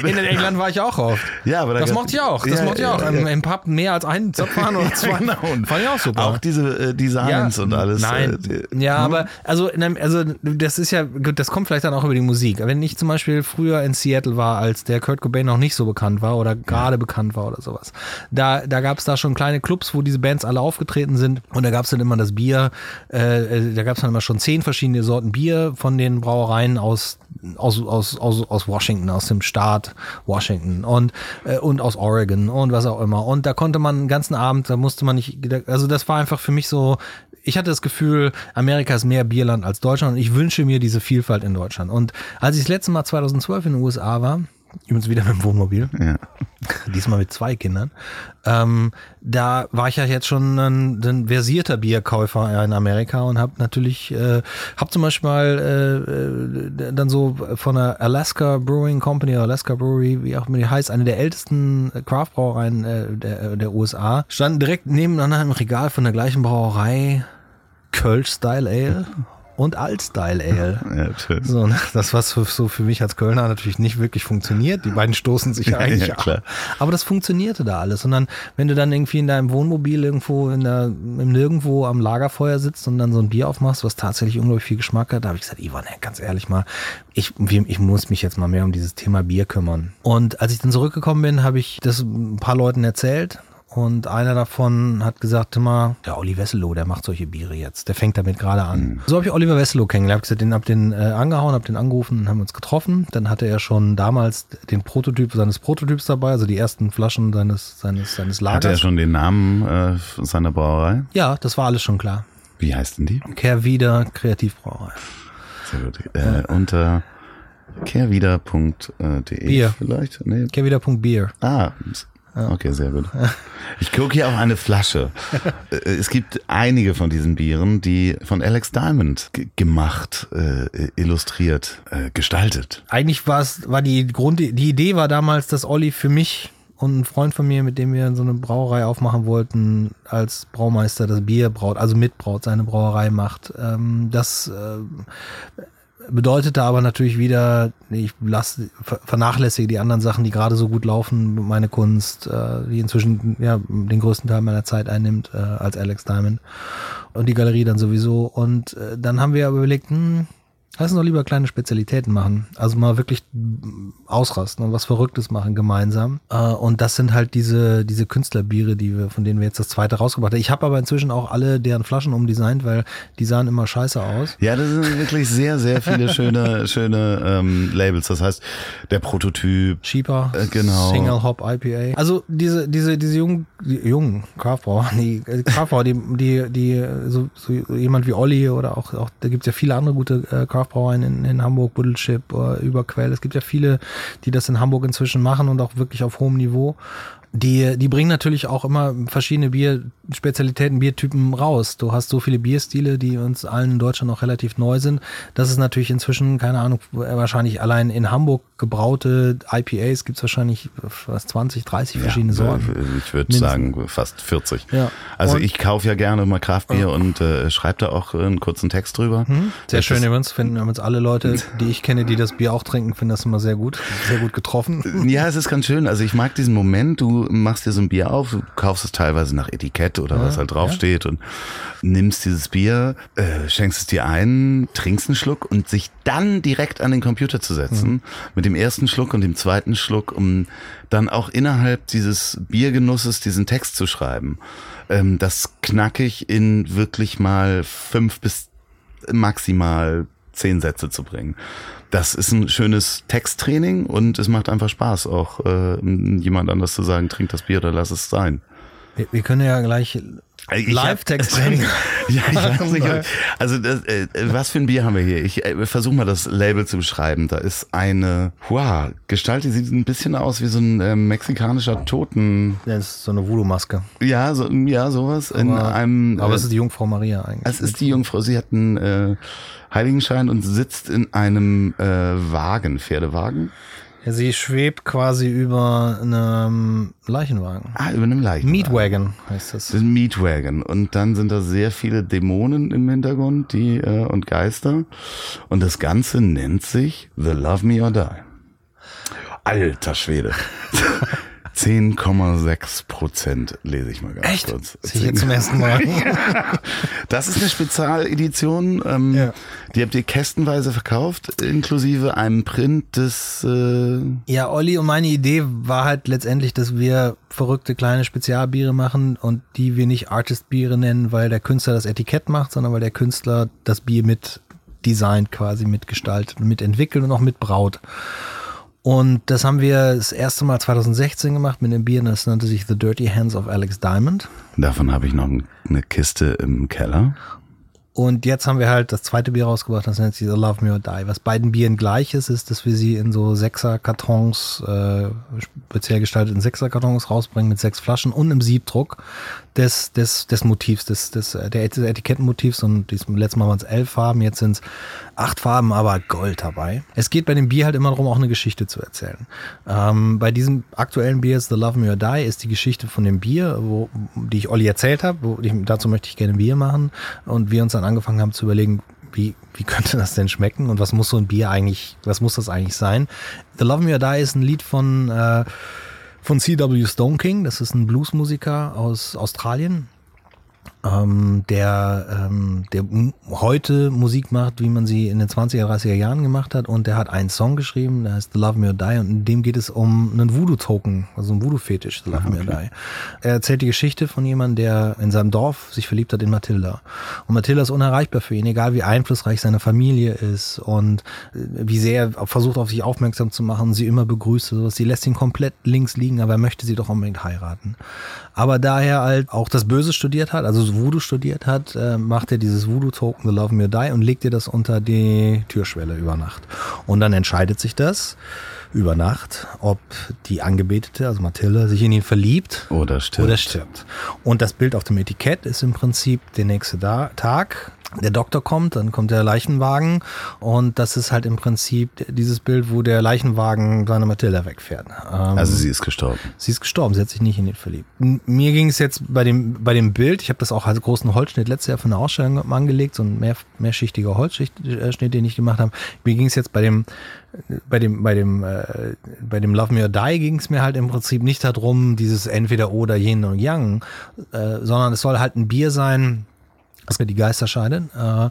In England war ich auch oft.
Ja, aber
da das mochte ich auch. Das ja, mochte ich auch. Ja, Im, Im, Pub mehr als einen Zopf fahren oder zwei. genau. Fand ich auch super.
Auch diese äh, Designs ja, und alles.
Nein. Äh, ja, hm? aber also, also das ist ja, das kommt vielleicht dann auch über die Musik. Wenn ich zum Beispiel früher in Seattle war, als der Kurt Cobain noch nicht so bekannt war oder gerade bekannt war oder sowas, da, da gab es da schon kleine Clubs, wo diese Bands alle aufgetreten sind. Und da gab es dann immer das Bier, äh, äh da gab es dann immer schon zehn verschiedene Sorten Bier von den Brauereien aus, aus, aus, aus, aus Washington, aus dem Staat Washington und, äh, und aus Oregon und was auch immer. Und da konnte man den ganzen Abend, da musste man nicht, also das war einfach für mich so, ich hatte das Gefühl, Amerika ist mehr Bierland als Deutschland und ich wünsche mir diese Vielfalt in Deutschland. Und als ich das letzte Mal 2012 in den USA war, Übrigens wieder mit dem Wohnmobil. Ja. Diesmal mit zwei Kindern. Ähm, da war ich ja jetzt schon ein, ein versierter Bierkäufer in Amerika und habe natürlich, äh, habe zum Beispiel mal äh, äh, dann so von der Alaska Brewing Company, Alaska Brewery, wie auch immer die heißt, eine der ältesten Craft-Brauereien äh, der, der USA, standen direkt nebeneinander im Regal von der gleichen Brauerei Kölsch Style Ale und Alt-Style Ale.
Ja.
So, ne, das, was für, so für mich als Kölner natürlich nicht wirklich funktioniert. Die beiden stoßen sich ja eigentlich
ja, klar.
ab. Aber das funktionierte da alles. Und dann, wenn du dann irgendwie in deinem Wohnmobil irgendwo in der, im Nirgendwo am Lagerfeuer sitzt und dann so ein Bier aufmachst, was tatsächlich unglaublich viel Geschmack hat, da habe ich gesagt, Ivan, ganz ehrlich mal, ich, ich muss mich jetzt mal mehr um dieses Thema Bier kümmern. Und als ich dann zurückgekommen bin, habe ich das ein paar Leuten erzählt und einer davon hat gesagt, immer, der Olli Wesselow, der macht solche Biere jetzt. Der fängt damit gerade an.
Mhm.
So habe ich Oliver Wesselow kennengelernt. Hab gesagt, den hab den äh, angehauen, hab den angerufen und haben uns getroffen. Dann hatte er schon damals den Prototyp seines Prototyps dabei, also die ersten Flaschen seines seines seines Lagers.
Hat er schon den Namen äh, seiner Brauerei?
Ja, das war alles schon klar.
Wie heißt denn die?
Kehrwieder Kreativbrauerei.
Sehr gut. Äh, unter kehrwieder.de
Bier.
vielleicht? Nee.
Kehrwieder.beer.
Ah, okay, sehr gut. Ich gucke hier auf eine Flasche. Äh, es gibt einige von diesen Bieren, die von Alex Diamond ge- gemacht, äh, illustriert, äh, gestaltet.
Eigentlich war es, war die Grund, die Idee war damals, dass Olli für mich und ein Freund von mir, mit dem wir so eine Brauerei aufmachen wollten, als Braumeister das Bier braut, also mitbraut, seine Brauerei macht. Ähm, das äh, bedeutete aber natürlich wieder, ich lasse, ver- vernachlässige die anderen Sachen, die gerade so gut laufen, meine Kunst, äh, die inzwischen ja den größten Teil meiner Zeit einnimmt, äh, als Alex Diamond. Und die Galerie dann sowieso. Und äh, dann haben wir aber überlegt, hm, lass uns doch lieber kleine Spezialitäten machen. Also mal wirklich ausrasten und was Verrücktes machen gemeinsam. Äh, und das sind halt diese, diese Künstlerbiere, die wir, von denen wir jetzt das zweite rausgebracht haben. Ich habe aber inzwischen auch alle deren Flaschen umdesignt, weil die sahen immer scheiße aus.
Ja, das sind wirklich sehr, sehr viele schöne, schöne ähm, Labels. Das heißt, der Prototyp,
Cheaper,
Äh, genau.
Single Hop IPA. Also diese, diese, diese jungen, die jungen Craftbrauer, die äh, Craftbrauer, die, die, die, so, so jemand wie Olli oder auch, auch da gibt's ja viele andere gute äh, Craftbrauereien in, in Hamburg, Buddelchip oder Überquell. Es gibt ja viele, die das in Hamburg inzwischen machen und auch wirklich auf hohem Niveau. Die, die bringen natürlich auch immer verschiedene Bierspezialitäten, Biertypen raus. Du hast so viele Bierstile, die uns allen in Deutschland noch relativ neu sind. Das ist natürlich inzwischen, keine Ahnung, wahrscheinlich allein in Hamburg gebraute IPAs gibt's wahrscheinlich was 20, 30 verschiedene
ja,
Sorten.
ich würde sagen fast 40.
Ja.
Also
Und-
ich kaufe ja gerne mal Kraftbier und äh, schreibe da auch äh, einen kurzen Text drüber.
Sehr
Das
schön übrigens, finden übrigens alle Leute, die ich kenne, die das Bier auch trinken, finden das immer sehr gut. Sehr gut getroffen.
Ja, es ist ganz schön. Also ich mag diesen Moment, du machst dir so ein Bier auf, du kaufst es teilweise nach Etikett oder was halt draufsteht und nimmst dieses Bier, äh, schenkst es dir ein, trinkst einen Schluck und sich dann direkt an den Computer zu setzen, mit dem ersten Schluck und dem zweiten Schluck, um dann auch innerhalb dieses Biergenusses diesen Text zu schreiben. Ähm, das knackig in wirklich mal fünf bis maximal zehn Sätze zu bringen. Das ist ein schönes Texttraining und es macht einfach Spaß, auch äh, jemand anders zu sagen, trink das Bier oder lass es sein.
Wir, wir können ja gleich Live-Text-Training.
Ja, ich weiß nicht. Also das, äh, was für ein Bier haben wir hier? Ich äh, versuche mal das Label zu beschreiben. Da ist eine, wow, Gestalt, die sieht ein bisschen aus wie so ein äh, mexikanischer Toten.
Das ist so eine Voodoo-Maske.
Ja, so, ja, sowas. in
Aber-
einem.
Aber
äh,
es ist die Jungfrau Maria eigentlich.
Es ist die Jungfrau. Sie hat einen äh, Heiligenschein und sitzt in einem äh, Wagen, Pferdewagen.
Ja, sie schwebt quasi über einem Leichenwagen.
Ah, über einem Leichenwagen.
Meatwagon heißt das.
Das ist ein Mietwagen. Und dann sind da sehr viele Dämonen im Hintergrund, die äh, und Geister. Und das Ganze nennt sich The Love Me or Die. Alter Schwede. 10,6 Prozent lese ich mal ganz
Echt?
kurz.
Sehe ich jetzt zum ersten Mal.
Das ist eine Spezialedition. Ähm,
Ja.
Die habt ihr kästenweise verkauft, inklusive einem Print des. Äh,
Ja, Olli und meine Idee war halt letztendlich, dass wir verrückte kleine Spezialbiere machen und die wir nicht Artist-Biere nennen, weil der Künstler das Etikett macht, sondern weil der Künstler das Bier mit designt, quasi mitgestaltet und mitentwickelt und auch mitbraut. Und das haben wir das erste Mal 2016 gemacht mit einem Bier, das nannte sich The Dirty Hands of Alex Diamond.
davon habe ich noch eine Kiste im Keller.
Und jetzt haben wir halt das zweite Bier rausgebracht, das nennt sich The Love Me or Die. Was beiden Bieren gleich ist, ist, dass wir sie in so Sechser-Kartons, äh, speziell gestalteten Sechser-Kartons rausbringen mit sechs Flaschen und einem Siebdruck des, des, des Motivs, des, des, der Etikettenmotivs. Und diesem letzten Mal waren es elf Farben, jetzt sind es acht Farben, aber Gold dabei. Es geht bei dem Bier halt immer darum, auch eine Geschichte zu erzählen. Ähm, bei diesem aktuellen Bier ist The Love Me or Die ist die Geschichte von dem Bier, wo, die ich Olli erzählt habe. Dazu möchte ich gerne Bier machen. Und wir uns dann angefangen haben zu überlegen, wie wie könnte das denn schmecken und was muss so ein Bier eigentlich, was muss das eigentlich sein? The Love Me or Die ist ein Lied von, äh, von C.W. Stone King, das ist ein Bluesmusiker aus Australien ähm, der, ähm, der heute Musik macht, wie man sie in den 20er, 30er Jahren gemacht hat. Und der hat einen Song geschrieben, der heißt The Love Me or Die. Und in dem geht es um einen Voodoo-Token, also einen Voodoo-Fetisch, The Love okay. Me or Die. Er erzählt die Geschichte von jemandem, der in seinem Dorf sich verliebt hat in Matilda. Und Matilda ist unerreichbar für ihn, egal wie einflussreich seine Familie ist und äh, wie sehr er versucht, auf sich aufmerksam zu machen, sie immer begrüßt. Sowas. Sie lässt ihn komplett links liegen, aber er möchte sie doch unbedingt heiraten. Aber da er halt auch das Böse studiert hat, also Voodoo studiert hat, äh, macht er dieses Voodoo-Token The Love Me or Die und legt dir das unter die Türschwelle über Nacht. Und dann entscheidet sich das über Nacht, ob die Angebetete, also Mathilde, sich in ihn verliebt
oder stirbt.
Oder stirbt. Und das Bild auf dem Etikett ist im Prinzip der nächste Tag, der Doktor kommt, dann kommt der Leichenwagen und das ist halt im Prinzip dieses Bild, wo der Leichenwagen seine Matilda wegfährt.
Ähm, also sie ist gestorben.
Sie ist gestorben, sie hat sich nicht in ihn verliebt. Mir ging es jetzt bei dem, bei dem Bild, ich habe das auch als großen Holzschnitt letztes Jahr von der Ausstellung angelegt, so ein mehr, mehrschichtiger Holzschnitt, den ich gemacht habe. Mir ging es jetzt bei dem, bei dem, bei dem, äh, bei dem Love Me or Die ging es mir halt im Prinzip nicht darum, dieses entweder oder Yin und Yang, äh, sondern es soll halt ein Bier sein, geht die Geister scheiden. Äh, äh,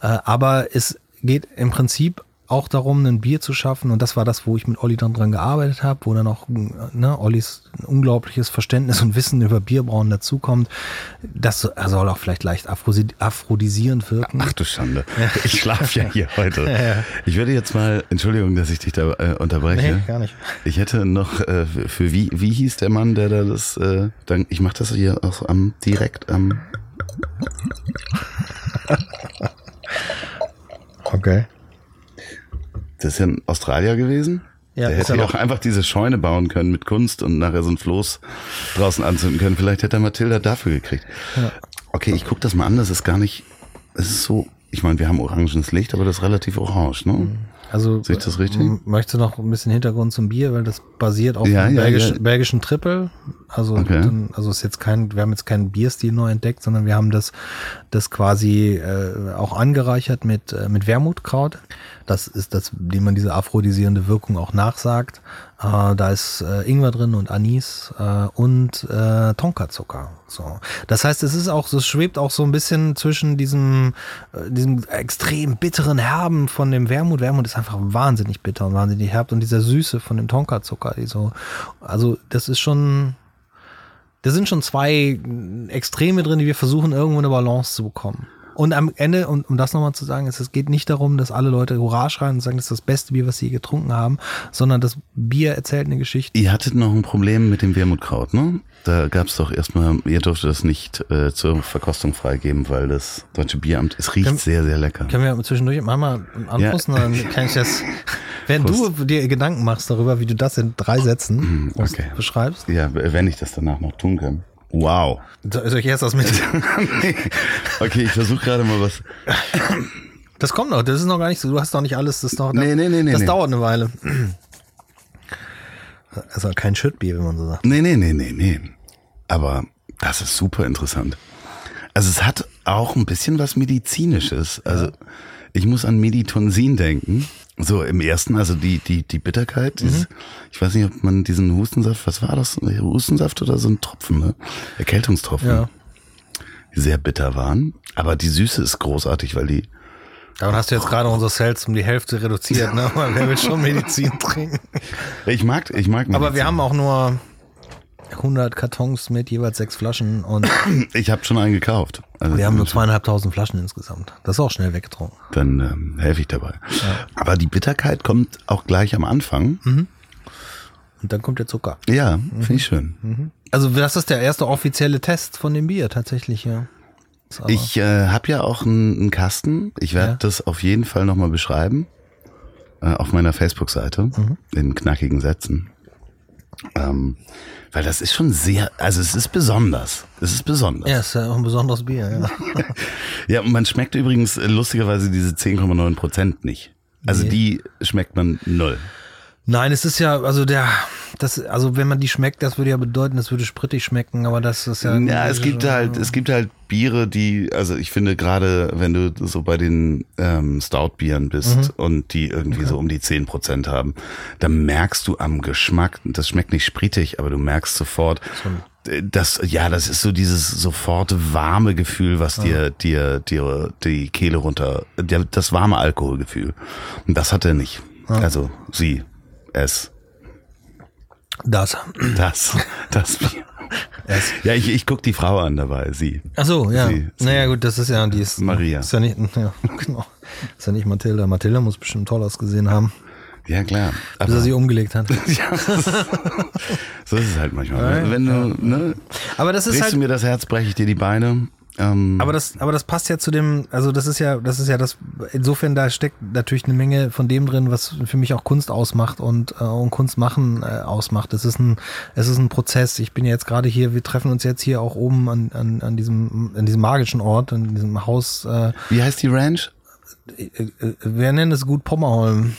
aber es geht im Prinzip auch darum, ein Bier zu schaffen. Und das war das, wo ich mit Olli dann dran gearbeitet habe, wo dann auch ne, Ollis unglaubliches Verständnis und Wissen über Bierbrauen dazukommt. Das soll auch vielleicht leicht aphrodisierend wirken.
Ach du Schande. Ich schlafe ja hier heute. Ich würde jetzt mal, Entschuldigung, dass ich dich da äh, unterbreche.
Nee, gar nicht.
Ich hätte noch äh, für wie, wie hieß der Mann, der da das, äh, dann, ich mache das hier auch am direkt am
okay.
Das ist ja ein Australier gewesen. Ja, der hätte ja auch einfach diese Scheune bauen können mit Kunst und nachher so ein Floß draußen anzünden können. Vielleicht hätte er Matilda dafür gekriegt. Ja. Okay, ich guck das mal an. Das ist gar nicht. Es ist so. Ich meine, wir haben orangenes Licht, aber das ist relativ orange, ne? Mhm.
Also, Sehe ich das richtig? Möchtest du noch ein bisschen Hintergrund zum Bier, weil das basiert auf ja, einem ja, belgischen, ja. belgischen Triple. Also, okay. dann, also ist jetzt kein, wir haben jetzt keinen Bierstil neu entdeckt, sondern wir haben das, das quasi äh, auch angereichert mit, äh, mit Wermutkraut. Das ist das, dem man diese aphrodisierende Wirkung auch nachsagt. Äh, da ist äh, Ingwer drin und Anis äh, und äh, Tonkazucker. So. Das heißt, es ist auch, es schwebt auch so ein bisschen zwischen diesem, äh, diesem extrem bitteren Herben von dem Wermut. Wermut ist einfach wahnsinnig bitter und wahnsinnig herb und dieser Süße von dem Tonkazucker. So, also das ist schon, da sind schon zwei Extreme drin, die wir versuchen, irgendwo eine Balance zu bekommen. Und am Ende, um, um das nochmal zu sagen, ist, es geht nicht darum, dass alle Leute Hurra schreien und sagen, das ist das beste Bier, was sie getrunken haben, sondern das Bier erzählt eine Geschichte.
Ihr hattet noch ein Problem mit dem Wermutkraut, ne? Da gab es doch erstmal, ihr durftet das nicht äh, zur Verkostung freigeben, weil das deutsche Bieramt, es riecht können, sehr, sehr lecker.
Können wir zwischendurch mal anpusten, ja. dann kann ich das, wenn du dir Gedanken machst darüber, wie du das in drei Sätzen mm, okay. beschreibst.
Ja, wenn ich das danach noch tun kann. Wow.
Soll ich erst was mit?
okay, ich versuche gerade mal was.
Das kommt noch, das ist noch gar nicht so, du hast noch nicht alles, das noch.
Nee, nee, nee, nee.
Das
nee.
dauert eine Weile. Also kein Schüttbier, wenn man so sagt.
Nee, nee, nee, nee, nee. Aber das ist super interessant. Also es hat auch ein bisschen was Medizinisches. Also ich muss an Meditonsin denken. So im ersten, also die, die, die Bitterkeit, dieses, mhm. ich weiß nicht, ob man diesen Hustensaft, was war das? Hustensaft oder so ein Tropfen, ne? Erkältungstropfen. Ja. Die sehr bitter waren. Aber die Süße ist großartig, weil die.
Daran hast du jetzt gerade unsere Cells um die Hälfte reduziert, ne? Wer will schon Medizin trinken?
Ich mag, ich mag
Medizin. Aber wir haben auch nur 100 Kartons mit jeweils sechs Flaschen und.
ich habe schon einen gekauft.
Also wir haben nur zweieinhalbtausend Flaschen insgesamt. Das ist auch schnell weggetrunken.
Dann ähm, helfe ich dabei. Ja. Aber die Bitterkeit kommt auch gleich am Anfang. Mhm.
Und dann kommt der Zucker.
Ja, mhm. finde ich schön. Mhm.
Also das ist der erste offizielle Test von dem Bier tatsächlich, ja.
Ich äh, habe ja auch einen, einen Kasten. Ich werde ja. das auf jeden Fall nochmal beschreiben. Äh, auf meiner Facebook-Seite. Mhm. In knackigen Sätzen. Ähm, weil das ist schon sehr, also es ist besonders. Es ist besonders.
Ja, es ist ja auch ein besonderes Bier,
ja. ja, und man schmeckt übrigens lustigerweise diese 10,9 Prozent nicht. Also nee. die schmeckt man null.
Nein, es ist ja, also der das, also wenn man die schmeckt, das würde ja bedeuten, das würde sprittig schmecken, aber das ist ja.
Ja, es gibt halt, es gibt halt Biere, die, also ich finde gerade, wenn du so bei den ähm, Stout-Bieren bist
Mhm.
und die irgendwie so um die 10 Prozent haben, dann merkst du am Geschmack, das schmeckt nicht spritig, aber du merkst sofort, äh, das, ja, das ist so dieses sofort warme Gefühl, was dir, dir, dir die Kehle runter, der, das warme Alkoholgefühl. Und das hat er nicht. Also sie, es,
Das.
das, das Bier. Ja, ich, ich guck die Frau an dabei, sie.
Ach so, ja.
Sie- sie-
naja, gut, das ist ja, die ist.
Maria.
Ist ja nicht, ja, genau. Ist ja nicht Mathilda. Mathilda muss bestimmt toll ausgesehen haben,
Ja, klar.
bis er sie umgelegt hat.
ja, so ist es halt manchmal.
Ja,
Wenn du, ne,
Aber das ist halt.
du mir das Herz, breche ich dir die Beine. Ähm,
Aber das, aber das passt ja zu dem, also das ist ja, das ist ja das, insofern da steckt natürlich eine Menge von dem drin, was für mich auch Kunst ausmacht und, äh, und Kunst machen äh, ausmacht. Es ist ein, es ist ein Prozess. Ich bin ja jetzt gerade hier, wir treffen uns jetzt hier auch oben an, an, an diesem, an diesem magischen Ort, an diesem Haus, äh,
wie heißt die Ranch?
äh, äh, wir nennen es gut Pommerholm.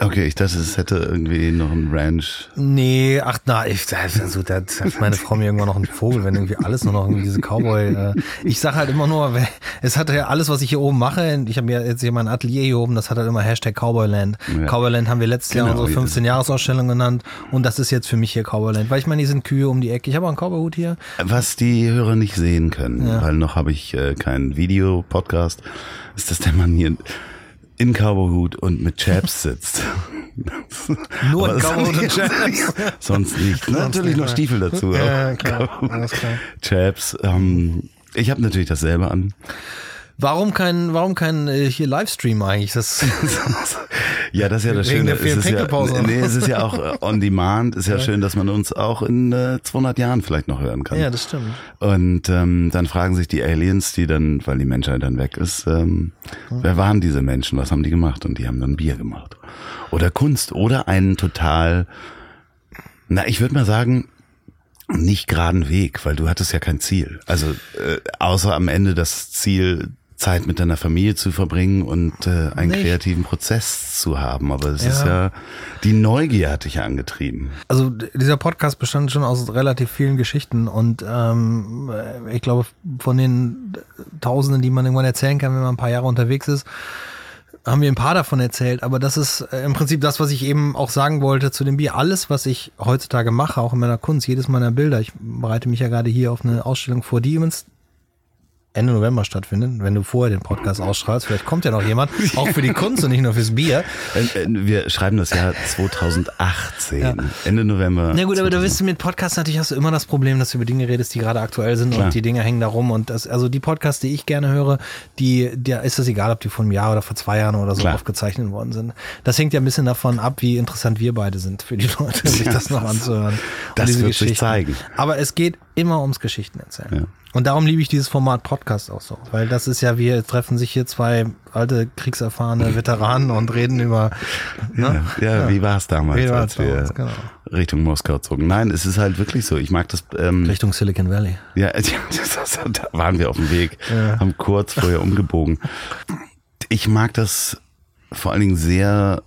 Okay, ich dachte, es hätte irgendwie noch ein Ranch.
Nee, ach na, ich, also, da sagt meine Frau mir irgendwann noch einen Vogel, wenn irgendwie alles nur noch irgendwie diese Cowboy. Äh, ich sag halt immer nur, es hat ja alles, was ich hier oben mache. Ich habe ja jetzt hier mein Atelier hier oben, das hat halt immer Hashtag Cowboyland.
Ja.
Cowboyland haben wir letztes Jahr
Genau,
unsere 15 Jahresausstellung genannt und das ist jetzt für mich hier Cowboyland, weil ich meine, hier sind Kühe um die Ecke. Ich habe auch einen Cowboyhut hier.
Was die Hörer nicht sehen können, weil noch habe ich äh, keinen Videopodcast, ist, dass der Mann hier in Cowboyhut und mit Chaps sitzt.
Nur in
sonst-
Cowboyhut und Chaps.
Sonst nicht. Natürlich noch Stiefel dazu.
Ja, klar, alles klar.
Chaps. Ähm, ich habe natürlich dasselbe an.
Warum kein, warum kein äh, hier Livestream eigentlich? Das,
Ja, das ist ja das
Wegen
Schöne.
der
es ist ja, nee, es ist ja auch äh, on demand. Ist ja, schön, dass man uns auch in äh, 200 Jahren vielleicht noch hören kann.
ja, das stimmt.
Und ähm, dann fragen sich die Aliens, die dann, weil die Menschheit dann weg ist, ähm, wer waren diese Menschen, was haben die gemacht? Und die haben dann Bier gemacht. Oder Kunst oder einen total, na, ich würde mal sagen, nicht geraden Weg, weil du hattest ja kein Ziel. Also äh, außer am Ende das Ziel, Zeit mit deiner Familie zu verbringen und äh, einen
Nicht.
kreativen Prozess zu haben. Aber es
Ja.
ist ja, die Neugier hat dich ja angetrieben.
Also dieser Podcast bestand schon aus relativ vielen Geschichten und ähm, äh, ich glaube von den Tausenden, die man irgendwann erzählen kann, wenn man ein paar Jahre unterwegs ist, haben wir ein paar davon erzählt. Aber das ist äh, im Prinzip das, was ich eben auch sagen wollte zu dem Bier. Alles, was ich heutzutage mache, auch in meiner Kunst, jedes meiner Bilder. Ich bereite mich ja gerade hier auf eine Ausstellung vor, die übrigens Ende November stattfindet, wenn du vorher den Podcast ausstrahlst. Vielleicht kommt ja noch jemand, auch für die Kunst und nicht nur fürs Bier.
Äh, äh, Wir schreiben das Jahr 2018, Ende November.
Na gut, aber du wirst mit Podcasts natürlich hast du immer das Problem, dass du über Dinge redest, die gerade aktuell sind
Klar.
und die Dinge hängen da rum. Und das, also die Podcasts, die ich gerne höre, die, der ist es egal, ob die vor einem Jahr oder vor zwei Jahren oder so
Klar.
aufgezeichnet worden sind. Das hängt ja ein bisschen davon ab, wie interessant wir beide sind für die Leute, sich das noch anzuhören.
Das
diese
wird sich
Geschichten.
zeigen.
Aber es geht immer ums Geschichten erzählen.
Ja.
Und darum liebe ich dieses Format Podcast auch so. Weil das ist ja, wir treffen sich hier zwei alte, kriegserfahrene Veteranen und reden über, ne?
Ja, wie war es damals,
Wie
als wir
damals, genau.
Richtung Moskau zogen? Nein, es ist halt wirklich so. Ich mag das. Ähm,
Richtung Silicon Valley.
ja, ja das, da waren wir auf dem Weg, haben kurz vorher umgebogen. Ich mag das vor allen Dingen sehr,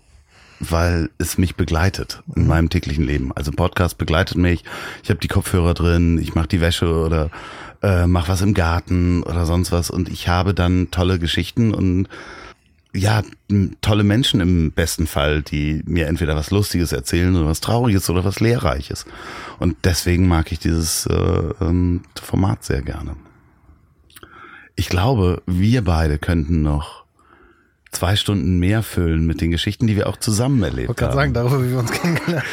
weil es mich begleitet in meinem täglichen Leben. Also Podcast begleitet mich. Ich habe die Kopfhörer drin, ich mache die Wäsche oder äh, mach was im Garten oder sonst was und ich habe dann tolle Geschichten und ja, tolle Menschen im besten Fall, die mir entweder was Lustiges erzählen oder was Trauriges oder was Lehrreiches. Und deswegen mag ich dieses äh, ähm, Format sehr gerne. Ich glaube, wir beide könnten noch zwei Stunden mehr füllen mit den Geschichten, die wir auch zusammen erlebt
Ich wollte gerade
haben.
sagen, darüber, wie wir uns kennengelernt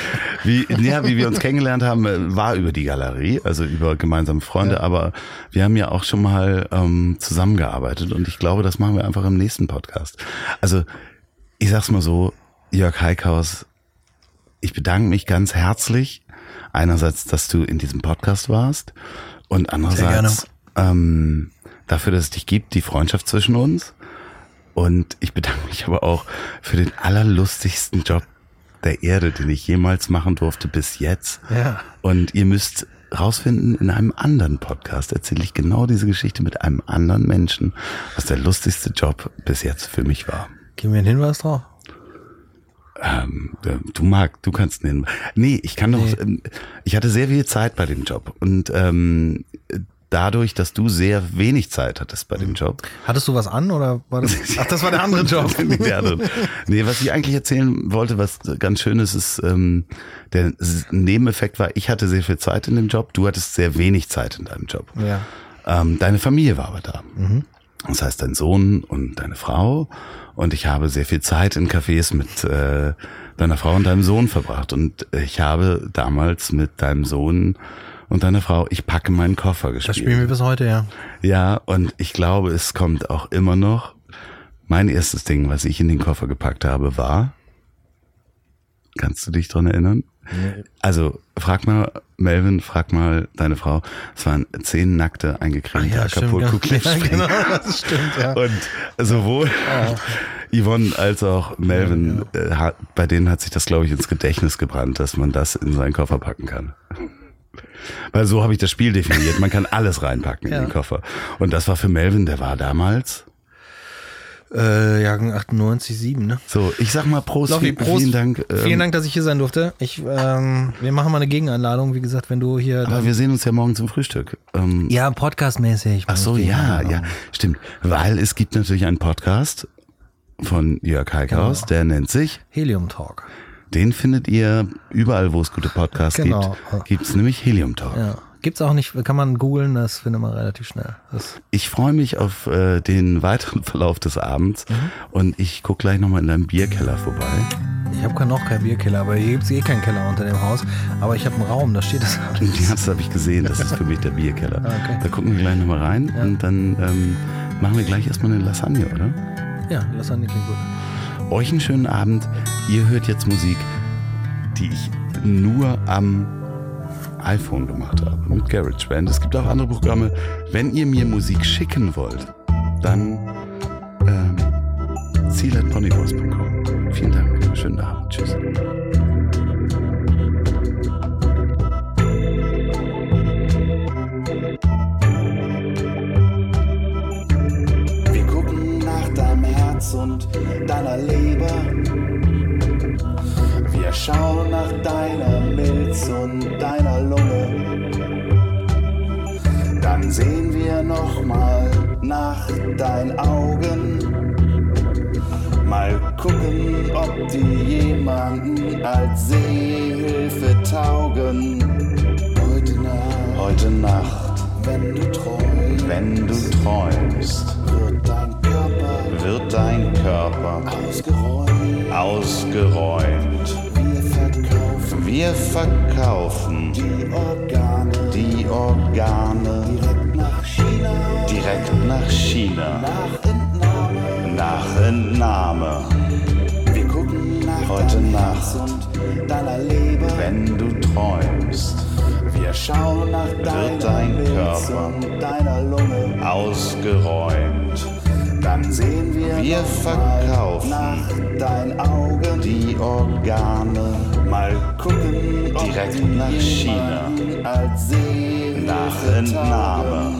Wie, ja, wie wir uns kennengelernt haben, äh, war über die Galerie, also über gemeinsame Freunde, aber wir haben ja auch schon mal ähm, zusammengearbeitet und ich glaube, das machen wir einfach im nächsten Podcast. Also, ich sag's mal so, Jörg Heikhaus, ich bedanke mich ganz herzlich, einerseits, dass du in diesem Podcast warst und andererseits ähm, dafür, dass es dich gibt, die Freundschaft zwischen uns. Und ich bedanke mich aber auch für den allerlustigsten Job der Erde, den ich jemals machen durfte bis jetzt.
Ja.
Und ihr müsst rausfinden, in einem anderen Podcast erzähle ich genau diese Geschichte mit einem anderen Menschen, was der lustigste Job bis jetzt für mich war.
Gib mir einen Hinweis drauf.
Ähm, du magst, du kannst nennen. Nee, ich kann doch.
Nee.
Ähm, ich hatte sehr viel Zeit bei dem Job und ähm, dadurch, dass du sehr wenig Zeit hattest bei dem Job.
Hattest du was an oder war das? Ach, das war der andere Job.
nee, der andere. nee, was ich eigentlich erzählen wollte, was ganz schön ist, ist ähm, der Nebeneffekt war, ich hatte sehr viel Zeit in dem Job, du hattest sehr wenig Zeit in deinem Job.
Ja.
Ähm, deine Familie war aber da. Das heißt, dein Sohn und deine Frau. Und ich habe sehr viel Zeit in Cafés mit äh, deiner Frau und deinem Sohn verbracht. Und ich habe damals mit deinem Sohn und deiner Frau, ich packe meinen Koffer
Das
gespielt.
spielen wir bis heute, ja.
Ja, und ich glaube, es kommt auch immer noch. Mein erstes Ding, was ich in den Koffer gepackt habe, war. Kannst du dich dran erinnern? Also frag mal Melvin, frag mal deine Frau. Es waren zehn nackte, eingecremte acapulco
ja, genau, das stimmt, ja.
Und sowohl Yvonne als auch Melvin, äh, hat, bei denen hat sich das, glaube ich, ins Gedächtnis gebrannt, dass man das in seinen Koffer packen kann. Weil so habe ich das Spiel definiert. Man kann alles reinpacken
Ja.
in den Koffer. Und das war für Melvin, der war damals.
Äh, Jahrgang 98, 7, ne?
So, ich sag mal Prost,
Loffi,
vielen,
Prost.
vielen Dank. ähm,
Vielen Dank, dass ich hier sein durfte. Ich, ähm, wir machen mal eine Gegeneinladung, wie gesagt, wenn du hier.
Aber wir sehen uns ja morgen zum Frühstück. Ähm,
ja, podcastmäßig.
Ach so, ja, ja, stimmt. Weil es gibt natürlich einen Podcast von Jörg Heikhaus,
Genau.
der nennt sich,
Helium Talk.
Den findet ihr überall, wo es gute Podcasts
Genau.
gibt, gibt's nämlich Helium Talk.
Ja. Gibt's auch nicht, kann man googeln, das findet man relativ schnell. Das,
Ich freue mich auf äh, den weiteren Verlauf des Abends
Mhm.
und ich guck gleich nochmal in deinem Bierkeller vorbei.
ich habe noch keinen Bierkeller, aber hier gibt's eh keinen Keller unter dem Haus. Aber ich habe einen Raum, da steht das alles.
Ja, das habe ich gesehen, das ist für mich der Bierkeller.
Ah, okay.
Da gucken wir gleich nochmal rein und dann ähm, machen wir gleich erstmal eine Lasagne, oder?
Ja, Lasagne klingt gut.
Euch einen schönen Abend. Ihr hört jetzt Musik, die ich nur am iPhone gemacht habe, mit GarageBand. Es gibt auch andere Programme. Wenn ihr mir Musik schicken wollt, dann ähm, ziel.ponywurst.com. Vielen Dank. Schönen Abend. Tschüss.
Deinem Herz und deiner Leber. Wir schauen nach deiner Milz und deiner Lunge. Dann sehen wir noch mal nach deinen Augen. Mal gucken, ob die jemanden als Seehilfe taugen. Heute Nacht, heute Nacht, wenn du träumst,
Wenn du träumst,
wird dein
wird dein Körper
ausgeräumt.
ausgeräumt.
Wir verkaufen
Wir verkaufen
die Organe
die Organe
direkt nach China.
direkt nach China.
Nach Entnahme.
Nach Entnahme.
Wir gucken nach
Heute
deinem
Nacht.
Und deiner Leber.
Wenn du träumst,
Wir schauen nach deiner
dein Körper
deiner Lunge.
ausgeräumt.
Dann sehen wir,
Wir verkaufen
nach deinen Augen.
Die Organe
Mal gucken,
Direkt nach China.
als Seehilfe
nach Entnahme.